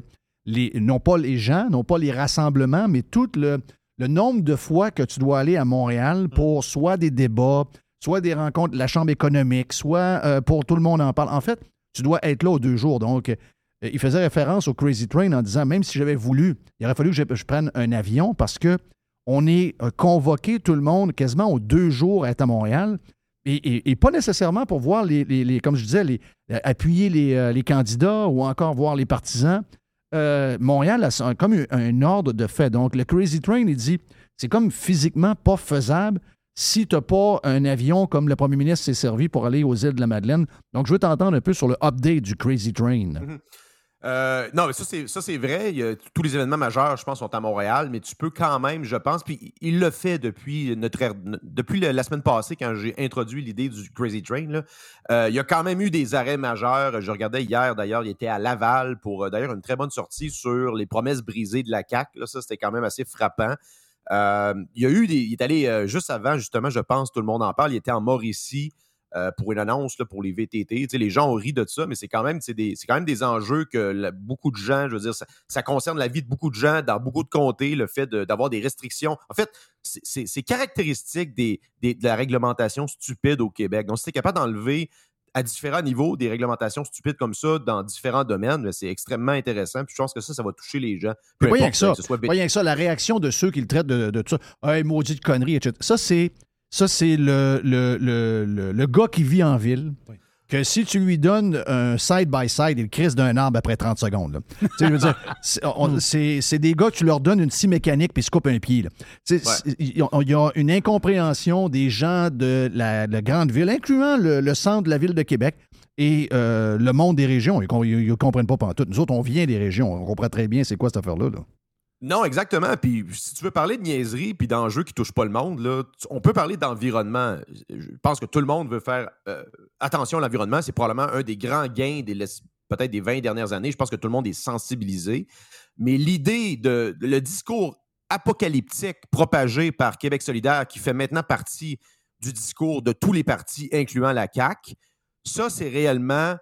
non pas les gens, non pas les rassemblements, mais tout le, le nombre de fois que tu dois aller à Montréal pour soit des débats, soit des rencontres de la Chambre économique, soit euh, pour tout le monde en parle. En fait, tu dois être là aux deux jours. Donc, euh, il faisait référence au Crazy Train en disant, même si j'avais voulu, il aurait fallu que je, je prenne un avion parce que on est euh, convoqué tout le monde quasiment aux deux jours à être à Montréal. Et, et- et pas nécessairement pour voir les, les- les- comme je disais, les, appuyer les candidats ou encore voir les partisans. Euh, Montréal a comme un, ordre de fait. Donc, le Crazy Train, il dit, c'est comme physiquement pas faisable si tu n'as pas un avion comme le premier ministre s'est servi pour aller aux îles de la Madeleine. Donc, je veux t'entendre un peu sur le update du Crazy Train. Euh, non, mais ça, c'est, vrai. Tous les événements majeurs, je pense, sont à Montréal, mais tu peux quand même, je pense, puis il le fait depuis, notre, depuis la semaine passée, quand j'ai introduit l'idée du Crazy Train. Euh, il y a quand même eu des arrêts majeurs. Je regardais hier, d'ailleurs, il était à Laval pour, euh, d'ailleurs, une très bonne sortie sur les promesses brisées de la CAQ. Là, ça, c'était quand même assez frappant. Il y a eu des. Il est allé juste avant, justement, je pense, tout le monde en parle. Il était en Mauricie euh, pour une annonce là, pour les VTT. Les gens ont ri de ça, mais c'est quand même, des- quand même des enjeux que beaucoup de gens, je veux dire, ça, ça concerne la vie de beaucoup de gens dans beaucoup de comtés, le fait de- d'avoir des restrictions. En fait, c'est- caractéristique des, des- de la réglementation stupide au Québec. Donc, si tu es capable d'enlever à différents niveaux des réglementations stupides comme ça dans différents domaines, ben, c'est extrêmement intéressant. Puis je pense que ça, ça va toucher les gens. Peu pas rien que ça. ce soit Pas rien que ça. La réaction de ceux qui le traitent de, de tout ça. Hey, maudite connerie, etc. Ça, c'est, ça, c'est le, le, le, le, gars qui vit en ville. Que si tu lui donnes un side-by-side, il crisse d'un arbre après 30 secondes. là. Tu sais, je veux dire, c'est, des gars tu leur donnes une scie mécanique puis ils se coupent un pied. Il y a- il y a une incompréhension des gens de la, la grande ville, incluant le, le centre de la ville de Québec et euh, le monde des régions. Ils ne comprennent pas pantoute. Nous autres, on vient des régions. On comprend très bien c'est quoi cette affaire-là. là. Non, exactement. Puis si tu veux parler de niaiserie puis d'enjeux qui touchent pas le monde, on peut parler d'environnement. Je pense que tout le monde veut faire euh, attention à l'environnement. C'est probablement un des grands gains des peut-être des 20 dernières années. Je pense que tout le monde est sensibilisé. Mais l'idée de le discours apocalyptique propagé par Québec solidaire qui fait maintenant partie du discours de tous les partis, incluant la CAQ, ça, c'est réellement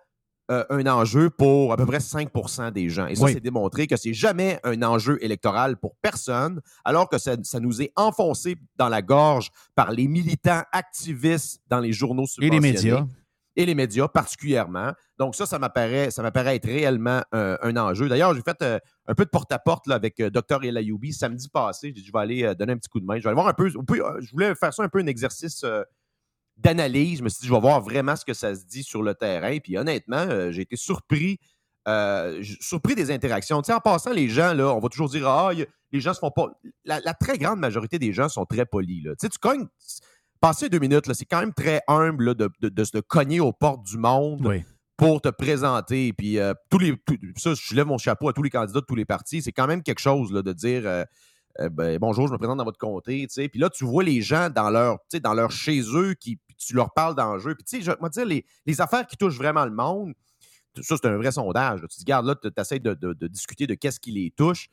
euh, un enjeu pour à peu près 5 des gens. Et ça, Oui. c'est démontré que c'est jamais un enjeu électoral pour personne, alors que ça, ça nous est enfoncé dans la gorge par les militants activistes dans les journaux Et les subventionnés. médias. Et les médias particulièrement. Donc ça, ça m'apparaît, ça m'apparaît être réellement euh, un enjeu. D'ailleurs, j'ai fait euh, un peu de porte-à-porte là, avec euh, Dr. Elayoubi samedi passé. J'ai dit, je vais aller donner un petit coup de main. Je vais aller voir un peu. je voulais faire ça un peu un exercice d'analyse. Je me suis dit, je vais voir vraiment ce que ça se dit sur le terrain. Puis honnêtement, euh, j'ai été surpris. euh, surpris des interactions. Tu sais, en passant, les gens, là, on va toujours dire Ah, y les gens se font pas. La, la très grande majorité des gens sont très polis. Là. Tu sais, tu cognes. Passer deux minutes, là, c'est quand même très humble là, de, de- de se cogner aux portes du monde Oui. pour te présenter. Puis euh, tous les, tout- ça, je lève mon chapeau à tous les candidats de tous les partis. C'est quand même quelque chose là, de dire euh, euh, ben, bonjour, je me présente dans votre comté. tu sais. Puis là, tu vois les gens dans leur, chez eux, qui, tu leur parles d'enjeux. Puis tu sais, je vais te dire, les, affaires qui touchent vraiment le monde, ça, c'est un vrai sondage. Tu te dis, garde là, tu essaies de, de- discuter de qu'est-ce qui les touche.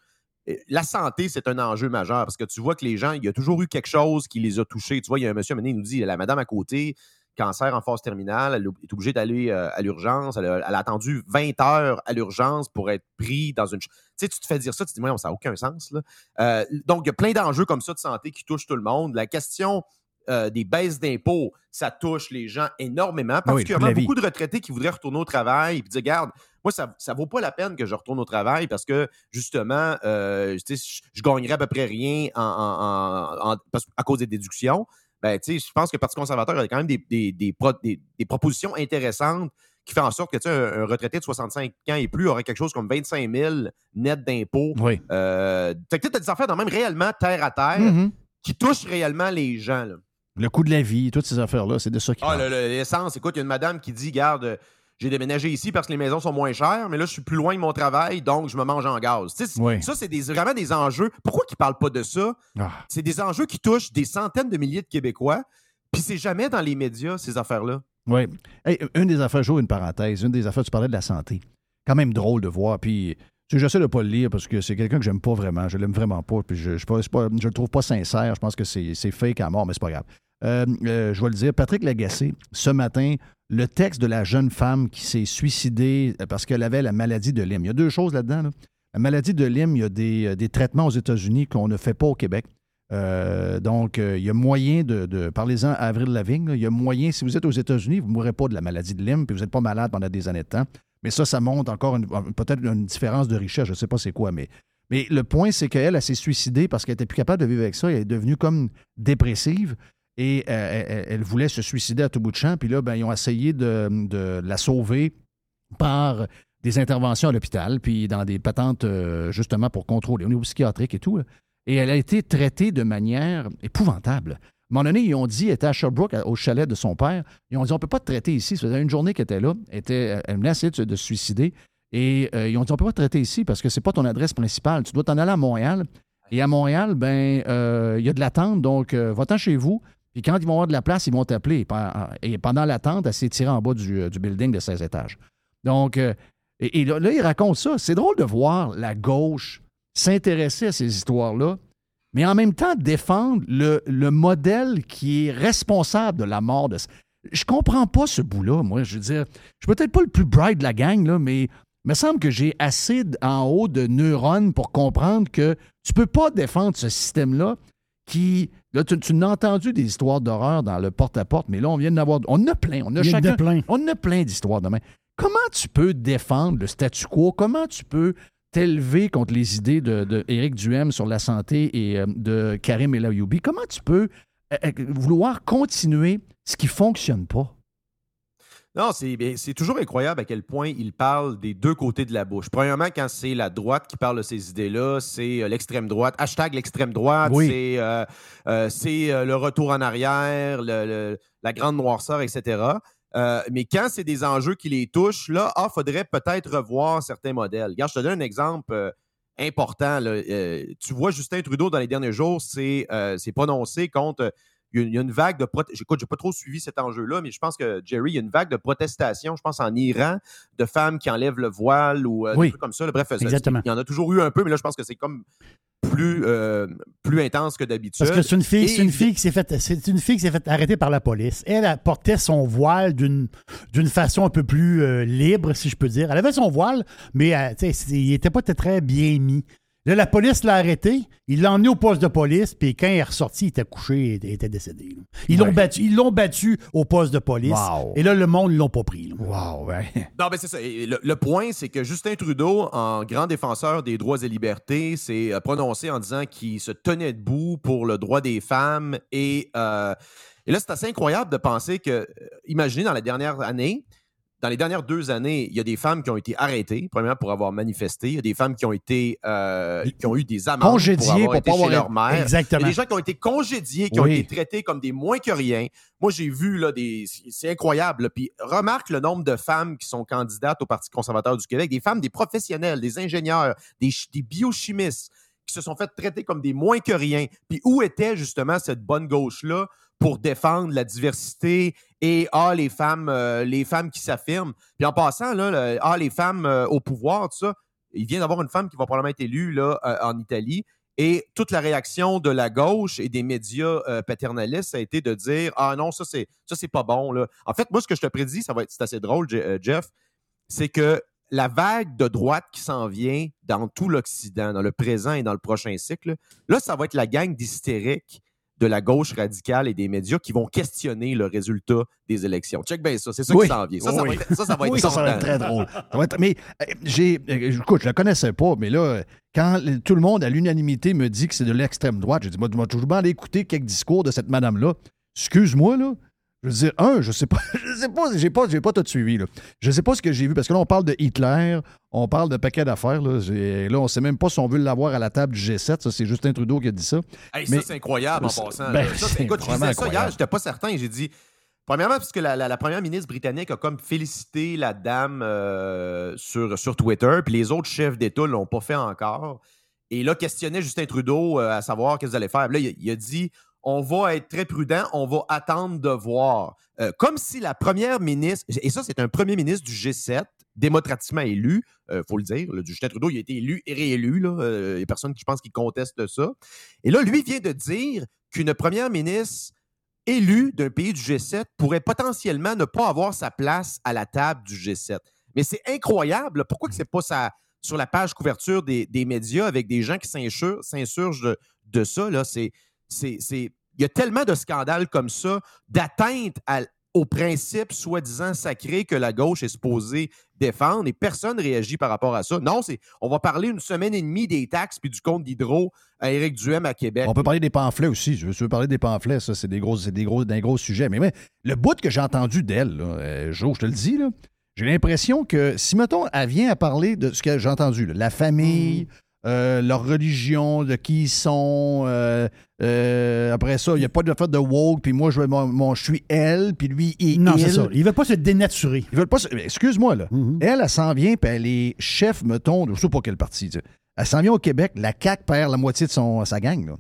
La santé, c'est un enjeu majeur parce que tu vois que les gens, il y a toujours eu quelque chose qui les a touchés. Tu vois, il y a un monsieur, maintenant, il nous dit, la madame à côté, cancer en phase terminale, elle est obligée d'aller euh, à l'urgence. Elle, a- elle a attendu 20 heures à l'urgence pour être pris dans une. Tu sais, tu te fais dire ça, tu te dis, moi, ça n'a aucun sens. là. Euh, donc, il y a plein d'enjeux comme ça de santé qui touchent tout le monde. La question euh, des baisses d'impôts, ça touche les gens énormément, Ah oui, particulièrement vie. beaucoup de retraités qui voudraient retourner au travail et puis dire, regarde, moi, ça ne vaut pas la peine que je retourne au travail parce que, justement, euh, je, je gagnerais à peu près rien en, en- en- en- parce- à cause des déductions. Ben, tu sais, je pense que le Parti conservateur a quand même des, des- des pro- des- propositions intéressantes qui font en sorte que tu sais, un, un retraité de 65 ans et plus aurait quelque chose comme 25 000 net d'impôts. Oui. Euh, fait tu as des affaires dans même réellement terre à terre Mhm. qui touchent réellement les gens. là. Le coût de la vie, toutes ces affaires-là, c'est de ça qu'il Ah, parle. le- le- l'essence, écoute, il y a une madame qui dit Garde, j'ai déménagé ici parce que les maisons sont moins chères, mais là, je suis plus loin de mon travail, donc je me mange en gaz. Oui. Ça, c'est des- vraiment des enjeux. Pourquoi qu'ils ne parlent pas de ça? Ah. C'est des enjeux qui touchent des centaines de milliers de Québécois, puis c'est jamais dans les médias, ces affaires-là. Oui. Hey, une des affaires, j'ouvre une parenthèse, une des affaires, tu parlais de la santé. Quand même drôle de voir. Puis, tu sais, j'essaie de ne pas le lire parce que c'est quelqu'un que j'aime pas vraiment. Je l'aime vraiment pas. Puis, je, je, pas- c'est pas- je le trouve pas sincère. Je pense que c'est c'est fake à mort, mais c'est pas grave. Euh, euh, je vais le dire. Patrick Lagacé, ce matin, le texte de la jeune femme qui s'est suicidée parce qu'elle avait la maladie de Lyme. Il y a deux choses là-dedans. là. La maladie de Lyme, il y a des, euh, des traitements aux États-Unis qu'on ne fait pas au Québec. Euh, donc, euh, il y a moyen de. Parlez-en à Avril Lavigne. il y a moyen, si vous êtes aux États-Unis, vous ne mourrez pas de la maladie de Lyme, puis vous n'êtes pas malade pendant des années de temps. Mais ça, ça montre encore peut-être une différence de richesse. Je ne sais pas c'est quoi, mais. Mais le point, c'est qu'elle, elle, s'est suicidée parce qu'elle n'était plus capable de vivre avec ça. Elle est devenue comme dépressive et euh, elle, voulait se suicider à tout bout de champ. Puis là, ben, ils ont essayé de, la sauver par des interventions à l'hôpital, puis dans des patentes euh, justement pour contrôler au niveau psychiatrique et tout. Et elle a été traitée de manière épouvantable. À un moment donné, ils ont dit, elle était à Sherbrooke, au chalet de son père, ils ont dit, on ne peut pas te traiter ici. Ça faisait une journée qu'elle était là, elle, était, elle essayer de, se- de se suicider. Et euh, ils ont dit, on ne peut pas te traiter ici parce que c'est pas ton adresse principale. Tu dois t'en aller à Montréal. Et à Montréal, ben, il y a de l'attente, donc va-t'en chez vous. Puis quand ils vont avoir de la place, ils vont t'appeler. Et pen- Et pendant l'attente, elle s'est tirée en bas du, euh, du building de 16 étages. Donc, euh, et, là, là, il raconte ça. C'est drôle de voir la gauche s'intéresser à ces histoires-là, mais en même temps défendre le, le modèle qui est responsable de la mort de. Je comprends pas ce bout-là, moi. Je veux dire, je suis peut-être pas le plus bright de la gang, là, mais il me semble que j'ai assez en haut de neurones pour comprendre que tu peux pas défendre ce système-là qui. Là, tu, tu en as entendu des histoires d'horreur dans le porte-à-porte, mais là, on vient d'en avoir. On a plein. On a chacun. plein. On a plein d'histoires demain. Comment tu peux défendre le statu quo? Comment tu peux t'élever contre les idées de, de Éric Duhem sur la santé et euh, de Karim El? Comment tu peux euh, euh, vouloir continuer ce qui fonctionne pas? Non, c'est ben, c'est toujours incroyable à quel point il parle des deux côtés de la bouche. Premièrement, quand c'est la droite qui parle de ces idées-là, c'est euh, l'extrême droite. Hashtag l'extrême droite, Oui. c'est euh, euh, le retour en arrière, le- le- la grande noirceur, etc. Euh, mais quand c'est des enjeux qui les touchent, là, ah, faudrait peut-être revoir certains modèles. Regarde, je te donne un exemple important. là. Tu vois, Justin Trudeau, dans les derniers jours, s'est prononcé contre il y a, une vague de protestation. J'écoute, j'ai pas trop suivi cet enjeu-là, mais je pense que, Jerry, il y a une vague de protestation, je pense, en Iran, de femmes qui enlèvent le voile ou euh, Oui. des trucs comme ça. Bref, Exactement. il y en a toujours eu un peu, mais là, je pense que c'est comme plus, euh, plus intense que d'habitude. Parce que c'est une fille, Et une fille qui s'est fait, c'est une fille qui s'est fait arrêter par la police. Elle, elle portait son voile d'une, d'une façon un peu plus euh, libre, si je peux dire. Elle avait son voile, mais euh, il était pas très bien mis. Là, la police l'a arrêté, il l'a emmené au poste de police, puis quand il est ressorti, il était couché, il était décédé. là. Ils l'ont battu, ils l'ont battu au poste de police. Wow. Et là, le monde, ils l'ont pas pris. là. Wow, ouais. Non, mais c'est ça. Et Le, le point, c'est que Justin Trudeau, en grand défenseur des droits et libertés, s'est euh, prononcé en disant qu'il se tenait debout pour le droit des femmes. Et, euh, et là, c'est assez incroyable de penser que, euh, imaginez dans la dernière année, dans les dernières deux années, il y a des femmes qui ont été arrêtées, premièrement pour avoir manifesté. Il y a des femmes qui ont été, euh, qui ont eu des amendes Congédiées pour avoir pour été chez leur mère. Exactement. Il y a des gens qui ont été congédiés, qui ont été traités comme des moins que rien. Moi, j'ai vu là des, c'est incroyable. là. Puis remarque le nombre de femmes qui sont candidates au Parti conservateur du Québec, des femmes, des professionnels, des ingénieurs, des biochimistes qui se sont fait traiter comme des moins que rien. Puis où était justement cette bonne gauche là pour défendre la diversité et ah les femmes, euh, les femmes qui s'affirment? Puis en passant là, ah les femmes euh, au pouvoir, tout ça. Il vient d'avoir une femme qui va probablement être élue là euh, en Italie. Et toute la réaction de la gauche et des médias paternalistes, ça a été de dire Ah non, ça c'est ça c'est pas bon. Là. En fait, moi, ce que je te prédis, ça va être c'est assez drôle, Je- Jeff, c'est que la vague de droite qui s'en vient dans tout l'Occident, dans le présent et dans le prochain cycle, là, ça va être la gang d'hystériques de la gauche radicale et des médias qui vont questionner le résultat des élections. Check bien ça, c'est ça Oui. qui s'en vient. Ça, ça, va être, ça, ça va être Oui, ça, ça va être très drôle. Être- mais euh, j'ai. euh, Écoute, je la connaissais pas, mais là, quand tout le monde à l'unanimité me dit que c'est de l'extrême droite, j'ai dit, moi, je vais toujours aller écouter quelques discours de cette madame-là. Excuse-moi, là. Je veux dire, un, je sais pas, je sais pas, j'ai pas, j'ai pas tout suivi, là. Je sais pas ce que j'ai vu, parce que là, on parle de Hitler, on parle de paquet d'affaires, là. Là, on sait même pas si on veut l'avoir à la table du G7, ça, c'est Justin Trudeau qui a dit ça. Hey, Mais- ça, c'est incroyable en passant. ben. Ça, écoute, je vraiment disais ça hier, j'étais pas certain. J'ai dit, premièrement, parce que la, la- la première ministre britannique a comme félicité la dame euh, sur, sur Twitter, puis les autres chefs d'État l'ont pas fait encore. Et là, questionnait Justin Trudeau euh, à savoir qu'est-ce qu'ils allaient faire. Là, il a dit on va être très prudent, on va attendre de voir. Euh, comme si la première ministre, et ça, c'est un premier ministre du G7, démocratiquement élu, il faut le dire. Le Justin Trudeau, il a été élu et réélu. là. Euh, Il n'y a personne qui je pense qui conteste ça. Et là, lui vient de dire qu'une première ministre élue d'un pays du G7 pourrait potentiellement ne pas avoir sa place à la table du G7. Mais c'est incroyable. Pourquoi que c'est pas ça sur la page couverture des, médias avec des gens qui s'insurgent, de, de ça? C'est, c'est, c'est- il y a tellement de scandales comme ça, d'atteinte à- au principe soi-disant sacré que la gauche est supposée défendre et personne ne réagit par rapport à ça. Non, c'est on va parler une semaine et demie des taxes puis du compte d'hydro à Éric Duhem à Québec. On peut parler des pamphlets aussi. Je veux, je veux parler des pamphlets, ça, c'est des gros, c'est des gros, d'un gros sujet. Mais le bout que j'ai entendu d'elle, euh, Jo, je te le dis, là, j'ai l'impression que si, mettons, elle vient à parler de ce que j'ai entendu, là, la famille, euh, leur religion, de qui ils sont, euh, euh, après ça, il n'y a pas de fait de woke, puis moi, je, mon, mon- je suis elle, puis lui, il Non, il. c'est ça. Ils veulent pas se dénaturer. Ils veulent pas. se- Excuse-moi, là. Mhm. Elle, elle s'en vient, puis elle est chef, mettons, je sais pas quel parti. tu sais. Elle s'en vient au Québec, la CAQ perd la moitié de son, sa gang. Là.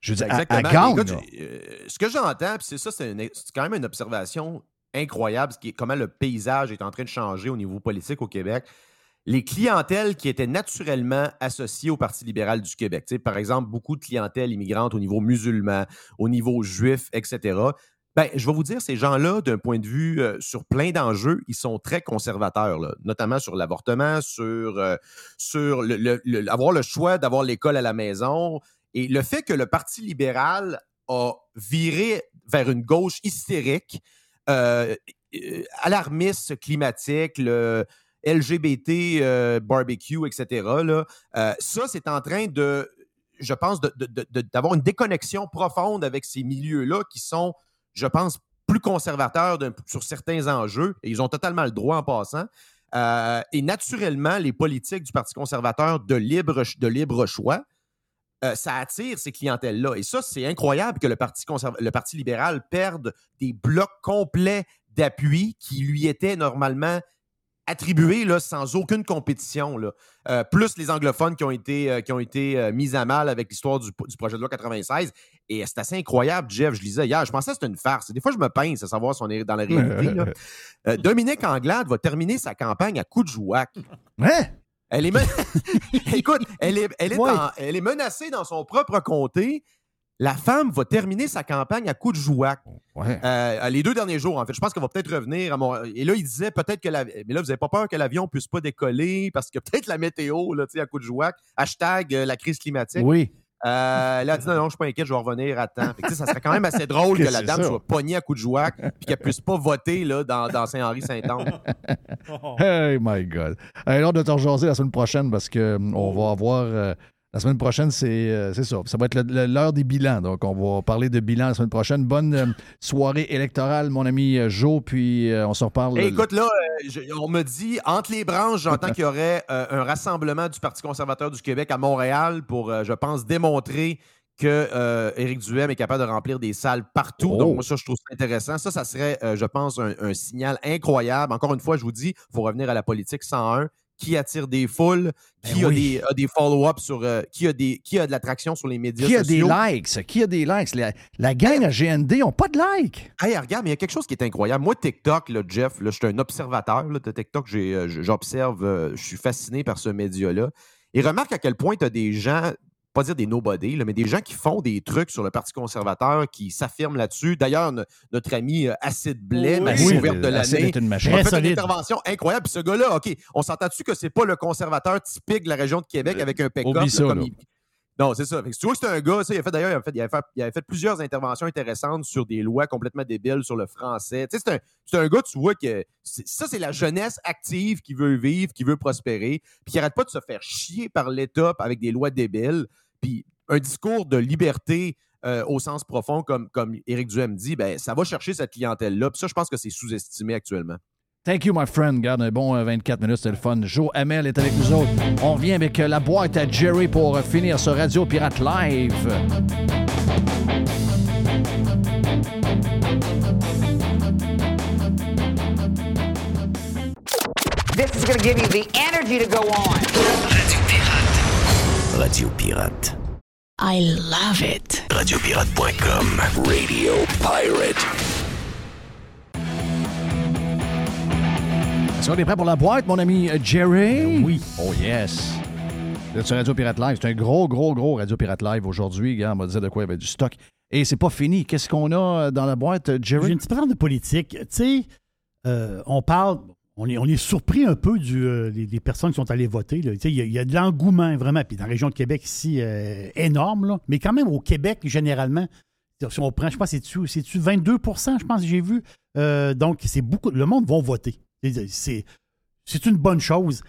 Je veux dire, elle- elle, Exactement. Écoute, j'ai- euh, ce que j'entends, puis c'est ça, c'est quand même une observation incroyable, ce qui est, comment le paysage est en train de changer au niveau politique au Québec. Les clientèles qui étaient naturellement associées au Parti libéral du Québec, par exemple, beaucoup de clientèle immigrante au niveau musulman, au niveau juif, etc. Ben, je vais vous dire, ces gens-là, d'un point de vue euh, sur plein d'enjeux, ils sont très conservateurs, notamment sur l'avortement, sur, euh, sur le- avoir le choix d'avoir l'école à la maison. Et le fait que le Parti libéral a viré vers une gauche hystérique, euh, alarmiste climatique, le LGBT euh, barbecue, etc., euh, ça, c'est en train de, je pense, d'avoir une déconnexion profonde avec ces milieux-là qui sont, je pense, plus conservateurs sur certains enjeux, et ils ont totalement le droit en passant. Euh, et naturellement, les politiques du Parti conservateur de libre, choix, ça attire ces clientèles-là. Et ça, c'est incroyable que le Parti libéral perde des blocs complets d'appui qui lui étaient normalement attribué là, sans aucune compétition. Là. Euh, plus les anglophones qui ont été, euh, qui ont été euh, mis à mal avec l'histoire du, du projet de loi 96. Et c'est assez incroyable, Jeff. Je lisais hier. Je pensais que c'était une farce. Des fois, je me pince à savoir si on est dans la réalité. là. Dominique Anglade va terminer sa campagne à coup de jouac. Hein? Elle est, men- Écoute, elle est, elle, est Ouais. en- elle est menacée dans son propre comté. La femme va terminer sa campagne à coup de jouac. Ouais. Euh, les deux derniers jours, en fait. Je pense qu'elle va peut-être revenir à Montréal. Et là, il disait peut-être que la. Mais là, vous n'avez pas peur que l'avion puisse pas décoller parce que peut-être la météo, là, tu sais, à coup de jouac. Hashtag euh, la crise climatique. Oui. Euh, là, elle dit non, non, je suis pas inquiète, je vais revenir à temps. Fait que, ça serait quand même assez drôle Que que la dame ça. soit pognée à coup de jouac puis qu'elle puisse pas voter là, dans, dans Saint-Henri-Saint-Anne. Hey my God. On doit te rejaser la semaine prochaine parce que hum, on va avoir. euh, la semaine prochaine, c'est euh, c'est ça. Ça va être l'heure des bilans. Donc, on va parler de bilan la semaine prochaine. Bonne euh, soirée électorale, mon ami euh, Joe. Puis, euh, on se reparle. Hey, écoute, là, je- on me dit, entre les branches, j'entends qu'il y aurait un rassemblement du Parti conservateur du Québec à Montréal pour, je pense, démontrer que Éric Duhem est capable de remplir des salles partout. Oh. Donc, moi, ça, je trouve ça intéressant. Ça, ça serait, je pense, un, un signal incroyable. Encore une fois, je vous dis, il faut revenir à la politique 101. Qui attire des foules? Qui a, oui. des, a des follow-ups sur... euh, qui, a des, qui a de l'attraction sur les médias Qui a des sociaux? likes? Qui a des likes? La, la gang à GND n'ont pas de likes. Hey, regarde, mais il y a quelque chose qui est incroyable. Moi, TikTok, là, Jeff, là, je suis un observateur là, de TikTok. J'ai, euh, J'observe, euh, je suis fasciné par ce média-là. Et remarque à quel point tu as des gens, pas dire des nobody, là, mais des gens qui font des trucs sur le Parti conservateur, qui s'affirment là-dessus. D'ailleurs, no- notre ami euh, Acid Blais, ma Oui, découverte de l'année, a fait une intervention incroyable. Puis ce gars-là, OK, on s'entend-tu que c'est pas le conservateur typique de la région de Québec avec un pick-up? Non, c'est ça. Fait que si tu vois que c'est un gars, ça, il a fait d'ailleurs, il, il avait fait, il avait fait plusieurs interventions intéressantes sur des lois complètement débiles sur le français. Tu sais, c'est un, gars, tu vois que ça, c'est la jeunesse active qui veut vivre, qui veut prospérer, puis qui arrête pas de se faire chier par l'État avec des lois débiles. Puis un discours de liberté euh, au sens profond, comme, comme Éric Duhem dit, ben, ça va chercher cette clientèle-là. Puis ça, je pense que c'est sous-estimé actuellement. Thank you, my friend. Garde un bon euh, 24 minutes, c'était le fun. Joe Hamel est avec nous autres. On revient avec euh, la boîte à Jerry pour euh, finir ce Radio Pirate Live. This is going to give you the energy to go on. Radio Pirate. I love it. Radiopirate.com. Radio Pirate. Est-ce qu'on est prêt pour la boîte, mon ami euh, Jerry? Oui. Oh yes. Vous êtes sur Radio Pirate Live. C'est un gros, gros, gros Radio Pirate Live aujourd'hui. Gars, on m'a dit de quoi il y avait du stock. Et c'est pas fini. Qu'est-ce qu'on a euh, dans la boîte, euh, J'ai Jerry? une petite parole de politique. Tu sais, euh, on parle, on est, on est surpris un peu du, euh, des, des personnes qui sont allées voter. Il y, a- il y a de l'engouement, vraiment. Puis dans la région de Québec, ici, euh, énorme. là. Mais quand même, au Québec, généralement, si on prend, je pense, c'est-tu c'est-tu 22% je pense que j'ai vu. Euh, donc, c'est beaucoup. Le monde va voter. C'est- une bonne chose.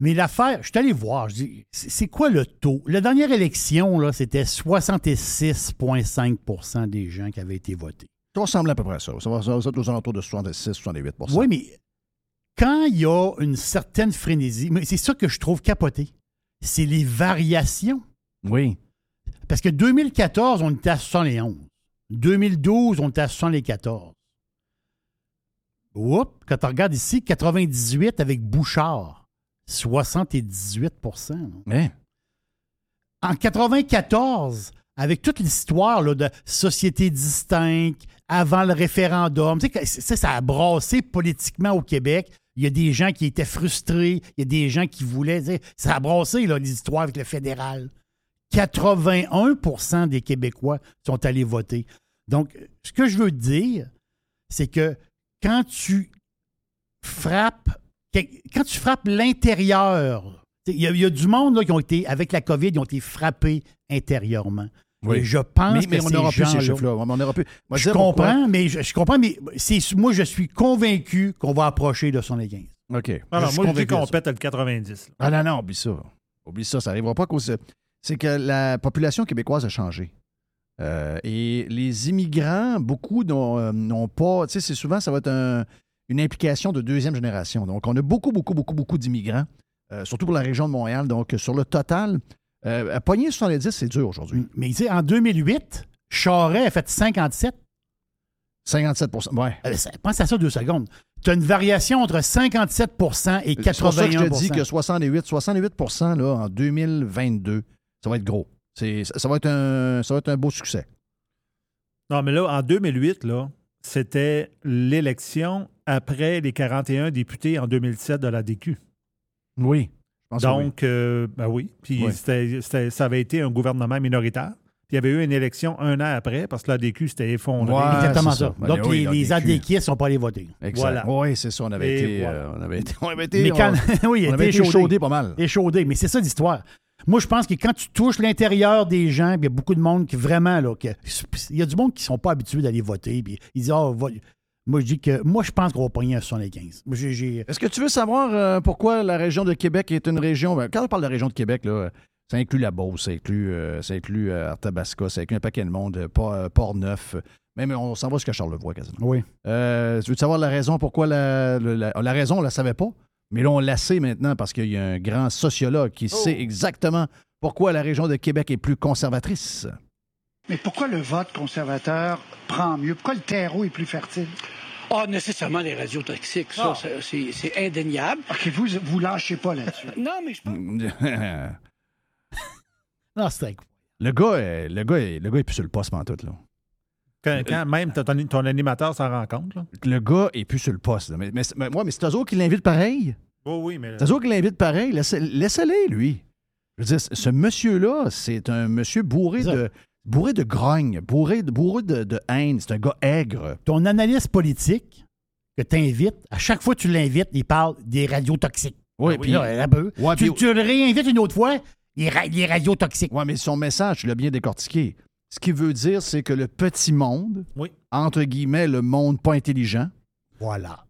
Mais l'affaire, je suis allé voir, je dis, c'est c'est quoi le taux? La dernière élection, là, c'était 66,5% des gens qui avaient été votés. Ça ressemble à peu près à ça. Ça va, ça va être aux alentours de 66-68% Oui, mais quand il y a une certaine frénésie, mais c'est ça que je trouve capoté, c'est les variations. Oui. Parce que 2014, on était à 71. 2012, on était à 74. Oups, quand on regarde ici, 98 avec Bouchard, 78 Mais, En 94, avec toute l'histoire de société distincte, avant le référendum, tu sais, ça, ça a brassé politiquement au Québec. Il y a des gens qui étaient frustrés, il y a des gens qui voulaient. sais, Ça a brassé là, l'histoire avec le fédéral. 81% des Québécois sont allés voter. Donc, ce que je veux dire, c'est que quand tu frappes, quand tu frappes l'intérieur, il y, a- du monde qui ont été, avec la COVID, ils ont été frappés intérieurement. Oui. Et je pense mais, mais que on ces n'aura plus ces gens-là- chiffres-là. On n'aura plus. Moi, je pourquoi. comprends, mais je, je comprends, mais c'est moi je suis convaincu qu'on va approcher de 75. OK. Alors, moi, je dis qu'on pète le 90. là. Ah non, non, oublie ça. Oublie ça, ça n'arrivera pas à cause de- C'est que la population québécoise a changé. Euh, et les immigrants, beaucoup n'ont euh, n'ont pas. Tu sais, c'est souvent, ça va être un- une implication de deuxième génération. Donc, on a beaucoup, beaucoup, beaucoup, beaucoup d'immigrants, euh, surtout pour la région de Montréal. Donc, sur le total, euh, à pogner 70, c'est dur aujourd'hui. Mais tu sais, en 2008, Charret a fait 57. 57 Ouais. Euh, ça- Pense à ça deux secondes. tu as une variation entre 57% et 81 C'est pour ça que je te dis que 68, 68 là, en 2022, ça va être gros. C'est- Ça, ça va être un, ça va être un beau succès. Non, mais là, en 2008, là, c'était l'élection après les 41 députés en 2007 de la DQ. Oui. Pense que oui. Donc, euh, ben oui. Puis Oui. c'était- c'était- ça avait été un gouvernement minoritaire. Puis il y avait eu une élection un an après parce que la DQ s'était effondrée. Ouais, Exactement ça. ça. Donc, Ben oui, les, la les DQ. adéquistes ne sont pas allés voter. Exact. Voilà. Oui, c'est ça. On avait, été, voilà. euh, on avait été. On avait été. Mais quand, on- oui, il on avait été échaudé. échaudé pas mal. Échaudé, mais c'est ça l'histoire. Moi, je pense que quand tu touches l'intérieur des gens, puis il y a beaucoup de monde qui vraiment, là, il y a du monde qui ne sont pas habitués d'aller voter, puis ils disent, ah, va- moi, je dis que, moi, je pense qu'on va pogner un 75. Moi, j'ai- j'ai- Est-ce que tu veux savoir euh, pourquoi la région de Québec est une région. ben, Quand on parle de la région de Québec, là, ça inclut la Beauce, ça inclut, euh, ça inclut euh, Arthabasca, ça inclut un paquet de monde, Port- Port-Neuf. Même on s'en va jusqu'à Charlevoix quasiment. Oui. Tu veux savoir la raison pourquoi la, le- la, la raison, on ne la savait pas, mais là, on la sait maintenant parce qu'il y a un grand sociologue qui sait exactement pourquoi la région de Québec est plus conservatrice. Mais pourquoi le vote conservateur prend mieux? Pourquoi le terreau est plus fertile? Ah, nécessairement les radios toxiques, ça, Ah. c'est- indéniable. OK, vous, vous lâchez pas là-dessus. Non, mais je pense. Non, c'est incroyable. le gars, euh, le gars, est- le gars est plus sur le poste pantoute, là. Quand, quand même ton, ton animateur s'en rend compte. Là. Le gars est plus sur le poste. là. Mais, mais, mais, ouais, mais c'est autres qui l'invitent pareil? Oh oui, mais. Autres qui l'invitent pareil. Laissez- Laissez-les, lui. Je veux dire, ce monsieur-là, c'est un monsieur bourré de, bourré de grogne, bourré, de- bourré de, de haine. C'est un gars aigre. Ton analyste politique que tu invites, à chaque fois que tu l'invites, il parle des radios toxiques. Oui, Ah puis- là, un peu. Ouais, tu, puis- tu le réinvites une autre fois, les, ra- les radios toxiques. Ouais, mais son message, tu l'as bien décortiqué. Ce qu'il veut dire, c'est que le petit monde, Oui. entre guillemets, le monde pas intelligent, Voilà.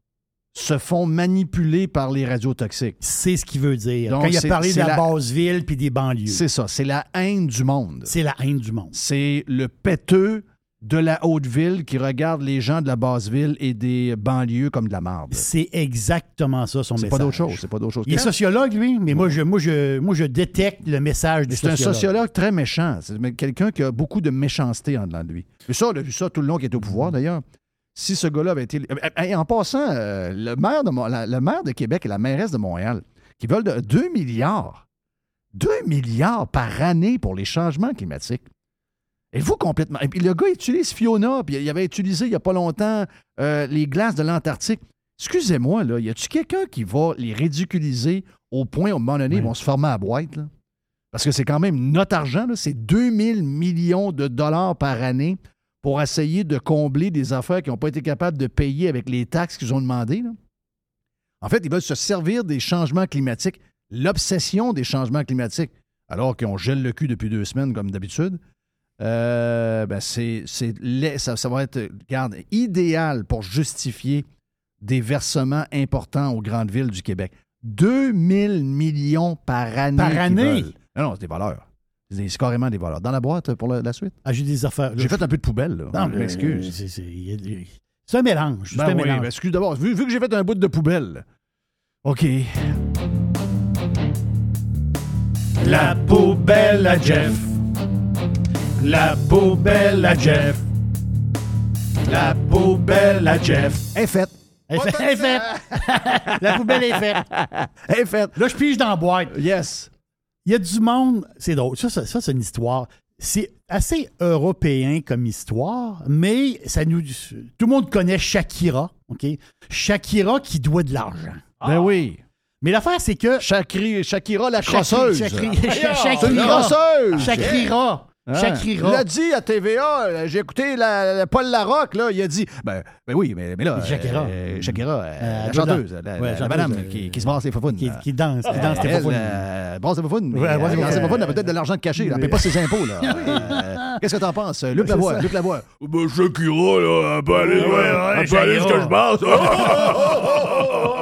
Se font manipuler par les radios toxiques. C'est ce qu'il veut dire. Donc, Quand il a c'est- parlé de c'est la, la- basse ville puis des banlieues. C'est ça, c'est la haine du monde. C'est la haine du monde. C'est le péteux de la haute ville qui regarde les gens de la basse ville et des banlieues comme de la marde. C'est exactement ça son C'est message. pas d'autre chose. C'est pas d'autre chose. Il est sociologue, lui, mais moi, je, moi, je, moi, je détecte le message du C'est un sociologue. sociologue très méchant. C'est quelqu'un qui a beaucoup de méchanceté en dedans de lui. Et ça, on a vu ça tout le long qui était au pouvoir, d'ailleurs. Si ce gars-là avait été. Et en passant, euh, le, maire de la, le maire de Québec et la mairesse de Montréal, qui veulent de 2 milliards, 2 milliards par année pour les changements climatiques. Êtes-vous complètement. Et puis le gars utilise Fiona, puis il avait utilisé il n'y a pas longtemps euh, les glaces de l'Antarctique. Excusez-moi, là, y a-tu quelqu'un qui va les ridiculiser au point, au moment donné, ils vont se former à boîte, là? Parce que c'est quand même notre argent, là, c'est 2000 millions de dollars par année pour essayer de combler des affaires qu'ils n'ont pas été capables de payer avec les taxes qu'ils ont demandées. là. En fait, ils veulent se servir des changements climatiques, l'obsession des changements climatiques, alors qu'on gèle le cul depuis deux semaines comme d'habitude. Euh, ben c'est, ça, ça va être, regarde, idéal pour justifier des versements importants aux grandes villes du Québec. 2000 millions par année. Par année? Non, non, c'est des valeurs. C'est carrément des valeurs. Dans la boîte pour la, la suite? Ah, j'ai des affaires. J'ai fait un peu de poubelle, là. Non, je mais, m'excuse. euh, c'est- un mélange. Ben c'est un oui, mélange. ben excuse d'abord. Vu, vu que j'ai fait un bout de poubelle. OK. La poubelle à Jeff. La poubelle à Jeff. La poubelle à Jeff. Est faite. Elle est faite. La poubelle est faite. Elle est faite. Là, je pige dans la boîte. Yes. Il y a du monde. C'est drôle. Ça, ça, ça, c'est une histoire. C'est assez européen comme histoire, mais ça nous. Tout le monde connaît Shakira, OK? Shakira qui doit de l'argent. Ben oui. Mais l'affaire, c'est que. Shakira, Shakira la Shakira- crosseuse. Shakira- Shakira. crosseuse. Shakira. Hein? Shakira. Il a dit à TVA, euh, j'ai écouté la, la- Paul Larocque, là, il a dit, ben, ben oui, mais, mais là, Shakira. euh, Shakira, euh, Euh, la chanteuse, la, Ouais, la chanteuse, madame euh, qui, qui se brasse les faufounes. Qui, qui danse, qui danse, Euh, faufounes. euh, brasse les faufounes. mais, Ouais, euh, brasse les les faufounes, elle a peut-être de l'argent de caché, elle paye pas ses impôts. Là. Euh, Qu'est-ce que t'en penses? Luc Lavoie. Luc Lavoie? Ben, Shakira, là, elle peut aller, elle peut aller ce que je pense.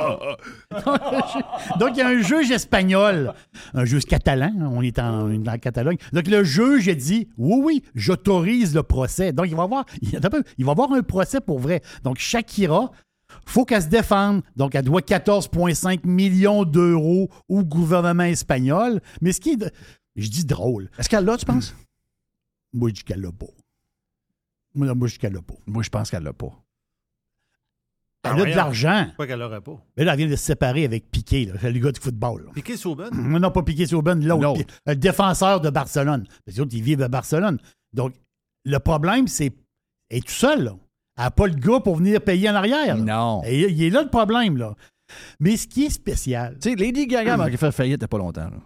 Donc, il y a un juge espagnol, un juge catalan, hein, on est en, en Catalogne. Donc, le juge a dit Oui, oui, j'autorise le procès. Donc, il va, avoir, il, va avoir un procès pour vrai. Donc, Shakira, faut qu'elle se défende. Donc, elle doit 14,5 millions d'euros au gouvernement espagnol. Mais ce qui est. Je dis drôle. Est-ce qu'elle l'a, tu penses? Moi, je dis qu'elle l'a pas. Moi, moi, je dis qu'elle l'a pas. Moi, je pense qu'elle l'a pas. Elle a de l'argent. Pas qu'elle pas. Mais là, elle vient de se séparer avec Piqué, là, le gars du football. là. Piqué Souben? Non, pas Piqué Souben, l'autre, le défenseur de Barcelone. Les autres, ils vivent à Barcelone. Donc, le problème, c'est elle est tout seul, là. Elle n'a pas le gars pour venir payer en arrière. là. Non. Et il est là le problème, là. Mais ce qui est spécial. Tu sais, Lady Gaga m'a fait faillite il n'y a pas longtemps. là.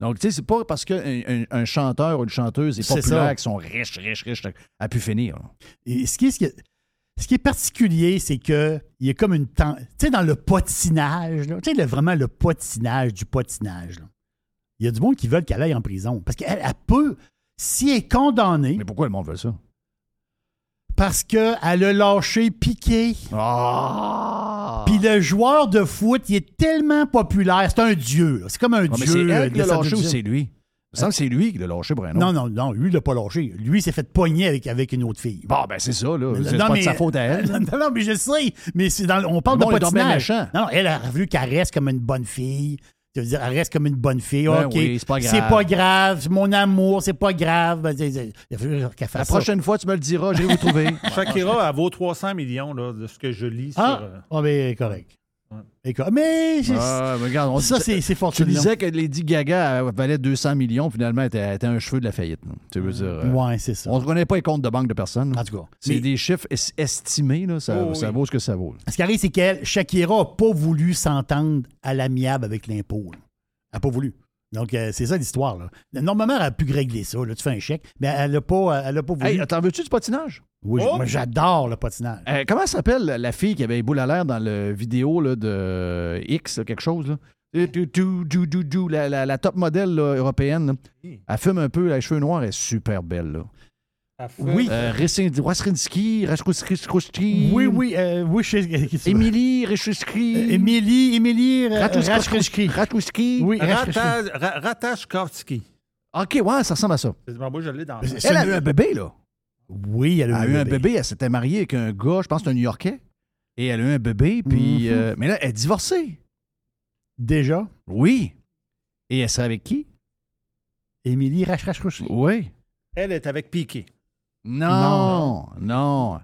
Donc, tu sais, c'est pas parce qu'un un, un chanteur ou une chanteuse est C'est populaire ça. qu'ils sont riches, riches, riches, a pu finir. là. Et ce qui est, ce qui est, ce qui est particulier, c'est que il y a comme une Tu sais, dans le potinage, tu sais, vraiment le potinage du potinage, là, il y a du monde qui veulent qu'elle aille en prison. Parce qu'elle elle peut, si elle est condamnée. Mais pourquoi le monde veut ça? Parce qu'elle a lâché Piqué. Ah! Puis le joueur de foot, il est tellement populaire. C'est un dieu. C'est comme un Ah, mais dieu. c'est elle qui l'a descendu lâché du ou c'est lui? Me semble que c'est lui qui l'a lâché autre. Non, non, non, lui, il l'a pas lâché. Lui, il s'est fait pogner avec, avec une autre fille. Bon, ben c'est ça, là. Mais- C'est non, pas mais- de sa faute à elle. Non, non, mais je sais. Mais c'est dans, on parle Le de patinage. méchant. Non, non, elle a voulu qu'elle reste comme une bonne fille. Tu veux dire, elle reste comme une bonne fille. Ben OK. oui, c'est pas grave. C'est pas grave. Mon amour, c'est pas grave. Ben, c'est- c'est- Il a fallu qu'elle fasse La ça. prochaine fois, tu me le diras, je vais vous trouver. Shakira, elle vaut 300 millions là, de ce que je lis Ah, sur. euh, ah, ben, correct. Et quoi- Mais c'est- Ah, regarde, on- ça, c'est c'est Tu disais que Lady Gaga valait 200 millions, finalement, elle était, un cheveu de la faillite. Tu veux dire. euh, Ouais, c'est ça. On ne connaît pas les comptes de banque de personne. En tout cas. C'est Mais- des chiffres es- estimés, là, ça, Oh, ça oui. vaut ce que ça vaut. Ce qui arrive, c'est qu'elle, Shakira n'a pas voulu s'entendre à l'amiable avec l'impôt. Elle n'a pas voulu. Donc, euh, c'est ça l'histoire. là. Normalement, elle a pu régler ça. là. Tu fais un chèque, mais elle n'a pas, elle a pas voulu. Hey, t'en veux-tu du patinage? Oui, Oh! moi, j'adore le patinage. Euh, comment s'appelle la fille qui avait les boules à l'air dans le vidéo là, de X, quelque chose? Là? Du- du- du- du- du- du- La, la- la top modèle là, européenne. là. Elle fume un peu, les cheveux noirs, elle est super belle. Là. Oui. Euh, Wasrinski, Rashkowski. Oui, oui, euh, oui, je sais. Émilie Rashkowski. Émilie, Émilie euh, Rashkowski. Rashkowski. Oui, Rata- Ra- Ratashkovski. OK, ouais, ça ressemble à ça. C'est- Moi, je l'ai dans Elle a eu un bébé, là. Oui, elle a a eu un bébé, elle s'était mariée avec un gars, je pense un New-Yorkais. Et elle a eu un bébé, puis. Mhm. euh, mais là, elle est divorcée. Déjà? Oui. Et elle serait avec qui? Émilie Rashkowski. Oui. Elle est avec Piqué. Non, non.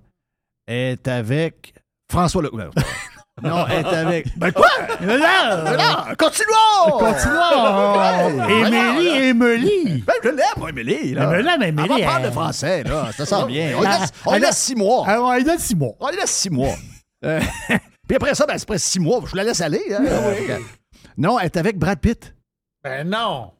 Elle est avec François Leclerc. non, elle est avec. Ben quoi? Là! Mais là, continuons! Continuons! Hey, Émilie, Émilie! Ben, je l'aime, moi, Émilie. Là. Ben Elle Émilie, va parler français, là. Ça sent bien. On lui Elle- laisse, on lui elle- laisse six mois. Ah, ouais, il donne six mois. On lui laisse six mois. Euh, Puis après ça, ben, c'est presque six mois. Je la laisse aller. hein. Non, elle est avec Brad Pitt. Ben non!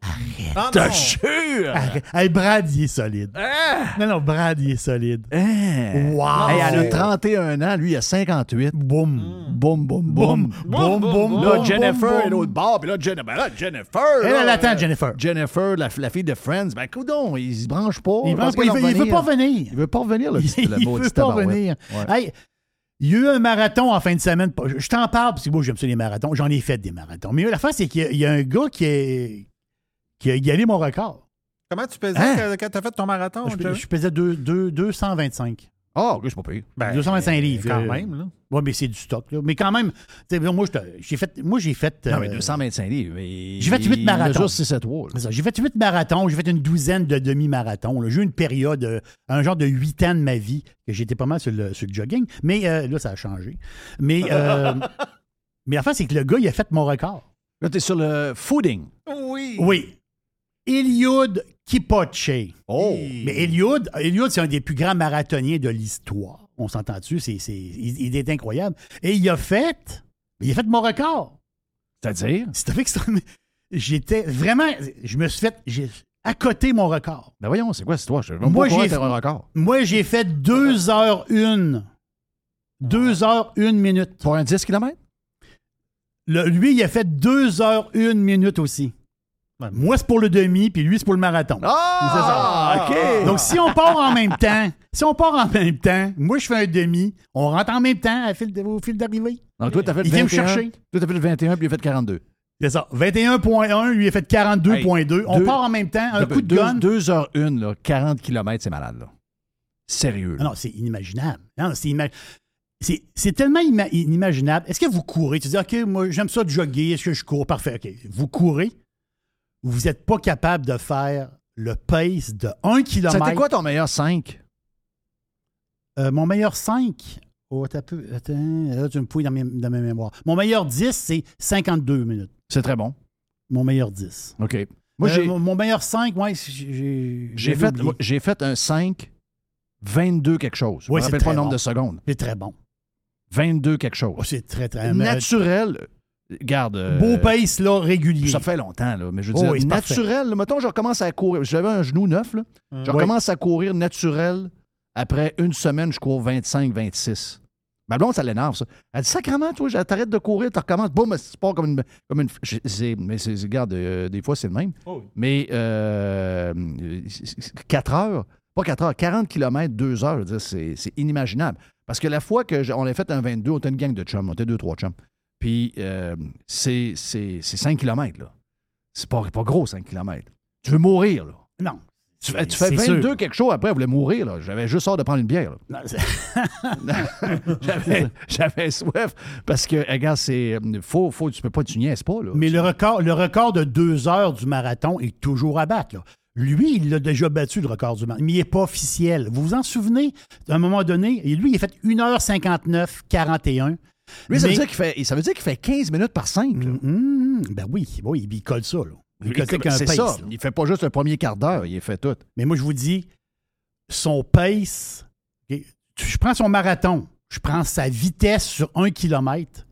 Ah, Te non. jure! Arrête. Hey, Brad, il est solide. Ah! Non, non, Brad, il est solide. Hein? Wow! Hey, elle a 31 ans, lui, il a 58. Boum. Boum, boum, boum. Boum, boum, Là, boum, Jennifer boum, est l'autre bord, puis là, Jennifer. Ben là, Jennifer. Elle, là, elle attend euh, Jennifer. Jennifer, la, la fille de Friends. Ben, coudon, il se branche pas. Il, il, veut, il veut pas venir. Il veut pas revenir, le, petit- le il veut pas venir. Ouais. Hey, il y a eu un marathon en fin de semaine. Je, t'en parle parce que moi, j'aime ça les marathons. J'en ai fait des marathons. Mais l'affaire, c'est qu'il y a- il y, a un gars qui, est, qui a égalé mon record. Comment tu pesais Hein? quand, quand t'as fait ton marathon? Je, je pesais deux- deux- 225. Ah, ok, c'est pas pire. Ben, 225 livres. Quand euh, même, là. Oui, mais c'est du stock. Là. Mais quand même, moi, j'ai fait. Moi, j'ai fait. Non, mais euh, 225 livres. mais J'ai fait huit il marathons. mesure 6 à 3. C'est ça. J'ai fait huit marathons, j'ai fait une douzaine de demi-marathons. J'ai eu une période, euh, un genre de huit ans de ma vie, que j'étais pas mal sur le, sur le jogging. Mais euh, là, ça a changé. Mais, euh, mais enfin, c'est que le gars, il a fait mon record. Là, t'es sur le fooding. Oui. Oui. Eliud Kipoche. Oh. Mais Eliud, Eliud c'est un des plus grands marathoniens de l'histoire. On s'entend dessus, c'est, c'est- il, il est incroyable. Et il a fait, il a fait mon record. C'est-à-dire? C'est avec J'étais vraiment, je me suis fait, j'ai à côté mon record. Ben voyons, c'est quoi cette histoire? Je Moi, j'ai- j'ai un record. Moi, j'ai fait 2 heures 1. 2 heures 1 minute. Pour un 10 km? lui, il a fait 2 heures 1 minute aussi. Moi, c'est pour le demi, puis lui, c'est pour le marathon. Ah, C'est ça. OK. Donc, si on part en même temps, si on part en même temps, moi, je fais un demi, on rentre en même temps à fil de- au fil d'arrivée. Donc, toi, t'as fait le Il vient me 21. chercher. Toi, t'as fait le 21, puis il a fait 42. C'est ça. 21.1, lui, il a fait 42.2. on deux- part en même temps, un coup de gun. 2 heures 1, là, 40 km, c'est malade, là. Sérieux. Ah là. non, c'est inimaginable. Non, c'est ima- c'est- c'est tellement ima- inimaginable. Est-ce que vous courez? Tu dis, OK, moi, j'aime ça de jogger. Est-ce que je cours? Parfait. OK. Vous courez? Vous n'êtes pas capable de faire le pace de 1 km. C'était quoi ton meilleur 5? Euh, mon meilleur 5? Oh, t'as peu. Attends, là, tu me fouilles dans mes, dans mes mémoires. Mon meilleur 10, c'est 52 minutes. C'est très bon. Mon meilleur 10. OK. Moi, Euh, mon, mon meilleur 5, ouais, j'ai. J'ai fait, moi, j'ai fait un 5, 22 quelque chose. Je Oui, me c'est rappelle pas le nombre bon. de secondes. C'est très bon. 22 quelque chose. Oh, c'est très, très Naturel. Garde. euh, Beau pace, là, régulier. Ça fait longtemps, là, mais je veux Oh dire, oui, naturel. là, mettons, je recommence à courir. J'avais un genou neuf, là. Je Oui. recommence à courir naturel. Après une semaine, je cours 25, 26. Ma blonde, ça l'énerve, ça. Elle dit Sacrement, toi, t'arrêtes de courir, tu recommences. Boum, c'est pas comme une. Comme une je- c'est- mais c'est, regarde, euh, des fois, c'est le même. Oh oui. Mais euh, 4 heures, pas 4 heures, 40 km, 2 heures, je veux dire, c'est, c'est inimaginable. Parce que la fois qu'on a fait un 22, on était une gang de chums, on était 2-3 chums. Puis euh, c'est, c'est, c'est 5 km, là. C'est pas, pas gros, 5 km. Tu veux mourir, là. Non. Tu fais, tu fais C'est 22 sûr. quelque chose, après, elle voulait mourir, là. J'avais juste hâte de prendre une bière, j'avais, soif parce que, regarde, c'est. Faut, faut, tu peux pas, tu niaises pas, là. Mais le record, le record de deux heures du marathon est toujours à battre. là. Lui, il l'a déjà battu, le record du marathon, mais il n'est pas officiel. Vous vous en souvenez? À un moment donné, lui, il a fait 1h59, 41. Lui, ça, veut dire qu'il fait, ça veut dire qu'il fait 15 minutes par 5. Hum, ben oui, oui, il colle ça. Là. Il colle ça avec un c'est pace, ça. là. Il fait pas juste un premier quart d'heure, il fait tout. Mais moi, je vous dis, son pace, je prends son marathon, je prends sa vitesse sur un kilomètre.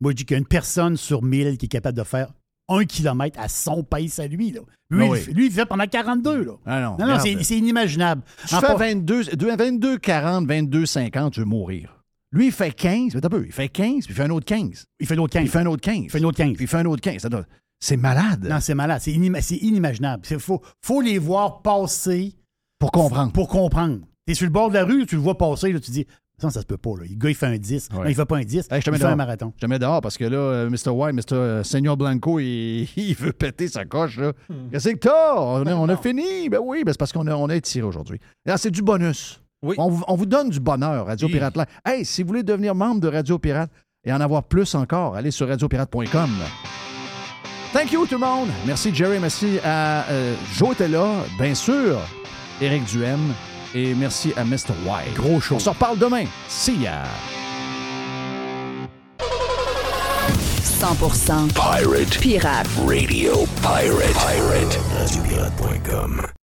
Moi, je dis qu'il y a une personne sur 1000 qui est capable de faire un kilomètre à son pace à lui. Là. Lui, oui. il, fait- lui, il fait pendant 42. Là. Ah non, non, non, c'est c'est inimaginable. Tu En fais pas- 22, 22, 40, 22, 50, tu veux mourir. Lui, il fait 15, mais t'as peu, il fait 15, puis il fait un autre 15. Il fait l'autre 15. Il fait un autre 15. Il fait un autre 15. Puis il fait un autre 15. Ça doit- C'est malade. Non, c'est malade. C'est inima- c'est inimaginable. Il faut, faut les voir passer. Pour comprendre. Pour comprendre. Tu es sur le bord de la rue, tu le vois passer, là, tu dis, ça, ça se peut pas. Là. Le gars, il fait un 10. Non, il fait pas un 10. Hey, je te il mets fait un dehors. marathon. Je te mets dehors parce que là, euh, Mr. White, Mr. euh, Senior Blanco, il, il veut péter sa coche. Hmm. Qu'est-ce que t'as? On a, on a fini? Ben oui, ben c'est parce qu'on a, on a étiré aujourd'hui. Là, C'est du bonus. On, vous- on vous donne du bonheur, Radio Oui. Pirate Live. Hey, si vous voulez devenir membre de Radio Pirate et en avoir plus encore, allez sur radiopirate.com. Thank you tout le monde. Merci Jerry, merci à euh, Joe là, bien sûr, Éric Duhem et merci à Mr. White. Gros show. On se reparle demain. See ya. 100% Pirate. Pirate. Radio Pirate. Pirate. RadioPirate.com.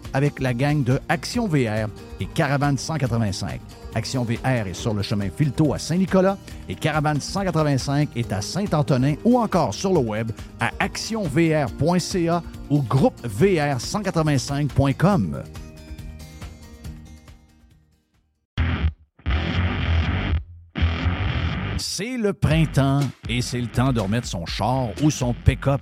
avec la gang de Action VR et Caravane 185. Action VR est sur le chemin Filto à Saint-Nicolas et Caravane 185 est à Saint-Antonin ou encore sur le web à actionvr.ca ou groupevr185.com. C'est le printemps et c'est le temps de remettre son char ou son pick-up